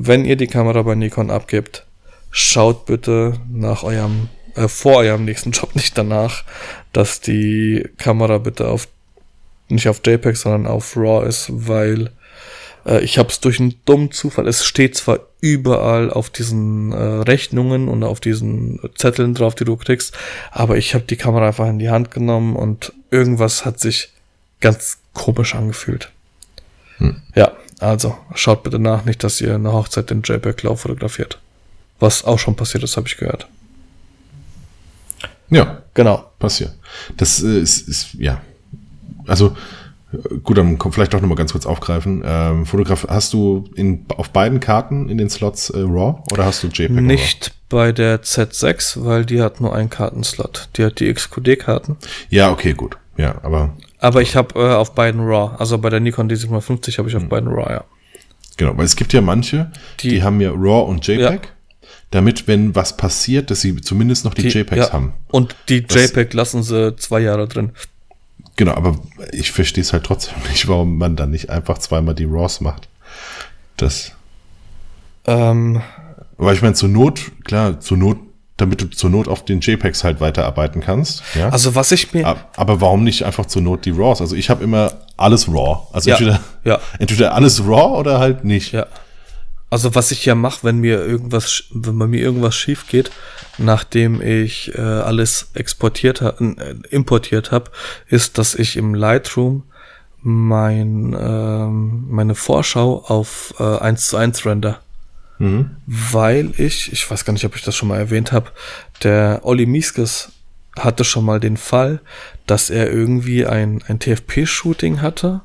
wenn ihr die Kamera bei Nikon abgibt, schaut bitte nach eurem äh, vor eurem nächsten Job, nicht danach, dass die Kamera bitte auf nicht auf JPEG, sondern auf RAW ist, weil äh, ich habe es durch einen dummen Zufall, es steht zwar überall auf diesen äh, Rechnungen und auf diesen Zetteln drauf, die du kriegst, aber ich habe die Kamera einfach in die Hand genommen und irgendwas hat sich ganz komisch angefühlt. Ja, also schaut bitte nach, nicht, dass ihr eine Hochzeit den JPEG Lauf fotografiert. Was auch schon passiert ist, habe ich gehört. Ja, Genau. passiert. Das äh, ist, ist ja. Also, äh, gut, dann kommt vielleicht doch nochmal ganz kurz aufgreifen. Ähm, Fotograf, hast du in, auf beiden Karten in den Slots äh, RAW oder hast du JPEG? Nicht bei der Z6, weil die hat nur einen Kartenslot. Die hat die XQD-Karten. Ja, okay, gut. Ja, aber Aber ich habe äh, auf beiden RAW. Also bei der Nikon D750 habe ich auf beiden RAW, ja. genau, weil es gibt ja manche, die, Die- haben ja RAW und JPEG, Ja. damit, wenn was passiert, dass sie zumindest noch die, JPEGs ja. haben. Und die Das- JPEG lassen sie zwei Jahre drin. Genau, aber ich verstehe es halt trotzdem nicht, warum man dann nicht einfach zweimal die RAWs macht. Das. Ähm, Aber ich meine, zur Not, klar, zur Not, damit du zur Not auf den JPEGs halt weiterarbeiten kannst. Ja. also was ich mir... Ab- aber warum nicht einfach zur Not die RAWs? Also ich habe immer alles RAW. Also Ja, entweder, ja. entweder alles RAW oder halt nicht. Ja. Also was ich ja mache, wenn mir irgendwas, wenn bei mir irgendwas schief geht, nachdem ich äh, alles exportiert ha äh, importiert habe, ist, dass ich im Lightroom mein ähm, meine Vorschau auf äh, 1 zu 1 render. Weil ich, ich weiß gar nicht, ob ich das schon mal erwähnt habe, der Olli Mieskes hatte schon mal den Fall, dass er irgendwie ein, ein TFP-Shooting hatte.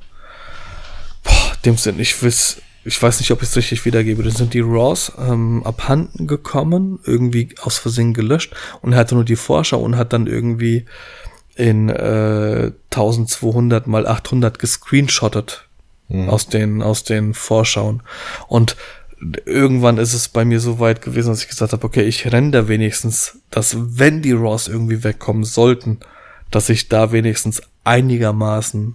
Boah, dem sind, ich weiß, ich weiß nicht, ob ich es richtig wiedergebe. Dann sind die Raws ähm, abhanden gekommen, irgendwie aus Versehen gelöscht und er hatte nur die Vorschau und hat dann irgendwie in äh, 1200 mal 800 gescreenshottet aus den aus den Vorschauen. Und irgendwann ist es bei mir so weit gewesen, dass ich gesagt habe, okay, ich render wenigstens, dass wenn die Raws irgendwie wegkommen sollten, dass ich da wenigstens einigermaßen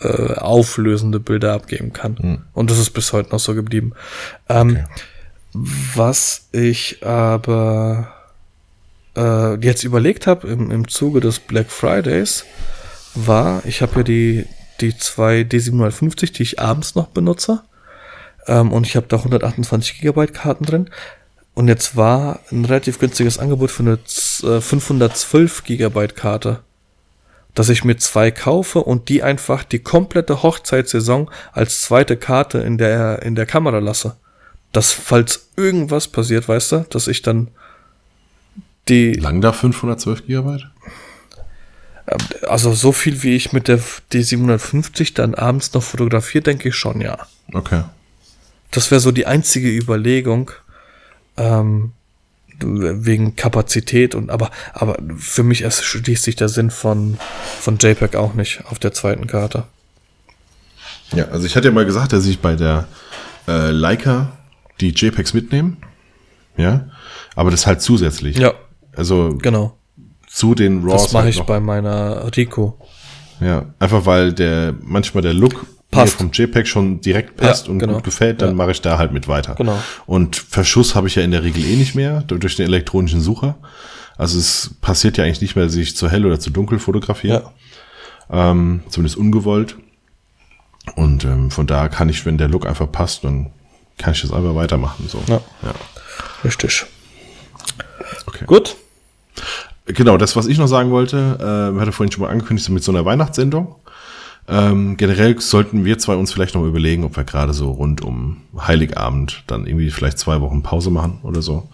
äh, auflösende Bilder abgeben kann. Und das ist bis heute noch so geblieben. Ähm, Was ich aber äh, jetzt überlegt habe im, im Zuge des Black Fridays, war, ich habe ja die, die zwei D750, die ich abends noch benutze. Ähm, und ich habe da 128 Gigabyte Karten drin. Und jetzt war ein relativ günstiges Angebot für eine z- äh, 512 Gigabyte Karte dass ich mir zwei kaufe und die einfach die komplette Hochzeitssaison als zweite Karte in der, in der Kamera lasse. Dass, falls irgendwas passiert, weißt du, dass ich dann die, Lang da 512 Gigabyte? also so viel wie ich mit der D750 dann abends noch fotografiere, denke ich schon, ja. Okay. Das wäre so die einzige Überlegung, ähm, wegen Kapazität und aber, aber für mich erst schließt sich der Sinn von, von JPEG auch nicht auf der zweiten Karte. Ja, also ich hatte ja mal gesagt, dass ich bei der äh, Leica die JPEGs mitnehme. Ja. Aber das halt zusätzlich. Ja, Also genau. zu den RAWs. Das mache halt ich noch. bei meiner Rico. Ja, einfach weil der manchmal der Look Passt. mir vom JPEG schon direkt passt Ja, und genau. gut gefällt, dann Ja. mache ich da halt mit weiter. Genau. Und Verschuss habe ich ja in der Regel eh nicht mehr du- durch den elektronischen Sucher. Also es passiert ja eigentlich nicht mehr, dass ich zu hell oder zu dunkel fotografiere. Ähm, zumindest ungewollt. Und ähm, von da kann ich, wenn der Look einfach passt, dann kann ich das einfach weitermachen. So. Ja. Ja. Richtig. Okay. Gut. Genau, das, was ich noch sagen wollte, äh, hatte vorhin schon mal angekündigt, so mit so einer Weihnachtssendung. Ähm, generell sollten wir zwei uns vielleicht noch überlegen, ob wir gerade so rund um Heiligabend dann irgendwie vielleicht zwei Wochen Pause machen oder so.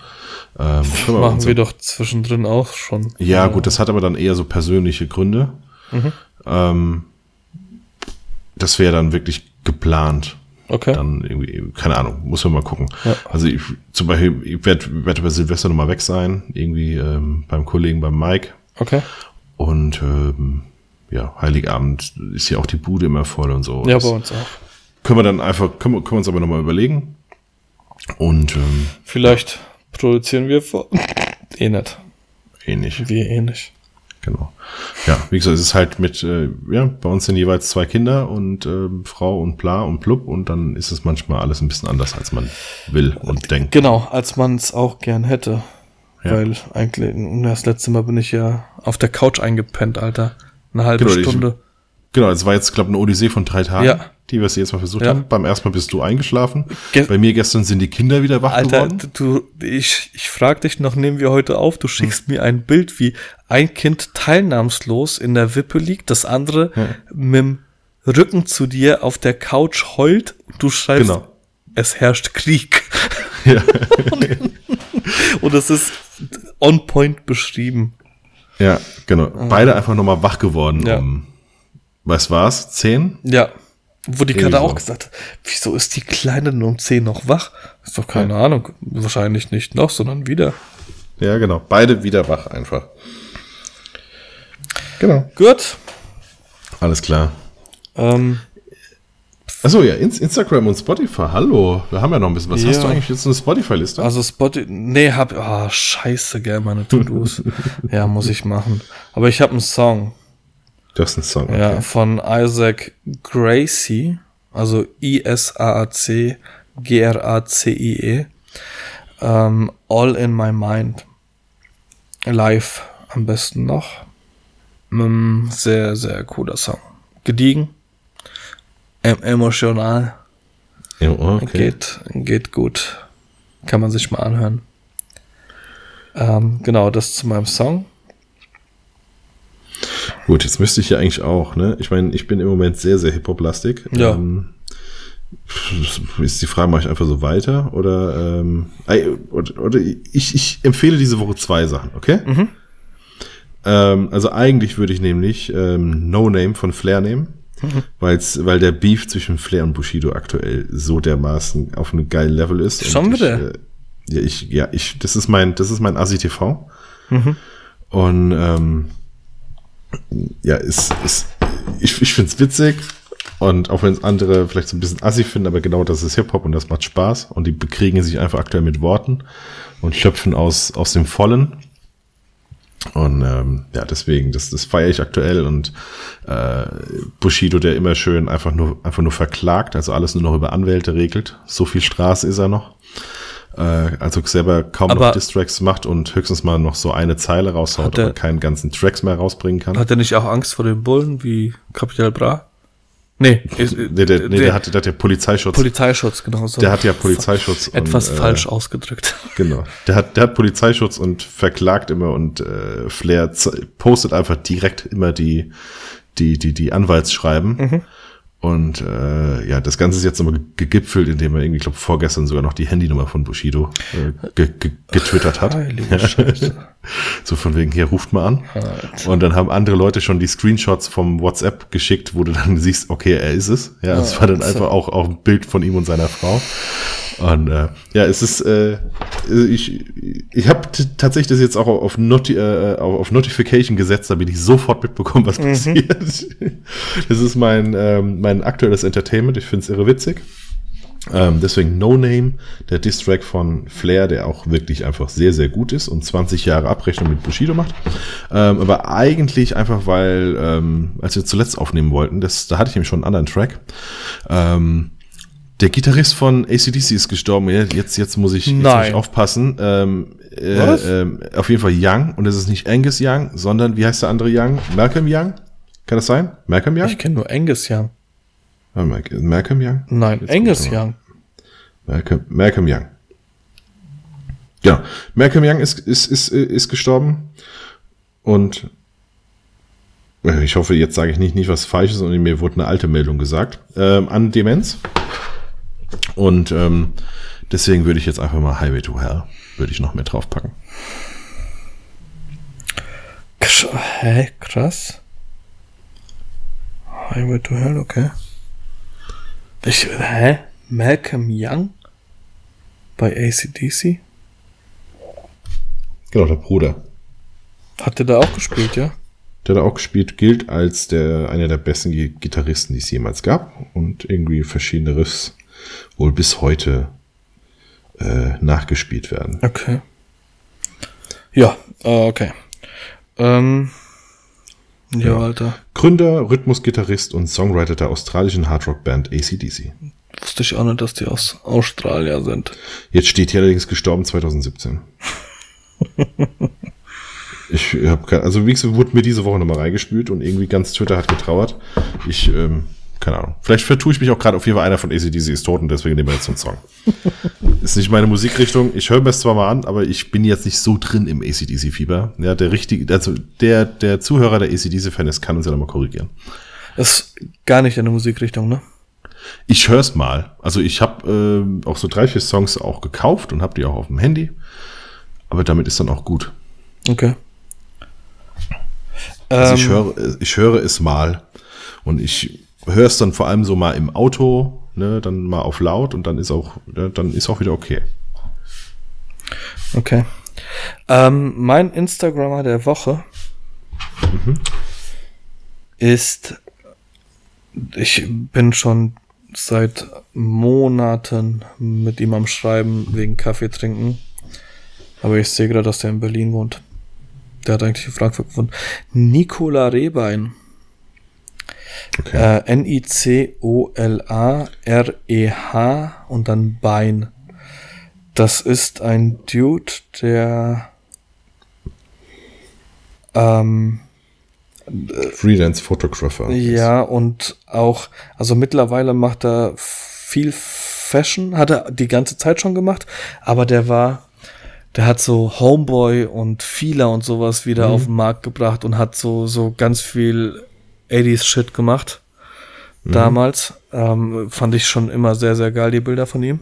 Ähm, wir Machen wir doch zwischendrin auch schon. Ja, gut, das hat aber dann eher so persönliche Gründe. Mhm. Ähm, das wäre dann wirklich geplant. Okay. Dann irgendwie, keine Ahnung, muss man mal gucken. Ja. Also ich, zum Beispiel, ich werde werd über Silvester nochmal weg sein, irgendwie ähm, beim Kollegen, beim Mike. Okay. Und ähm, ja, Heiligabend ist ja auch die Bude immer voll und so. Ja, das bei uns auch. können wir dann einfach, können wir, können wir uns aber nochmal überlegen. Und ähm, Vielleicht produzieren wir vor. eh nicht. ähnlich. Wir eh nicht. Genau. Ja, wie gesagt, es ist halt mit, äh, ja, bei uns sind jeweils zwei Kinder und ähm, Frau und bla und blub und dann ist es manchmal alles ein bisschen anders, als man will und denkt. Genau, als man es auch gern hätte. Ja. Weil eigentlich, das letzte Mal bin ich ja auf der Couch eingepennt, Alter. Eine halbe Genau, ich- Stunde. Genau, es war jetzt, glaube ich, eine Odyssee von drei Tagen, Ja. die wir es jetzt mal versucht Ja. haben. Beim ersten Mal bist du eingeschlafen. Ge- Bei mir gestern sind die Kinder wieder wach Alter, geworden. du, ich, ich frag dich noch, nehmen wir heute auf, du schickst mir ein Bild, wie ein Kind teilnahmslos in der Wippe liegt, das andere mit, Rücken zu dir auf der Couch heult, du schreibst, Genau. es herrscht Krieg. Ja. Und es ist on point beschrieben. Ja, genau. Beide einfach nochmal wach geworden Ja. um, was war's? Zehn? Ja. Wo die Katze auch gesagt hat, wieso ist die Kleine denn um 10 noch wach? Ist doch keine Ahnung. Wahrscheinlich nicht noch, sondern wieder. Ja, genau. Beide wieder wach einfach. Genau. Gut. Alles klar. Ähm, Achso, ja, Ins Instagram und Spotify. Hallo. Wir haben ja noch ein bisschen was. Hast Ja. du eigentlich jetzt eine Spotify-Liste? also Spotify, nee, hab, ah, scheiße, gell, meine To-Dos. ja, muss ich machen. Aber ich habe einen Song, Du hast einen Song. Okay. ja, von Isaac Gracie, also I-S-A-A-C G-R-A-C-I-E, ähm, All in My Mind. Live am besten noch. Mm, sehr, sehr cooler Song. Gediegen. Em emotional. Ja, okay. Geht, geht gut. Kann man sich mal anhören. Ähm, genau, das zu meinem Song. Gut, jetzt müsste ich ja eigentlich auch, ne? Ich meine, ich bin im Moment sehr, sehr Hip-Hop-lastig. Ja. Ähm, ist die Frage, mache ich einfach so weiter? Oder, ähm, oder, oder ich, ich empfehle diese Woche zwei Sachen, okay? Mhm. Ähm, also eigentlich würde ich nämlich ähm, No Name von Flair nehmen. Mhm. Weil's, weil der Beef zwischen Flair und Bushido aktuell so dermaßen auf einem geilen Level ist. Schon wieder? Ich, äh, ja, ich, ja, ich, das ist mein, das ist mein Asi TV. Mhm. Und ähm, ja, ist, ist, ich, ich finde es witzig. Und auch wenn es andere vielleicht so ein bisschen assi finden, aber genau das ist Hip-Hop und das macht Spaß. Und die bekriegen sich einfach aktuell mit Worten und schöpfen aus, aus dem Vollen. Und ähm, ja, deswegen, das, das feiere ich aktuell und äh, Bushido, der immer schön einfach nur, einfach nur verklagt, also alles nur noch über Anwälte regelt. So viel Straße ist er noch. Äh, also selber kaum Aber- noch Distracks macht und höchstens mal noch so eine Zeile raushaut, Hat er- aber keinen ganzen Tracks mehr rausbringen kann. Hat er nicht auch Angst vor den Bullen wie Capital Bra? Nee, ist, Nee, der, nee, der, hat, der hat ja Polizeischutz. Polizeischutz, genau so. der hat ja Polizeischutz. Etwas und, äh, falsch ausgedrückt. Genau. Der hat, der hat Polizeischutz und verklagt immer und äh, Flair postet einfach direkt immer die, die, die, die Anwaltsschreiben. Mhm. Und äh, ja, das Ganze ist jetzt nochmal gegipfelt, indem er irgendwie, ich glaube, vorgestern sogar noch die Handynummer von Bushido äh, ge ge getwittert hat. So von wegen, hier ruft mal an. Und dann haben andere Leute schon die Screenshots vom WhatsApp geschickt, wo du dann siehst, okay, er ist es. Ja, es war dann einfach auch, auch ein Bild von ihm und seiner Frau. Und äh, ja, es ist, äh, ich, ich habe tatsächlich das jetzt auch auf, Noti äh, auf Notification gesetzt, damit ich sofort mitbekomme, was passiert. Das ist mein, ähm, mein aktuelles Entertainment. Ich finde es irre witzig. Ähm, deswegen No Name, der Distrack von Flair, der auch wirklich einfach sehr, sehr gut ist und 20 Jahre Abrechnung mit Bushido macht. Ähm, aber eigentlich einfach, weil, ähm, als wir zuletzt aufnehmen wollten, das, da hatte ich eben schon einen anderen Track. Ähm, der Gitarrist von ACDC ist gestorben. Jetzt, jetzt muss ich, jetzt muss ich aufpassen. Ähm, äh, ähm, auf jeden Fall Young. Und es ist nicht Angus Young, sondern wie heißt der andere Young? Malcolm Young? Kann das sein? Malcolm Young? Ich kenne nur Angus Young. Ah, Malcolm Young? Nein, Jetzt Angus. Young. Malcolm, Malcolm Young. Ja, Malcolm Young ist, ist, ist, ist gestorben. Und äh, ich hoffe, jetzt sage ich nicht, nicht was Falsches und mir wurde eine alte Meldung gesagt. Ähm, an Demenz. Und ähm, deswegen würde ich jetzt einfach mal Highway to Hell, würde ich noch mehr draufpacken. Hä? Krass. Highway to Hell, okay. Ich, hä? Malcolm Young? Bei ACDC? Genau, der Bruder. Hat der da auch gespielt, ja? Der hat auch gespielt, gilt als der, einer der besten Gi- Gitarristen, die es jemals gab. Und irgendwie verschiedene Riffs wohl bis heute äh, nachgespielt werden. Okay. Ja, äh, okay. Ähm, ja, Ja. Alter. Gründer, Rhythmusgitarrist und Songwriter der australischen Hardrock-Band ACDC. Wusste ich auch nicht, dass die aus Australien sind. Jetzt steht hier allerdings gestorben 2017. ich habe keine, also wie gesagt, wurde mir diese Woche nochmal reingespült und irgendwie ganz Twitter hat getrauert. Ich, ähm, keine Ahnung. Vielleicht vertue ich mich auch gerade auf jeden Fall einer von ACDC ist tot und deswegen nehmen wir jetzt so einen Song. ist nicht meine Musikrichtung. Ich höre mir es zwar mal an, aber ich bin jetzt nicht so drin im ACDC-Fieber. Ja, der richtige, also der, der Zuhörer der ACDC-Fan ist, kann uns ja nochmal korrigieren. ist gar nicht in der Musikrichtung, ne? Ich höre es mal. Also ich habe äh, auch so drei, vier Songs auch gekauft und habe die auch auf dem Handy. Aber damit ist dann auch gut. Okay. Also ich, Ähm, höre, ich höre es mal. Und ich höre es dann vor allem so mal im Auto, ne, dann mal auf laut und dann ist auch, ne, dann ist auch wieder okay. Okay. Ähm, mein Instagrammer der Woche ist, ich bin schon seit Monaten mit ihm am Schreiben wegen Kaffee trinken. Aber ich sehe gerade, dass der in Berlin wohnt. Der hat eigentlich in Frankfurt gewohnt. Nicola Rehbein. Okay. Äh, N-I-C-O-L-A-R-E-H und dann Bein. Das ist ein Dude, der ähm, Freelance Photographer. ja und auch, also mittlerweile macht er viel Fashion, hat er die ganze Zeit schon gemacht, aber der war, der hat so Homeboy und Feeler und sowas wieder auf den Markt gebracht und hat so, so ganz viel 80s Shit gemacht. Damals. Ähm, fand ich schon immer sehr, sehr geil, die Bilder von ihm.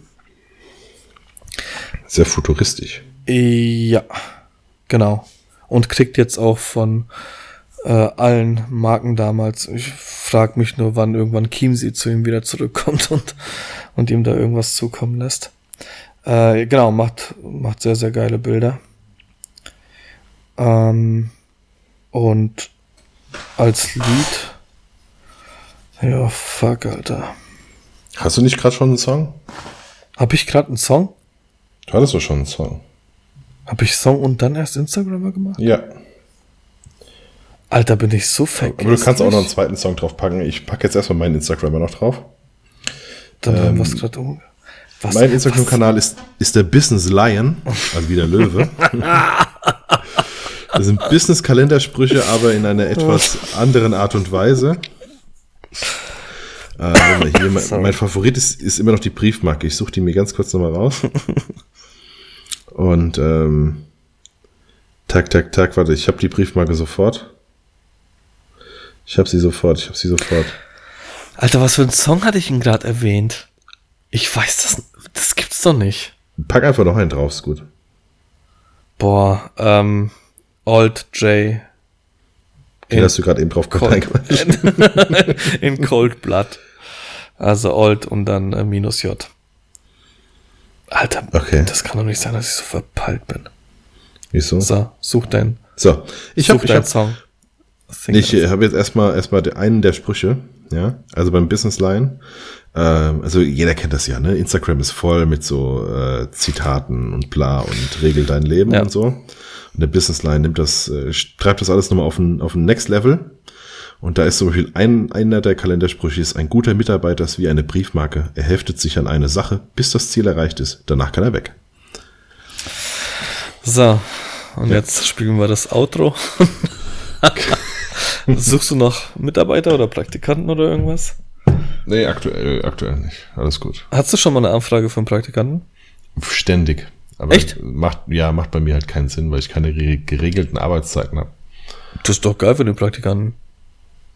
Sehr futuristisch. Ja, genau. Und kriegt jetzt auch von äh, allen Marken damals. Ich frage mich nur, wann irgendwann Chiemsee zu ihm wieder zurückkommt und, und ihm da irgendwas zukommen lässt. Äh, genau, macht, macht sehr, sehr geile Bilder. Ähm, und als Lied. Ja, fuck, Alter. Hast du nicht gerade schon einen Song? Hab ich gerade einen Song? Du hattest doch schon einen Song. Hab ich Song und dann erst Instagrammer gemacht? Ja. Alter, bin ich so vergessen. Aber du kannst auch noch einen zweiten Song drauf packen. Ich packe jetzt erstmal meinen Instagrammer noch drauf. Dann haben Ähm, wir es gerade um. Was, mein Instagram-Kanal ist, ist der Business Lion, also wie der Löwe. Das sind Business-Kalendersprüche, aber in einer etwas anderen Art und Weise. Äh, hier, mein, mein Favorit ist, ist immer noch die Briefmarke. Ich suche die mir ganz kurz nochmal raus. Und ähm, tak, tak, tak, warte, ich habe die Briefmarke sofort. Ich habe sie sofort, ich habe sie sofort. Alter, was für ein Song hatte ich ihn gerade erwähnt? Ich weiß das. Das gibt's doch nicht. Pack einfach noch einen drauf, ist gut. Boah, ähm, Old J. Den hast du gerade eben drauf Cold, in Cold Blood. Also Old und dann äh, minus J. Alter, Okay. das kann doch nicht sein, dass ich so verpeilt bin. Wieso? So, such deinen, So, ich habe hab, Song. Sing ich habe jetzt erstmal erstmal einen der Sprüche, ja, also beim Business Line. Ähm, also jeder kennt das ja, ne? Instagram ist voll mit so äh, Zitaten und bla und regel dein Leben Ja. und so. Und der Business Line nimmt das, äh, treibt das alles nochmal auf ein, auf ein Next Level. Und da ist zum Beispiel ein, einer der Kalendersprüche ist, ein guter Mitarbeiter ist wie eine Briefmarke. Er heftet sich an eine Sache, bis das Ziel erreicht ist. Danach kann er weg. So, und jetzt spielen wir das Outro. Suchst du noch Mitarbeiter oder Praktikanten oder irgendwas? Nee, aktuell, aktuell nicht. Alles gut. Hast du schon mal eine Anfrage einen Praktikanten? Ständig. Aber Echt? Macht, ja, macht bei mir halt keinen Sinn, weil ich keine re- geregelten Arbeitszeiten habe. Das ist doch geil für den Praktikanten.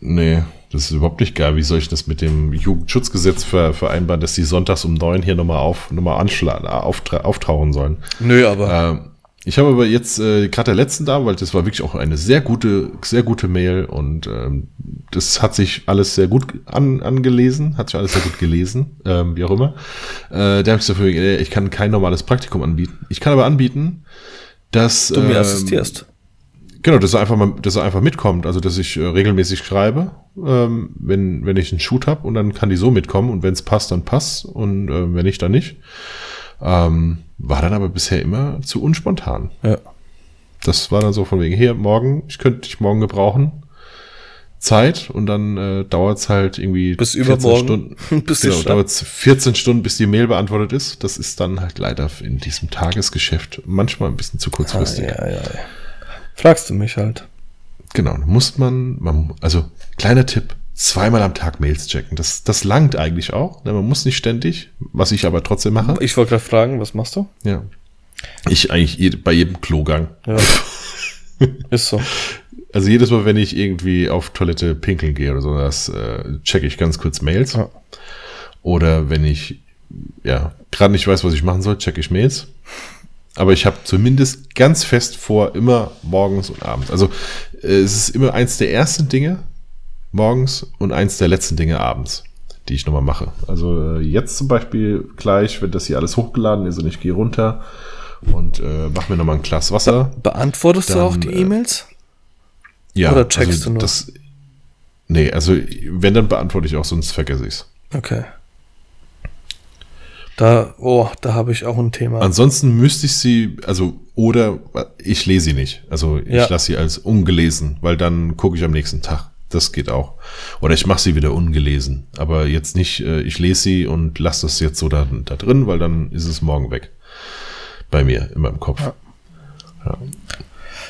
Nee, das ist überhaupt nicht geil. Wie soll ich das mit dem Jugendschutzgesetz ver vereinbaren, dass die sonntags um neun hier nochmal auf, nochmal anschlagen, auftra auftauchen sollen? Nö, aber Ähm, ich habe aber jetzt äh, gerade der letzten da, weil das war wirklich auch eine sehr gute, sehr gute Mail und ähm, das hat sich alles sehr gut an, angelesen, hat sich alles sehr gut gelesen, ähm, wie auch immer. Äh, der habe ich so für, äh, ich kann kein normales Praktikum anbieten. Ich kann aber anbieten, dass du mir ähm, assistierst. Genau, dass er einfach mal, dass er einfach mitkommt, also dass ich äh, regelmäßig schreibe, ähm, wenn wenn ich einen Shoot habe und dann kann die so mitkommen und wenn es passt, dann passt und äh, wenn nicht, dann nicht. Ähm, war dann aber bisher immer zu unspontan. Ja. Das war dann so von wegen, hier, morgen, ich könnte dich morgen gebrauchen. Zeit und dann äh, dauert es halt irgendwie Bis 14 übermorgen, Stunden. bis die genau, dauert 14 Stunden, bis die Mail beantwortet ist. Das ist dann halt leider in diesem Tagesgeschäft manchmal ein bisschen zu Ah, kurzfristig. ja, ja, ja. Fragst du mich halt. Genau, muss man, man, also kleiner Tipp, zweimal am Tag Mails checken. Das, das langt eigentlich auch. Ne, Man muss nicht ständig, was ich aber trotzdem mache. Ich wollte gerade fragen, was machst du? Ja. Ich eigentlich bei jedem Klogang. Ja. Ist so. Also jedes Mal, wenn ich irgendwie auf Toilette pinkeln gehe oder so, das äh, checke ich ganz kurz Mails. Ja. Oder wenn ich ja gerade nicht weiß, was ich machen soll, checke ich Mails. Aber ich habe zumindest ganz fest vor, immer morgens und abends. Also äh, es ist immer eins der ersten Dinge morgens und eins der letzten Dinge abends, die ich nochmal mache. Also äh, jetzt zum Beispiel gleich, wenn das hier alles hochgeladen ist und ich gehe runter und äh, mache mir nochmal ein Glas Wasser. Beantwortest du Dann, auch die äh, E-Mails? Ja, Oder checkst du nur? Das, nee, also wenn, dann beantworte ich auch, sonst vergesse ich es. Okay. Da, oh, da habe ich auch ein Thema. Ansonsten müsste ich sie, also, oder ich lese sie nicht. Also ich Ja. lasse sie als ungelesen, weil dann gucke ich am nächsten Tag. Das geht auch. Oder ich mache sie wieder ungelesen. Aber jetzt nicht, äh, ich lese sie und lasse das jetzt so da, da drin, weil dann ist es morgen weg. Bei mir, in meinem Kopf. Ja.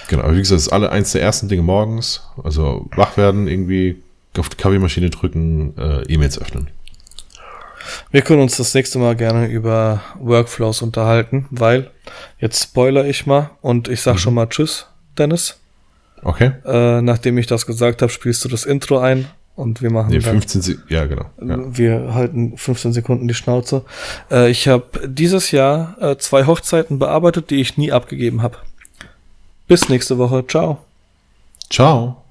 Genau, aber wie gesagt, das ist alle eins der ersten Dinge morgens. Also wach werden, irgendwie auf die Kaffeemaschine drücken, äh, E-Mails öffnen. Wir können uns das nächste Mal gerne über Workflows unterhalten, weil jetzt spoiler ich mal und ich Mhm. sag schon mal Tschüss, Dennis. Okay? Äh, nachdem ich das gesagt habe, spielst du das Intro ein und wir machen Nee, dann 15, Se- ja, genau. Ja. Wir halten 15 Sekunden die Schnauze. Äh, ich habe dieses Jahr äh, zwei Hochzeiten bearbeitet, die ich nie abgegeben habe. Bis nächste Woche. Ciao. Ciao.